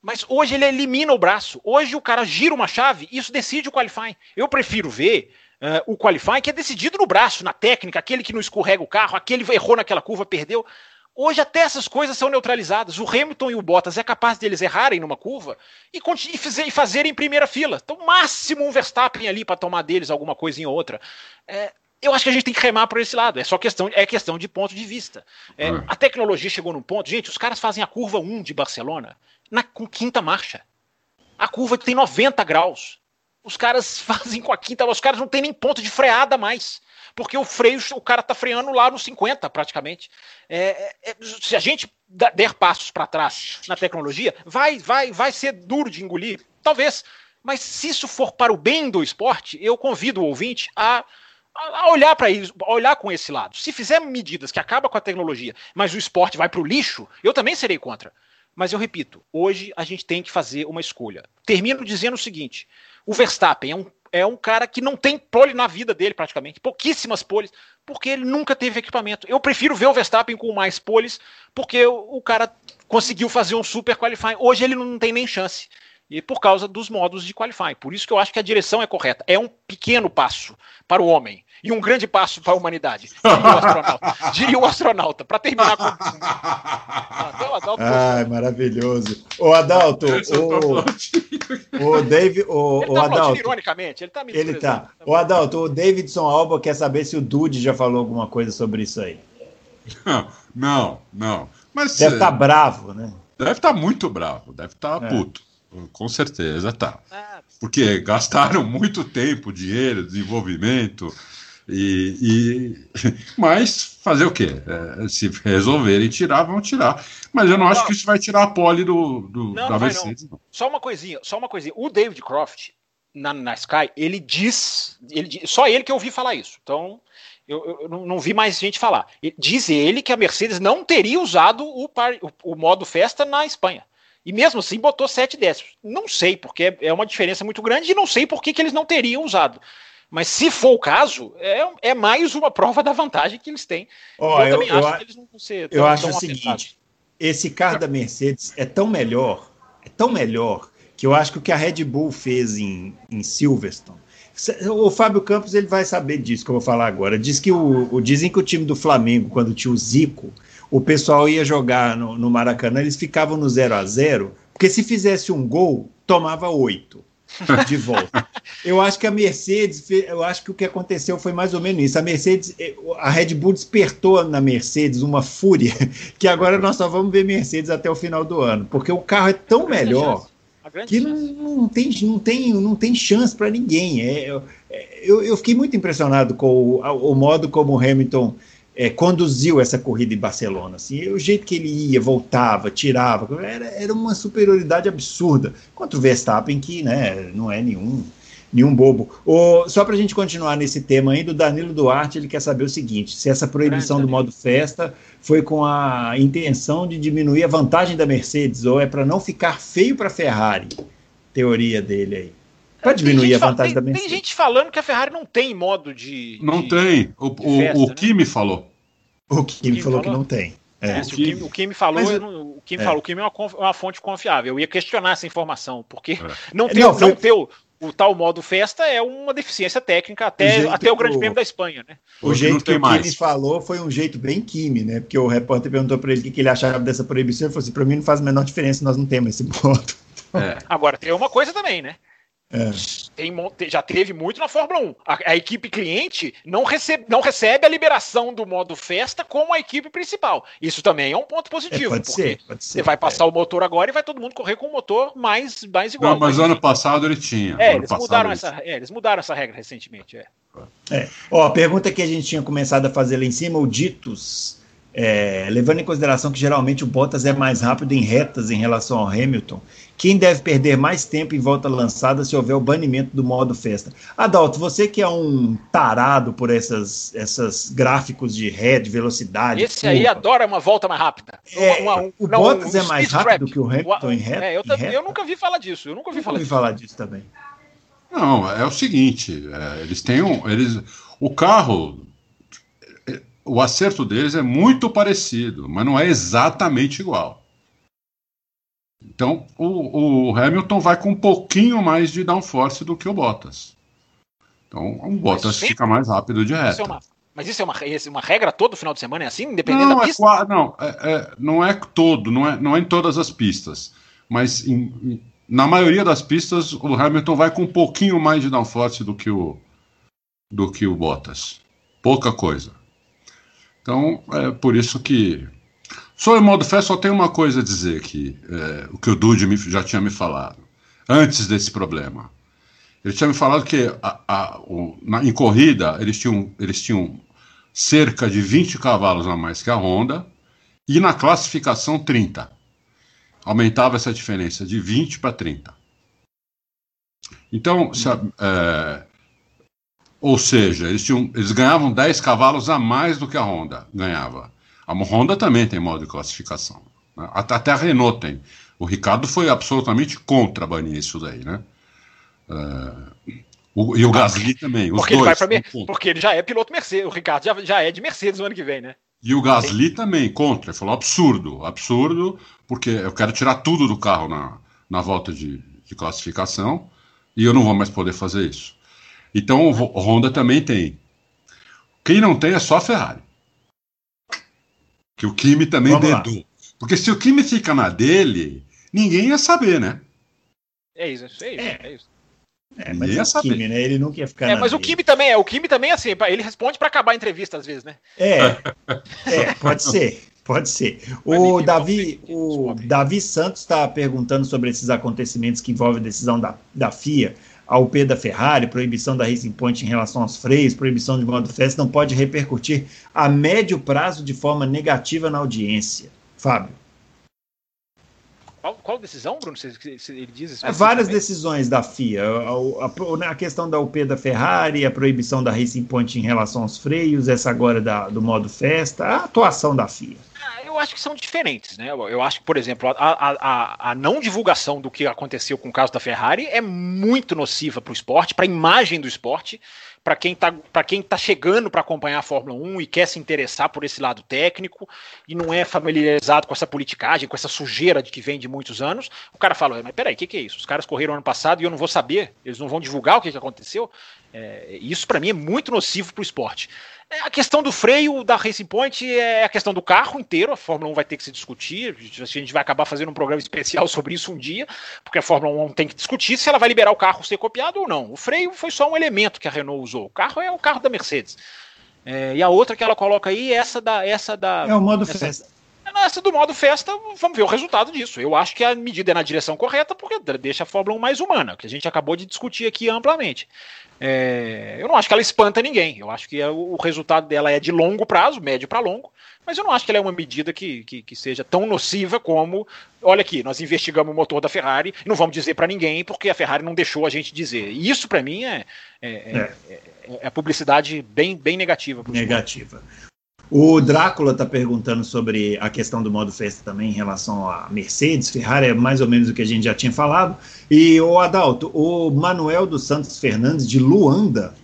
Mas hoje ele elimina o braço. Hoje o cara gira uma chave e isso decide o qualifying. Eu prefiro ver uh, o qualifying que é decidido no braço, na técnica, aquele que não escorrega o carro, aquele que errou naquela curva, perdeu. Hoje até essas coisas são neutralizadas. O Hamilton e o Bottas é capaz deles errarem numa curva e, e, e fazerem em primeira fila. Então, máximo um Verstappen ali para tomar deles alguma coisa em outra. É, eu acho que a gente tem que remar por esse lado. É só questão, é questão de ponto de vista. É, é. A tecnologia chegou num ponto. Gente, os caras fazem a curva 1 de Barcelona na, com quinta marcha. A curva tem 90 graus. Os caras fazem com a quinta, os caras não tem nem ponto de freada mais. Porque o freio, o cara tá freando lá nos 50 praticamente. É, é, se a gente der passos para trás na tecnologia, vai, vai, vai ser duro de engolir, talvez. Mas se isso for para o bem do esporte, eu convido o ouvinte a a olhar para isso, olhar com esse lado. Se fizer medidas que acabam com a tecnologia, mas o esporte vai para o lixo, eu também serei contra. Mas eu repito, hoje a gente tem que fazer uma escolha. Termino dizendo o seguinte: o Verstappen é um, é um cara que não tem pole na vida dele, praticamente, pouquíssimas poles, porque ele nunca teve equipamento. Eu prefiro ver o Verstappen com mais poles, porque o, cara conseguiu fazer um super qualifying. Hoje ele não tem nem chance e por causa dos modos de qualifying. Por isso que eu acho que a direção é correta. É um pequeno passo para o homem e um grande passo para a humanidade. Diria o astronauta. Diria o astronauta, para terminar com. Ah, maravilhoso. O Adalto, o, o David, o, ele tá o Adalto. ironicamente, ele está me Ele tá. O Adalto, o Davidson Alba quer saber se o Dude já falou alguma coisa sobre isso aí. Não, não. Mas, deve estar tá bravo, né? Deve estar tá muito bravo, deve estar tá é. puto. Com certeza, tá. Ah, Porque gastaram muito tempo, dinheiro, desenvolvimento. E, e, mas fazer o quê? É, se resolverem tirar, vão tirar. Mas eu não, acho que isso vai tirar a pole do, do não, da Mercedes. Não. Só uma coisinha, só uma coisinha. O David Croft na, na Sky, ele diz, ele só ele que eu ouvi falar isso. Então eu, eu não, não, vi mais gente falar. Diz ele que a Mercedes não teria usado o, par, o, o modo festa na Espanha. E mesmo assim botou 7 décimos. Não sei, porque é uma diferença muito grande e não sei por que, que eles não teriam usado. Mas se for o caso, é, é mais uma prova da vantagem que eles têm. Oh, eu, eu, também eu, acho que eles não vão ser tão, Eu acho o seguinte: esse carro da Mercedes é tão melhor, é tão melhor, que eu acho que o que a Red Bull fez em, em Silverstone. O Fábio Campos ele vai saber disso que eu vou falar agora. Diz que o, o dizem que o time do Flamengo, quando tinha o Zico, o pessoal ia jogar no, no Maracanã, eles ficavam no 0 a 0 porque se fizesse um gol, tomava oito de volta. eu acho que a Mercedes, eu acho que o que aconteceu foi mais ou menos isso. A Mercedes, eh, a Red Bull despertou na Mercedes uma fúria que agora nós só vamos ver Mercedes até o final do ano, porque o carro é tão melhor que não, não, tem, não, tem, não tem chance para ninguém. É, é, eu, eu fiquei muito impressionado com o, o modo como o Hamilton é, conduziu essa corrida em Barcelona. Assim, o jeito que ele ia, voltava, tirava, era, era uma superioridade absurda contra o Verstappen, que né, não é nenhum, nenhum bobo. O, só para a gente continuar nesse tema ainda, o Danilo Duarte ele quer saber o seguinte: se essa proibição do modo festa foi com a intenção de diminuir a vantagem da Mercedes ou é para não ficar feio para a Ferrari? Teoria dele aí. Para diminuir a vantagem tem, da Mercedes. Tem gente falando que a Ferrari não tem modo de. Não de, tem. O, o, festa, o né? Kimi falou. O Kimi, Kimi falou, falou, que não tem. É. É, o, Kimi, o Kimi falou, Mas, o Kimi é. falou, o Kimi é uma, uma, fonte confiável. Eu ia questionar essa informação, porque é. não ter, não, foi... não ter o, o, tal modo festa é uma deficiência técnica até o, até o Grande Prêmio da Espanha, né? O, jeito que o Kimi falou foi um jeito bem Kimi, né? Porque o repórter perguntou para ele o que ele achava dessa proibição, ele falou assim: para mim não faz a menor diferença, nós não temos esse modo. É. Agora, tem uma coisa também, né? É. Tem, já teve muito na Fórmula 1. A, a, equipe cliente não recebe, não recebe a liberação do modo festa como a equipe principal. Isso também é um ponto positivo. É, pode ser, pode ser. Você vai passar é. o motor agora e vai todo mundo correr com o motor mais, mais igual. Não, mas ano passado ele tinha. É, eles mudaram, essa, é, eles mudaram essa regra recentemente. É. É. Ó, a pergunta que a gente tinha começado a fazer lá em cima, o Ditos, é, levando em consideração que geralmente o Bottas é mais rápido em retas em relação ao Hamilton, quem deve perder mais tempo em volta lançada se houver o banimento do modo festa? Adalto, você que é um tarado por essas, essas gráficos de head, velocidade. Esse aí adora uma volta mais rápida. É, uma, uma, o não, Bottas um é mais rápido trap. que o Hamilton o, em reta? É, eu, em eu, nunca vi falar disso. Eu nunca vi falar, disso. falar disso também. Não, é o seguinte, é, eles têm um, eles, o carro, o acerto deles é muito parecido, mas não é exatamente igual. Então, o, o, Hamilton vai com um pouquinho mais de downforce do que o Bottas. Então, o Bottas sempre... fica mais rápido de reta. Isso é uma... Mas isso é uma, é uma regra todo final de semana? É assim, independente não, da é pista? É, não, é, não é todo, não é, não é em todas as pistas. Mas em, na maioria das pistas, o Hamilton vai com um pouquinho mais de downforce do que o, do que o Bottas. Pouca coisa. Então, é por isso que Sobre o modo fé, só tem uma coisa a dizer aqui, é, o que o Dude já tinha me falado, antes desse problema. Ele tinha me falado que a, a, o, na, em corrida eles tinham, eles tinham cerca de 20 cavalos a mais que a Honda e na classificação 30. Aumentava essa diferença de 20 para 30. Então, se a, é, ou seja, eles, tinham, eles ganhavam 10 cavalos a mais do que a Honda ganhava. A Honda também tem modo de classificação. Né? Até a Renault tem. O Ricardo foi absolutamente contra banir isso daí, né? Uh, o, e o Gasly também. porque, dois, ele pra, porque ele já é piloto Mercedes. O Ricardo já, já é de Mercedes no ano que vem, né? E o Gasly também contra. Ele falou absurdo, absurdo, porque eu quero tirar tudo do carro na, na volta de, de classificação e eu não vou mais poder fazer isso. Então o Honda também tem. Quem não tem é só a Ferrari. Que o Kimi também Vamos dedou. Lá. Porque se o Kimi fica na dele, ninguém ia saber, né? É isso, é isso. É, é isso. É, mas é o Kimi, né? Ele nunca ia ficar. É, mas dele. o Kimi também é. O Kimi também, assim, ele responde para acabar a entrevista às vezes, né? É, é pode ser. Pode ser. O Davi, o Davi Santos está perguntando sobre esses acontecimentos que envolvem a decisão da, da FIA a UP da Ferrari, proibição da Racing Point em relação aos freios, proibição de modo festa, não pode repercutir a médio prazo de forma negativa na audiência. Fábio. Qual, qual decisão, Bruno? Ele diz é, várias decisões da FIA. A, a, a, questão da UP da Ferrari, a proibição da Racing Point em relação aos freios, essa agora da, do modo festa, a atuação da FIA eu acho que são diferentes, né? Eu acho que, por exemplo, a, a, a não divulgação do que aconteceu com o caso da Ferrari é muito nociva para o esporte, para a imagem do esporte, para quem está tá chegando para acompanhar a Fórmula 1 e quer se interessar por esse lado técnico e não é familiarizado com essa politicagem, com essa sujeira de que vem de muitos anos, o cara fala, mas peraí, o que, que é isso? Os caras correram ano passado e eu não vou saber, eles não vão divulgar o que, que aconteceu. É, isso para mim é muito nocivo para o esporte. É, a questão do freio da Racing Point é a questão do carro inteiro. A Fórmula 1 vai ter que se discutir. A gente vai acabar fazendo um programa especial sobre isso um dia, porque a Fórmula 1 tem que discutir se ela vai liberar o carro ser copiado ou não. O freio foi só um elemento que a Renault usou. O carro é o carro da Mercedes. É, e a outra que ela coloca aí, essa da. Essa da é o modo essa, festa. Nessa do modo festa, vamos ver o resultado disso. Eu acho que a medida é na direção correta, porque deixa a Fórmula 1 mais humana, que a gente acabou de discutir aqui amplamente. É, eu não acho que ela espanta ninguém. Eu acho que é, o resultado dela é de longo prazo, médio para longo, mas eu não acho que ela é uma medida que, que, que, seja tão nociva como. Olha aqui, nós investigamos o motor da Ferrari e não vamos dizer para ninguém porque a Ferrari não deixou a gente dizer. E isso, para mim, é, é, é, é, é publicidade bem, bem negativa. Negativa. O Drácula está perguntando sobre a questão do modo festa também em relação a Mercedes, Ferrari, é mais ou menos o que a gente já tinha falado. E o Adalto, o Manuel dos Santos Fernandes, de Luanda,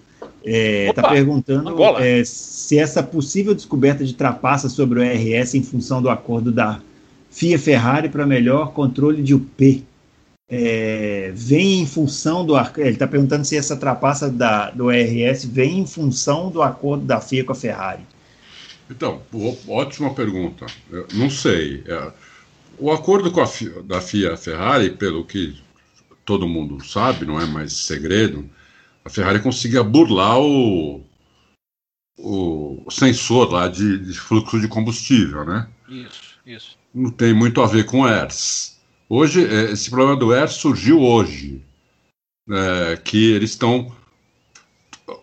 está é, tá perguntando é, se essa possível descoberta de trapaça sobre o RS em função do acordo da FIA Ferrari para melhor controle de UP é, vem em função do ele está perguntando se essa trapaça da, do RS vem em função do acordo da FIA com a Ferrari. Então, ótima pergunta. Eu não sei. É, o acordo com a FIA, da FIA Ferrari, pelo que todo mundo sabe, não é mais segredo, a Ferrari conseguia burlar o, o sensor lá de, de fluxo de combustível, né? Isso, isso. Não tem muito a ver com o ERS. Hoje, é, esse problema do ERS surgiu hoje, é, que eles estão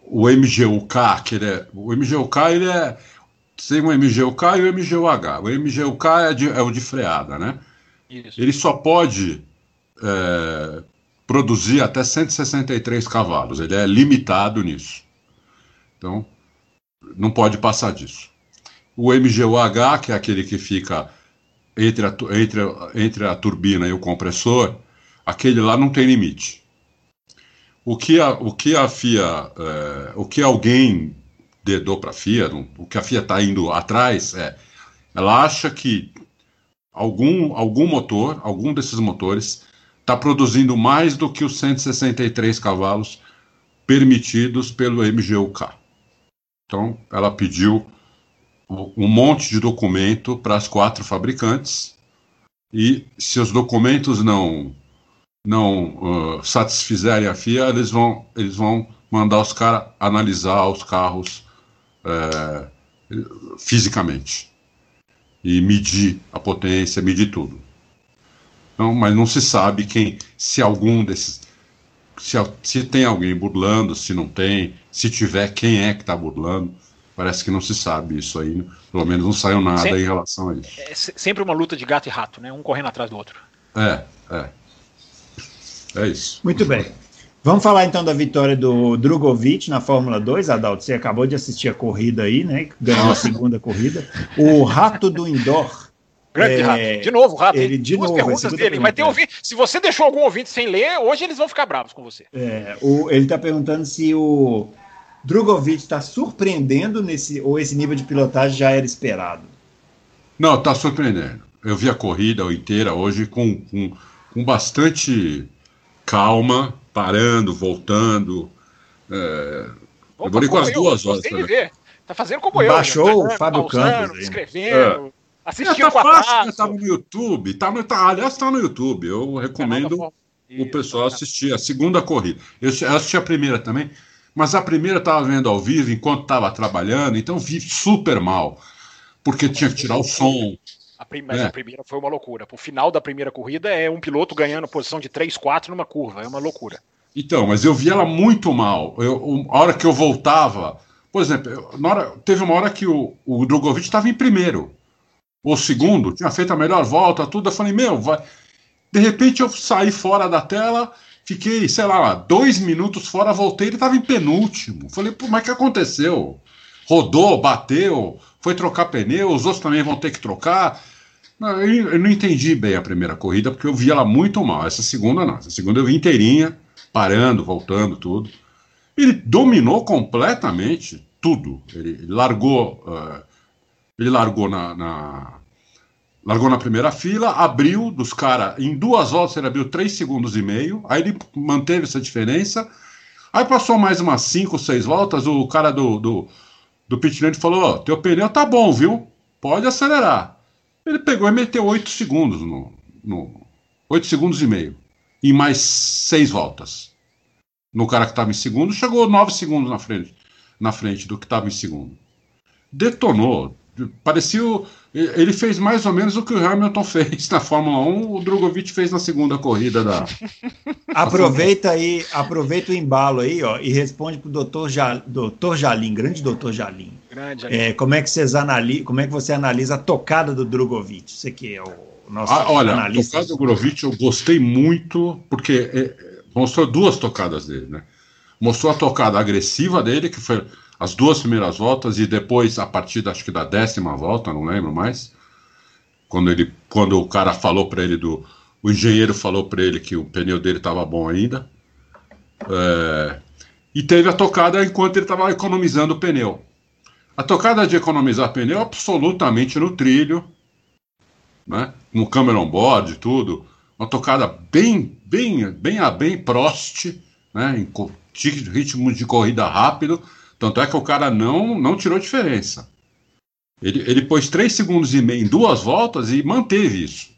o MGUK, que ele é, o MGUK ele é tem o MGUK e o MGUH. O MGUK é, de, é o de freada, né? Isso. Ele só pode é, produzir até 163 cavalos. Ele é limitado nisso. Então, não pode passar disso. O MGUH, que é aquele que fica entre a, entre, entre a turbina e o compressor, aquele lá não tem limite. O que a, o que a FIA, é, o que alguém dedou para a FIA, o que a FIA está indo atrás é, ela acha que algum, algum motor, algum desses motores, está produzindo mais do que os 163 cavalos permitidos pelo MGUK. Então, ela pediu um monte de documento para as quatro fabricantes e se os documentos não não uh, satisfizerem a FIA, eles vão eles vão mandar os caras analisar os carros é, fisicamente e medir a potência, medir tudo. Então, mas não se sabe quem, se algum desses, se, se tem alguém burlando, se não tem, se tiver, quem é que está burlando. Parece que não se sabe isso aí, pelo menos não saiu nada sempre, em relação a isso. É sempre uma luta de gato e rato, né? Um correndo atrás do outro. É, é. É isso. Muito bem. Vamos falar então da vitória do Drogovic na Fórmula 2, Adalto. Você acabou de assistir a corrida aí, né? Ganhou a segunda corrida. O Rato do Indoor. Grande é, rato. De novo, rato. Ele, de Duas novo, perguntas dele. Vai ter ouvinte. Se você deixou algum ouvinte sem ler, hoje eles vão ficar bravos com você. É, o, ele está perguntando se o Drogovic está surpreendendo nesse ou esse nível de pilotagem já era esperado. Não, está surpreendendo. Eu vi a corrida inteira hoje com, com, com bastante calma parando, voltando. É, Opa, demorei quase eu, duas horas. Ver. Tá fazendo como eu. Baixou né? o Fábio Campos. Escrevendo. É. Assistiu é, tá fácil, né? tá no YouTube. Tá no, tá, aliás, tá no YouTube. Eu recomendo o pessoal assistir a segunda corrida. Eu assisti a primeira também, mas a primeira eu tava vendo ao vivo enquanto estava trabalhando, então vi super mal. Porque tinha que tirar o som, a prim mas é. a primeira foi uma loucura. O final da primeira corrida é um piloto ganhando posição de 3, 4 numa curva. É uma loucura. Então, mas eu vi ela muito mal. Eu, a hora que eu voltava. Por exemplo, hora, teve uma hora que o, o Drogovic estava em primeiro. Ou segundo, tinha feito a melhor volta, tudo. Eu falei, meu, vai. De repente eu saí fora da tela, fiquei, sei lá, dois minutos fora, voltei, ele estava em penúltimo. Falei, pô, mas o que aconteceu? Rodou, bateu, foi trocar pneu, os outros também vão ter que trocar. Eu não entendi bem a primeira corrida, porque eu vi ela muito mal. Essa segunda não. Essa segunda eu vi inteirinha, parando, voltando, tudo. Ele dominou completamente tudo. Ele largou. Uh, ele largou na, na, largou na primeira fila, abriu dos caras. Em duas voltas ele abriu três segundos e meio. Aí ele manteve essa diferença. Aí passou mais umas cinco, seis voltas. O cara do, do do pit lane falou: oh, teu pneu tá bom, viu? Pode acelerar. Ele pegou e meteu 8 segundos no, no 8 segundos e meio. Em mais 6 voltas. No cara que estava em segundo, chegou 9 segundos na frente, na frente do que estava em segundo. Detonou. Parecia. Ele fez mais ou menos o que o Hamilton fez na Fórmula 1, o Drogovic fez na segunda corrida da. aproveita aí, aproveita o embalo aí, ó, e responde para o doutor, ja, doutor Jalim, grande doutor Jalim. Grande, é, como é que vocês analisam, como é que você analisa a tocada do Drogovic? Você que é o nosso ah, olha, analista. A tocada do Drogovic eu gostei muito, porque é, mostrou duas tocadas dele, né? Mostrou a tocada agressiva dele, que foi as duas primeiras voltas e depois a partir acho que da décima volta, não lembro mais, quando ele quando o cara falou para ele do o engenheiro falou para ele que o pneu dele estava bom ainda. É, e teve a tocada enquanto ele estava economizando o pneu. A tocada de economizar pneu absolutamente no trilho, né? No Cameron board, tudo. Uma tocada bem, bem, bem a bem Prost, né? Em ritmo de corrida rápido tanto é que o cara não, não tirou diferença. Ele, ele pôs 3 segundos e meio em duas voltas e manteve isso.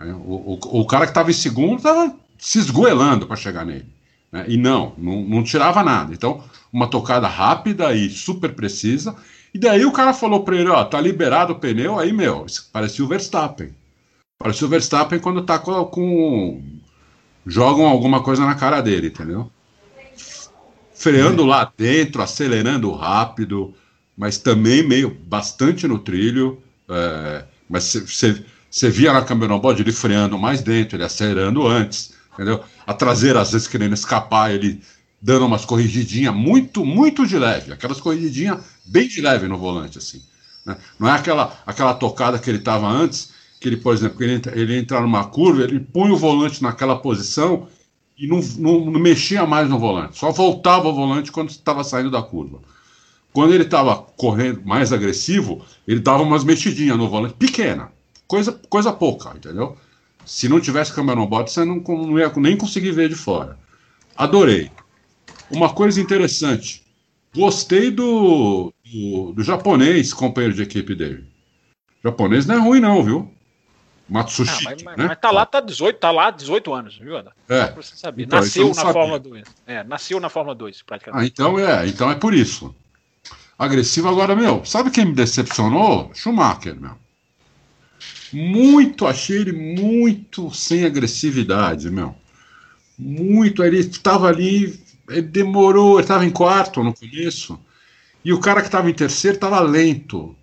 É, o, o, o, cara que estava em segundo estava se esgoelando para chegar nele. Né? E não, não, não tirava nada. Então, uma tocada rápida e super precisa. E daí o cara falou para ele: Ó, tá liberado o pneu. Aí, meu, parecia o Verstappen. Parecia o Verstappen quando tá com, com. jogam alguma coisa na cara dele, entendeu? Freando lá dentro, acelerando rápido, mas também meio bastante no trilho. É, mas você via na câmera bode ele freando mais dentro, ele acelerando antes, entendeu? A traseira às vezes querendo escapar, ele dando umas corrigidinhas muito, muito de leve, aquelas corrigidinhas bem de leve no volante, assim. Né? Não é aquela, aquela tocada que ele estava antes, que ele, por exemplo, ele, ele entrar numa curva, ele põe o volante naquela posição e não, não, não, mexia mais no volante, só voltava o volante quando estava saindo da curva. Quando ele estava correndo mais agressivo, ele dava umas mexidinhas no volante, pequena, coisa, coisa pouca, entendeu? Se não tivesse câmera no bote, você não, não ia nem conseguir ver de fora. Adorei. Uma coisa interessante, gostei do, do, do japonês, companheiro de equipe dele. O japonês não é ruim, não, viu? Matsushita. Ah, mas, né? mas tá lá, tá 18, tá lá 18 anos, viu, Ana? É. Pra você saber. Então, nasceu então na Fórmula 2. É, nasceu na Fórmula 2, praticamente. Ah, então é, então é por isso. Agressivo agora, meu. Sabe quem me decepcionou? Schumacher, meu. Muito, achei ele muito sem agressividade, meu. Muito, ele estava ali, ele demorou, ele estava em quarto no começo. E o cara que estava em terceiro estava lento.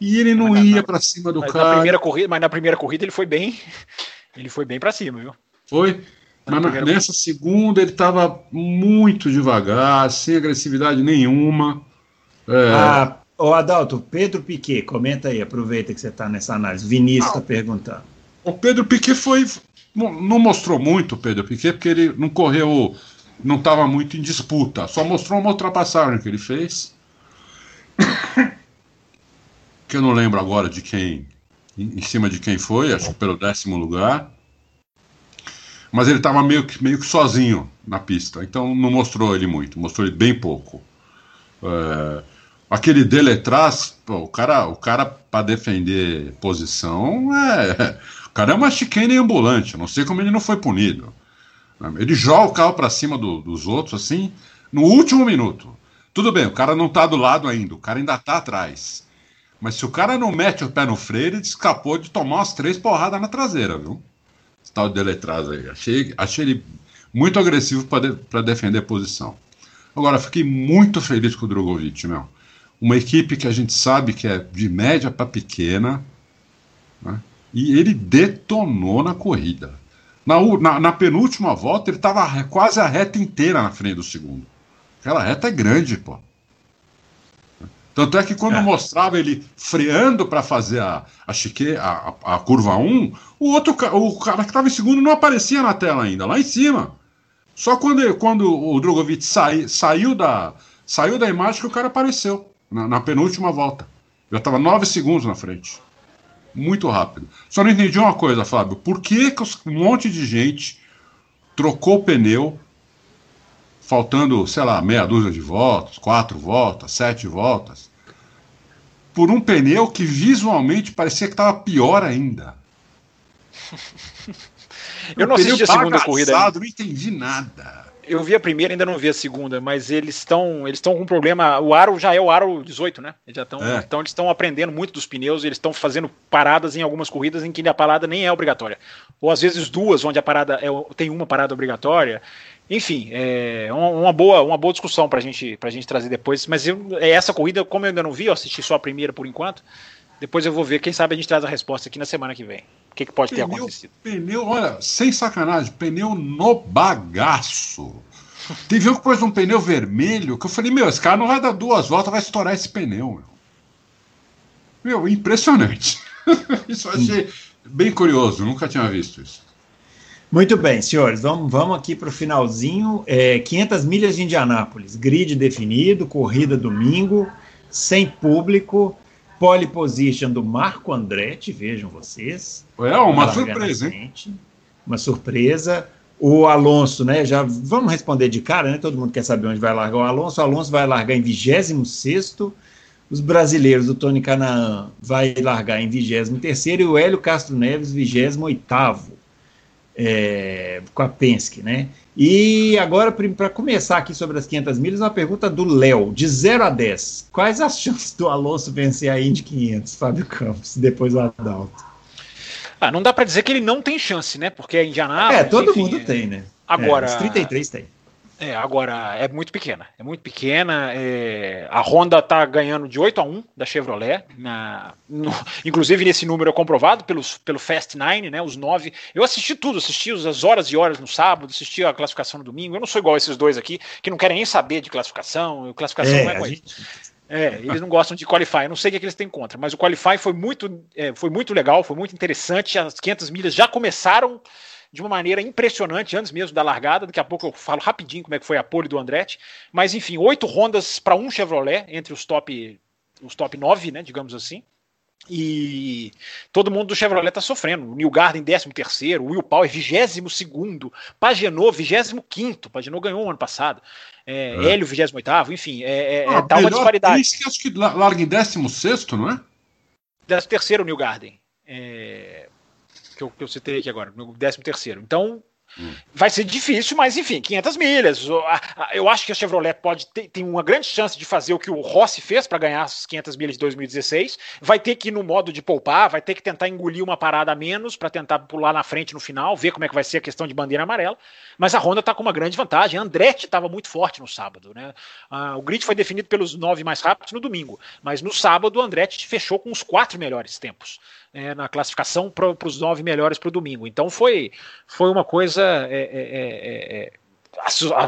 E ele não ia para cima do cara. Na primeira corrida, mas na primeira corrida ele foi bem. Ele foi bem para cima, viu? Foi. mas na, nessa segunda ele estava muito devagar, sem agressividade nenhuma. É... Ah, ô Adalto, Pedro Piquet, comenta aí, aproveita que você está nessa análise. Vinícius está perguntando. O Pedro Piquet foi. Não mostrou muito o Pedro Piquet, porque ele não correu, não estava muito em disputa. Só mostrou uma ultrapassagem que ele fez que eu não lembro agora de quem, em cima de quem foi, acho que pelo décimo lugar. Mas ele estava meio que, meio que sozinho na pista, então não mostrou ele muito, mostrou ele bem pouco. É, aquele dele pô, o cara, o cara para defender posição é. O cara é uma chicane ambulante, não sei como ele não foi punido. Ele joga o carro para cima do, dos outros assim, no último minuto. Tudo bem, o cara não está do lado ainda, o cara ainda está atrás. Mas se o cara não mete o pé no freio, ele escapou de tomar umas três porradas na traseira, viu? Esse tal de Deletraz aí. Achei, achei ele muito agressivo para de, defender a posição. Agora, fiquei muito feliz com o Drogovic, meu. Uma equipe que a gente sabe que é de média para pequena, né? e ele detonou na corrida. Na, na, na penúltima volta, ele estava quase a reta inteira na frente do segundo. Aquela reta é grande, pô. Tanto é que quando é. mostrava ele freando para fazer a, a, chique, a, a, a, curva 1, o outro o cara que estava em segundo não aparecia na tela ainda, lá em cima. Só quando, quando o Drogovic sai, saiu, da, saiu da imagem que o cara apareceu, na, na penúltima volta. Já estava 9 segundos na frente. Muito rápido. Só não entendi uma coisa, Fábio. Por que, que um monte de gente trocou o pneu faltando, sei lá, meia dúzia de voltas, quatro voltas, sete voltas, por um pneu que visualmente parecia que estava pior ainda. Eu não assisti a segunda corrida. Não entendi nada. Eu vi a primeira, ainda não vi a segunda, mas eles estão eles estão com um problema. O aro já é o aro 18, né? Eles já estão, é. então eles estão aprendendo muito dos pneus, eles estão fazendo paradas em algumas corridas em que a parada nem é obrigatória. Ou às vezes duas, onde a parada é, tem uma parada obrigatória. Enfim, é uma, boa, uma boa discussão para gente, a gente trazer depois. Mas eu, é essa corrida, como eu ainda não vi, eu assisti só a primeira por enquanto. Depois eu vou ver, quem sabe a gente traz a resposta aqui na semana que vem. O que, que pode pneu, ter acontecido? Pneu, olha, sem sacanagem, pneu no bagaço. Teve um que pôs um pneu vermelho que eu falei, meu, esse cara não vai dar duas voltas, vai estourar esse pneu. Meu, meu impressionante. isso eu achei bem curioso, nunca tinha visto isso. Muito bem, senhores, vamos, vamos aqui para o finalzinho. É, 500 milhas de Indianápolis, grid definido, corrida domingo, sem público, pole position do Marco Andretti, vejam vocês. É, uma surpresa, hein? Uma surpresa. O Alonso, né? Já vamos responder de cara, né? Todo mundo quer saber onde vai largar o Alonso. O Alonso vai largar em 26 os brasileiros, o Tony Canaan vai largar em 23 e o Hélio Castro Neves, 28 é, com a Penske, né? E agora, para começar aqui sobre as 500 milhas, uma pergunta do Léo, de 0 a 10. Quais as chances do Alonso vencer a Indy 500, Fábio Campos, depois o Adalto? Ah, não dá para dizer que ele não tem chance, né? Porque é Indianápolis. É, todo enfim, mundo é... tem, né? Agora. É, os 33 tem. É, agora é muito pequena. É muito pequena. É... A Honda está ganhando de 8 a 1 da Chevrolet. Na... No... Inclusive, nesse número é comprovado pelos, pelo Fast Nine, né? Os 9. Eu assisti tudo, assisti as horas e horas no sábado, assisti a classificação no domingo. Eu não sou igual a esses dois aqui, que não querem nem saber de classificação. Classificação é, não é coisa. Gente... É, eles não gostam de qualify, eu não sei o que, é que eles têm contra, mas o qualify foi muito, é, foi muito legal, foi muito interessante. As 500 milhas já começaram de uma maneira impressionante, antes mesmo da largada. Daqui a pouco eu falo rapidinho como é que foi a pole do Andretti. Mas enfim, oito rondas para um Chevrolet entre os top, os top 9, né, digamos assim. E todo mundo do Chevrolet está sofrendo. O New Garden, 13 terceiro, o Will Power, 22 segundo, Pagenot, 25 Pagenot ganhou o ano passado. É, é. Hélio, 28 enfim, é, é, ah, dá uma disparidade. que acho que larga em 16 não é? 13 terceiro, New Garden. Que eu, que eu citei aqui agora, no 13 terceiro. Então, Hum. Vai ser difícil, mas enfim, 500 milhas. Eu acho que a Chevrolet pode ter tem uma grande chance de fazer o que o Rossi fez para ganhar as 500 milhas de 2016. Vai ter que ir no modo de poupar, vai ter que tentar engolir uma parada a menos para tentar pular na frente no final, ver como é que vai ser a questão de bandeira amarela. Mas a Honda está com uma grande vantagem. A Andretti estava muito forte no sábado. Né? Ah, o grid foi definido pelos nove mais rápidos no domingo, mas no sábado o Andretti fechou com os quatro melhores tempos é, na classificação para os nove melhores para o domingo. Então foi, foi uma coisa é, é, é,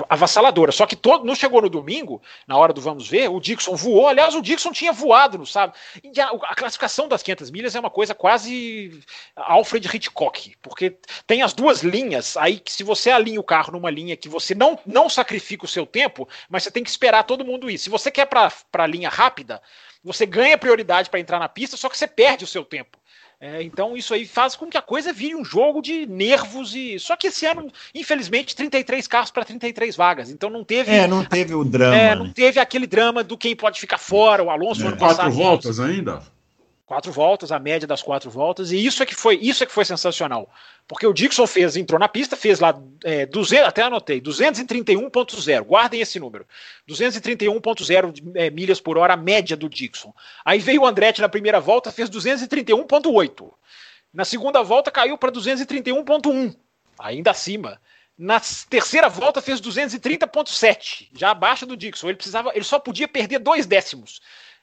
avassaladora. Só que todo, não chegou no domingo, na hora do vamos ver, o Dixon voou. Aliás, o Dixon tinha voado, sabe? E a, a, classificação das 500 milhas é uma coisa quase Alfred Hitchcock, porque tem as duas linhas aí que se você alinha o carro numa linha que você não, não sacrifica o seu tempo, mas você tem que esperar todo mundo ir. Se você quer para a linha rápida, você ganha prioridade para entrar na pista, só que você perde o seu tempo. É, então isso aí faz com que a coisa vire um jogo de nervos e só que esse ano, infelizmente, 33 carros para 33 vagas. Então não teve É, não teve o drama. É, não teve aquele drama do quem pode ficar fora, o Alonso é. ano passado. Quatro voltas ainda? Quatro voltas, a média das quatro voltas, e isso é que foi, isso é que foi sensacional. Porque o Dixon fez, entrou na pista, fez lá é, 200, até anotei, 231.0, guardem esse número. 231.0 é, milhas por hora, a média do Dixon. Aí veio o Andretti na primeira volta, fez 231.8. Na segunda volta caiu para 231.1, ainda acima. Na terceira volta fez 230.7, já abaixo do Dixon. Ele precisava, ele só podia perder dois décimos.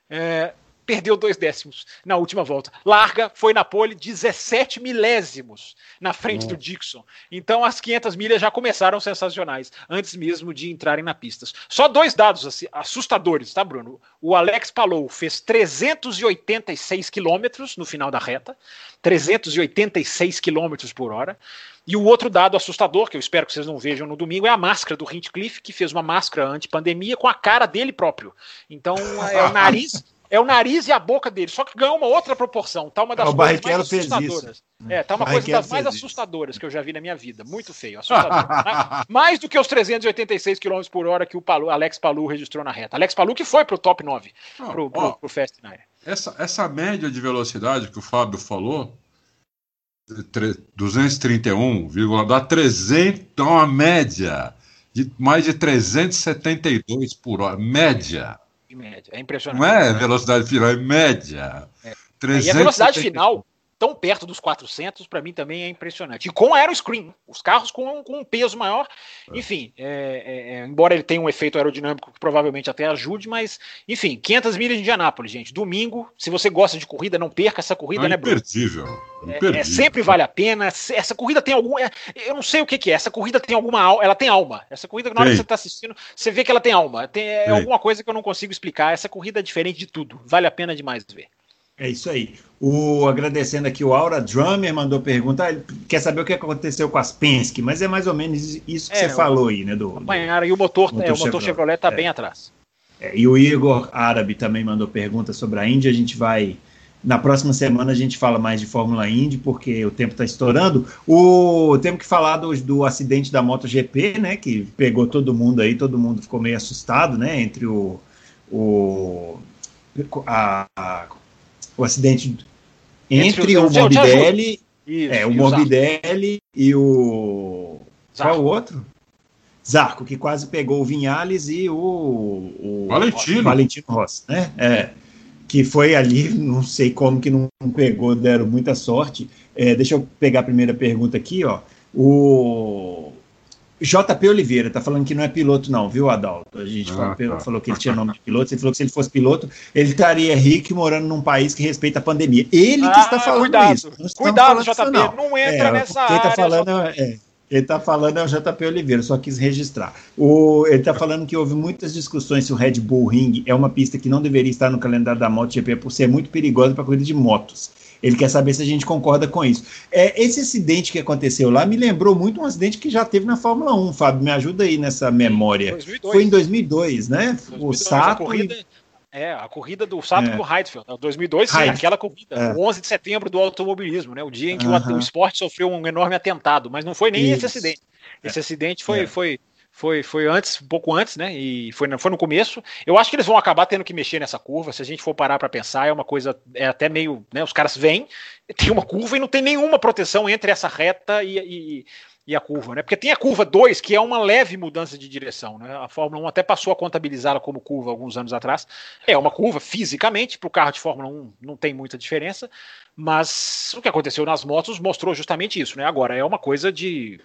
É, perdeu dois décimos na última volta. Larga, foi na pole 17 milésimos na frente do Dixon. Então as 500 milhas já começaram sensacionais, antes mesmo de entrarem na pista. Só dois dados assim, assustadores, tá, Bruno? O Alex Palou fez 386 quilômetros no final da reta, 386 quilômetros por hora. E o outro dado assustador, que eu espero que vocês não vejam no domingo, é a máscara do Hinchcliffe, que fez uma máscara anti-pandemia com a cara dele próprio. Então, é o nariz, é o nariz e a boca dele, só que ganhou uma outra proporção. Tá uma das o coisas mais assustadoras. É, tá uma coisa das mais assustadoras isso. que eu já vi na minha vida. Muito feio, assustador. mais do que os 386 km por hora que o Palu, Alex Palu registrou na reta. Alex Palu que foi pro top 9, Não, pro, pro, ó, pro Fast Nine. Essa, essa média de velocidade que o Fábio falou, 231, dá 300, então uma média de mais de 372 por hora, média. Média, é impressionante. Não é velocidade final, é média. É. E a velocidade final tão perto dos 400, para mim também é impressionante. E com aeroscreen, os carros com, com um peso maior, é. enfim, é, é, é, embora ele tenha um efeito aerodinâmico que provavelmente até ajude, mas, enfim, 500 milhas de Indianápolis, gente, domingo, se você gosta de corrida, não perca essa corrida, é né, Bruno? Imperdível. imperdível. É, sempre vale a pena, essa corrida tem algum, eu não sei o que, que, é, essa corrida tem alguma, ela tem alma, essa corrida, na hora que você está assistindo, você vê que ela tem alma, tem, é alguma coisa que eu não consigo explicar, essa corrida é diferente de tudo, vale a pena demais ver. É isso aí. O, agradecendo aqui, o Aura Drummer mandou pergunta. Ele quer saber o que aconteceu com as Penske, mas é mais ou menos isso que é, você falou aí, né? Do, apanharam, e o motor, motor, é, o motor Chevrolet está é. bem atrás. É, e o Igor Árabe também mandou pergunta sobre a Índia. A gente vai. Na próxima semana a gente fala mais de Fórmula Indy, porque o tempo está estourando. O temos que falar do, do acidente da MotoGP, né? Que pegou todo mundo aí, todo mundo ficou meio assustado, né? Entre o, o a, a o acidente entre, o Morbidelli, é, o Morbidelli e o Zarco. qual o outro? Zarco, que quase pegou o Vinhales e o, o Valentino. Valentino Rossi, né? É, que foi ali, não sei como que não pegou, deram muita sorte. É, deixa eu pegar a primeira pergunta aqui, ó. O JP Oliveira tá falando que não é piloto, não, viu, Adalto? A gente ah, falou, tá. falou, que ele tinha nome de piloto. Ele falou que se ele fosse piloto, ele estaria rico morando num país que respeita a pandemia. Ele que ah, está falando cuidado, isso. Cuidado, JP, não. não. entra é, nessa quem tá área. Falando, é, ele está falando é o JP Oliveira, só quis registrar. O, ele está falando que houve muitas discussões se o Red Bull Ring é uma pista que não deveria estar no calendário da MotoGP por ser muito perigosa para corrida de motos. Ele quer saber se a gente concorda com isso. É, esse acidente que aconteceu lá me lembrou muito um acidente que já teve na Fórmula 1, Fábio. Me ajuda aí nessa memória. 2002. Foi em 2002, né? 2002, o Sato. A corrida, e... É, a corrida do Sato é. com o Heidfeld. 2002, sim, aquela corrida. É. O 11 de setembro do automobilismo, né? O dia em que uh -huh. o, esporte sofreu um enorme atentado. Mas não foi nem isso. esse acidente. Esse acidente foi, é. foi, foi, foi antes, um pouco antes, né? E foi, foi no começo. Eu acho que eles vão acabar tendo que mexer nessa curva. Se a gente for parar para pensar, é uma coisa, é até meio, né? Os caras vêm, tem uma curva e não tem nenhuma proteção entre essa reta e, e, e a curva, né? Porque tem a curva 2, que é uma leve mudança de direção, né? A Fórmula 1 até passou a contabilizá-la como curva alguns anos atrás. É uma curva fisicamente, para o carro de Fórmula 1 não tem muita diferença, mas o que aconteceu nas motos mostrou justamente isso, né? Agora é uma coisa de.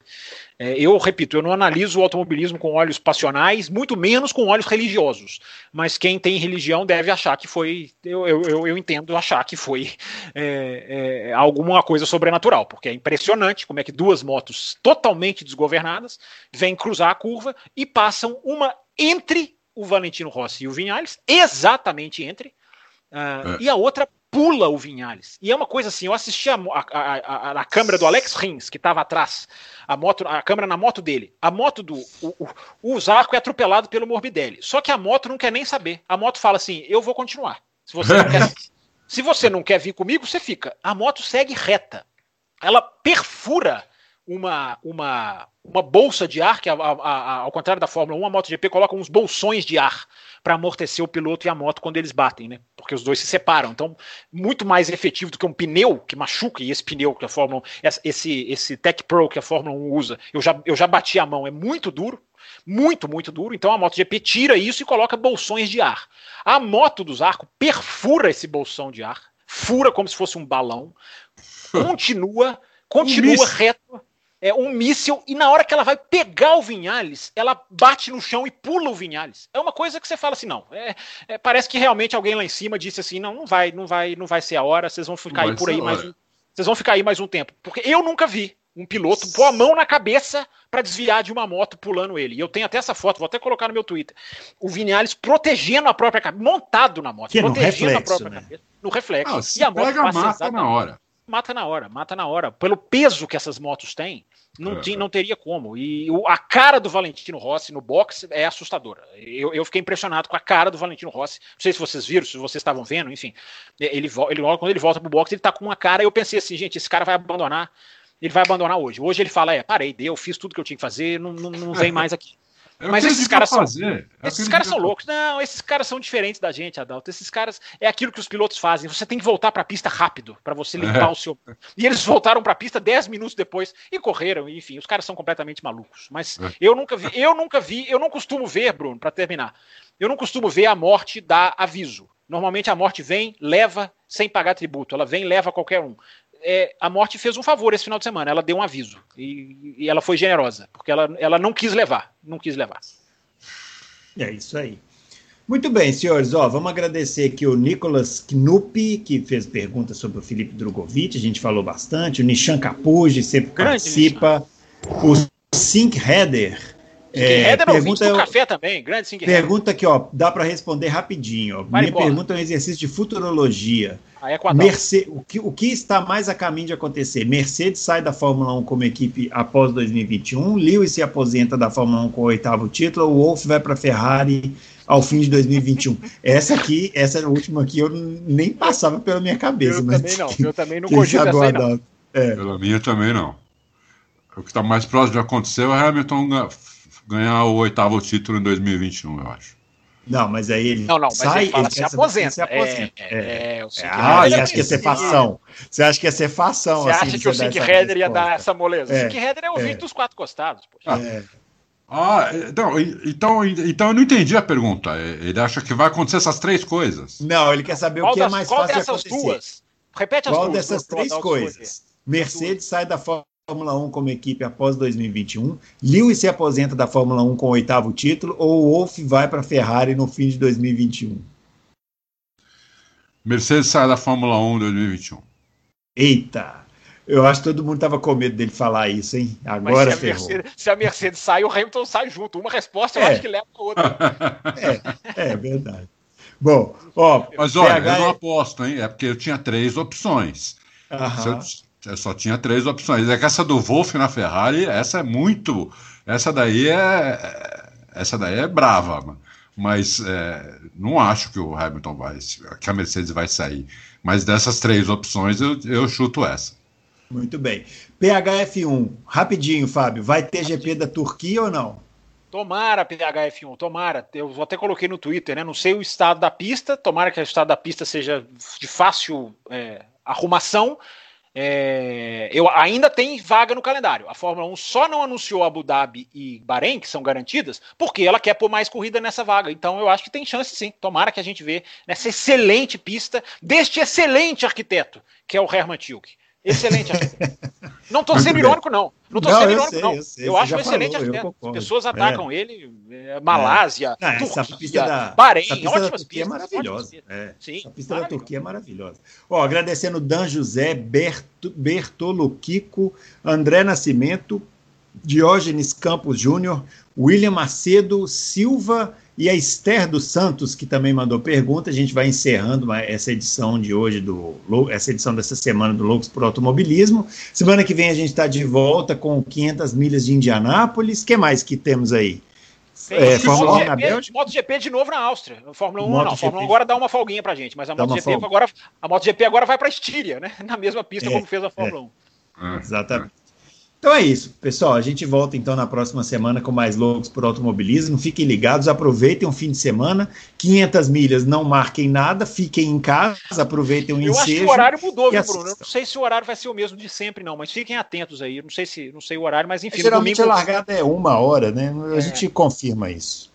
É, eu repito, eu não analiso o automobilismo com olhos passionais, muito menos com olhos religiosos. Mas quem tem religião deve achar que foi. Eu, eu, eu entendo achar que foi é, é, alguma coisa sobrenatural, porque é impressionante como é que duas motos totalmente desgovernadas vêm cruzar a curva e passam uma entre o Valentino Rossi e o Vinhales, exatamente entre, uh, e a outra pula o Vinhales. E é uma coisa assim, eu assisti a, a, a, a câmera do Alex Rins, que estava atrás, a moto, a câmera na moto dele. A moto do. O, o, o Zarco é atropelado pelo Morbidelli. Só que a moto não quer nem saber. A moto fala assim: eu vou continuar. Se você não quer, se você não quer vir comigo, você fica. A moto segue reta. Ela perfura uma, uma, uma bolsa de ar, que a, a, a, ao contrário da Fórmula 1, a MotoGP coloca uns bolsões de ar para amortecer o piloto e a moto quando eles batem, né? Porque os dois se separam. Então, muito mais efetivo do que um pneu que machuca, e esse pneu que a Fórmula 1, esse, esse Tech Pro que a Fórmula 1 usa, eu já, eu já bati a mão, é muito duro, muito, muito duro. Então a MotoGP tira isso e coloca bolsões de ar. A moto dos arcos perfura esse bolsão de ar, fura como se fosse um balão, continua, continua reto é, um míssil e na hora que ela vai pegar o Vinhales, ela bate no chão e pula o Vinhales. É uma coisa que você fala assim, não. É, é, parece que realmente alguém lá em cima disse assim, não, não vai, não vai, não vai ser a hora. Vocês vão ficar aí por aí mais um, vocês vão ficar aí mais um tempo, porque eu nunca vi um piloto pôr a mão na cabeça para desviar de uma moto pulando ele. E eu tenho até essa foto, vou até colocar no meu Twitter. O Vinhales protegendo a própria cabeça, montado na moto, que protegendo reflexo, a própria né? cabeça, no reflexo. Ah, e a moto pega, passa mata na hora. mata na hora, mata na hora. Pelo peso que essas motos têm, não, é. tinha, não teria como. E o, a cara do Valentino Rossi no box é assustadora. Eu, eu, fiquei impressionado com a cara do Valentino Rossi. Não sei se vocês viram, se vocês estavam vendo, enfim. Ele, ele, quando ele volta pro box, ele tá com uma cara. Eu pensei assim, gente, esse cara vai abandonar. Ele vai abandonar hoje. Hoje ele fala: é, parei, deu, fiz tudo que eu tinha que fazer, não, não, não vem mais aqui. É Mas esses caras são. É esses caras são loucos. Não, esses caras são diferentes da gente, Adalto. Esses caras. É aquilo que os pilotos fazem. Você tem que voltar para a pista rápido para você limpar é. o seu. E eles voltaram para a pista 10 minutos depois e correram. Enfim, os caras são completamente malucos. Mas é. eu nunca vi, eu nunca vi, eu não costumo ver, Bruno, para terminar. Eu não costumo ver a morte dar aviso. Normalmente a morte vem, leva sem pagar tributo. Ela vem, leva qualquer um é, a morte fez um favor esse final de semana. Ela deu um aviso. E, e, ela foi generosa, porque ela, ela não quis levar. Não quis levar. É isso aí. Muito bem, senhores. Ó, vamos agradecer aqui o Nicolas Knupp, que fez perguntas sobre o Felipe Drogovic. A gente falou bastante. O Nishan Capuji sempre Grande participa. Nishan. O Sink Header é, pergunta, do café também, grande sim. Pergunta aqui, ó, dá para responder rapidinho. Ó. Minha pergunta é um exercício de futurologia. Ah, é Merce, o, que, o que está mais a caminho de acontecer? Mercedes sai da Fórmula 1 como equipe após 2021, Lewis se aposenta da Fórmula 1 com o oitavo título, o Wolff vai para a Ferrari ao fim de 2021. essa aqui, essa última aqui, eu nem passava pela minha cabeça. Eu mas também não, eu também não cogito essa aí, não. É. Pela minha também não. O que está mais próximo de acontecer é o Hamilton ganhar o oitavo título em 2021, eu acho. Não, mas aí ele não, não, sai, ele, fala, se, aposenta. se aposenta. É, é, é, é ah, você acha que ia ser fação? Você acha que ia ser fação? Você assim, acha que o Sink Header ia dar essa moleza? É, o Sink Header é o é. dos quatro costados. Poxa. É. Ah, então, então, então eu não entendi a pergunta. Ele acha que vai acontecer essas três coisas? Não, ele quer saber qual o que das, é mais fácil de acontecer. Duas? Repete as qual duas. Qual dessas três coisas? Mercedes sai da Fórmula 1 como equipe após 2021, Lewis se aposenta da Fórmula 1 com o oitavo título ou o Wolff vai para a Ferrari no fim de 2021? Mercedes sai da Fórmula 1 em 2021. Eita! Eu acho que todo mundo estava com medo dele falar isso, hein? Agora se a, Mercedes, se a Mercedes sai, o Hamilton sai junto. Uma resposta eu é. acho que leva a outra. É, é verdade. Bom, ó. Mas olha, PH... eu não aposto, hein? É porque eu tinha três opções. Se eu, eu só tinha três opções. É que essa do Wolff na Ferrari, essa é muito. Essa daí é. Essa daí é brava, mas é, não acho que o Hamilton vai. que a Mercedes vai sair. Mas dessas três opções, eu, eu chuto essa. Muito bem. PHF1, rapidinho, Fábio. Vai ter GP da Turquia ou não? Tomara PHF1, tomara. Eu até coloquei no Twitter, né? Não sei o estado da pista, tomara que o estado da pista seja de fácil é, arrumação é, eu ainda tem vaga no calendário. A Fórmula 1 só não anunciou Abu Dhabi e Bahrein, que são garantidas, porque ela quer pôr mais corrida nessa vaga. Então eu acho que tem chance sim. Tomara que a gente vê nessa excelente pista deste excelente arquiteto, que é o Herman Tilke. Excelente arquiteto. Não estou sendo irônico, não. Não estou sendo irônico, sei, não. Eu, sei, eu acho um excelente falou, arquiteto. As pessoas é. atacam é. ele, é, Malásia, é. Não, Turquia, da, Bahrein, ótimas pistas. É maravilhosa. É. Sim, a pista da Turquia é maravilhosa. Ó, agradecendo Dan José, Berto, Bertolo Kiko, André Nascimento, Diógenes Campos Júnior, William Macedo, Silva e a Esther dos Santos, que também mandou pergunta. A gente vai encerrando essa edição de hoje, do essa edição dessa semana do Loucos por Automobilismo. Semana que vem a gente está de volta com 500 milhas de Indianápolis. O que mais que temos aí? é, Fórmula 1 na Bélgica? MotoGP de novo na Áustria. Fórmula 1 Moto não. Fórmula 1 agora dá uma folguinha pra gente, mas a MotoGP agora, a MotoGP agora vai pra Estíria, né? Na mesma pista é, como fez a Fórmula é. 1. Exatamente. Então é isso, pessoal. A gente volta então na próxima semana com mais loucos por automobilismo. Fiquem ligados, aproveitem o fim de semana. 500 milhas, não marquem nada, fiquem em casa, aproveitem o Eu ensejo. Eu acho que o horário mudou, viu, Bruno? Não sei se o horário vai ser o mesmo de sempre, não, mas fiquem atentos aí. não sei se não sei o horário, mas enfim. Geralmente domingo... a largada é uma hora, né? A é. gente confirma isso.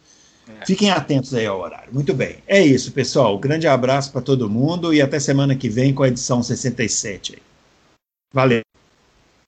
É. Fiquem atentos aí ao horário. Muito bem. É isso, pessoal. grande abraço para todo mundo e até semana que vem com a edição 67. Valeu.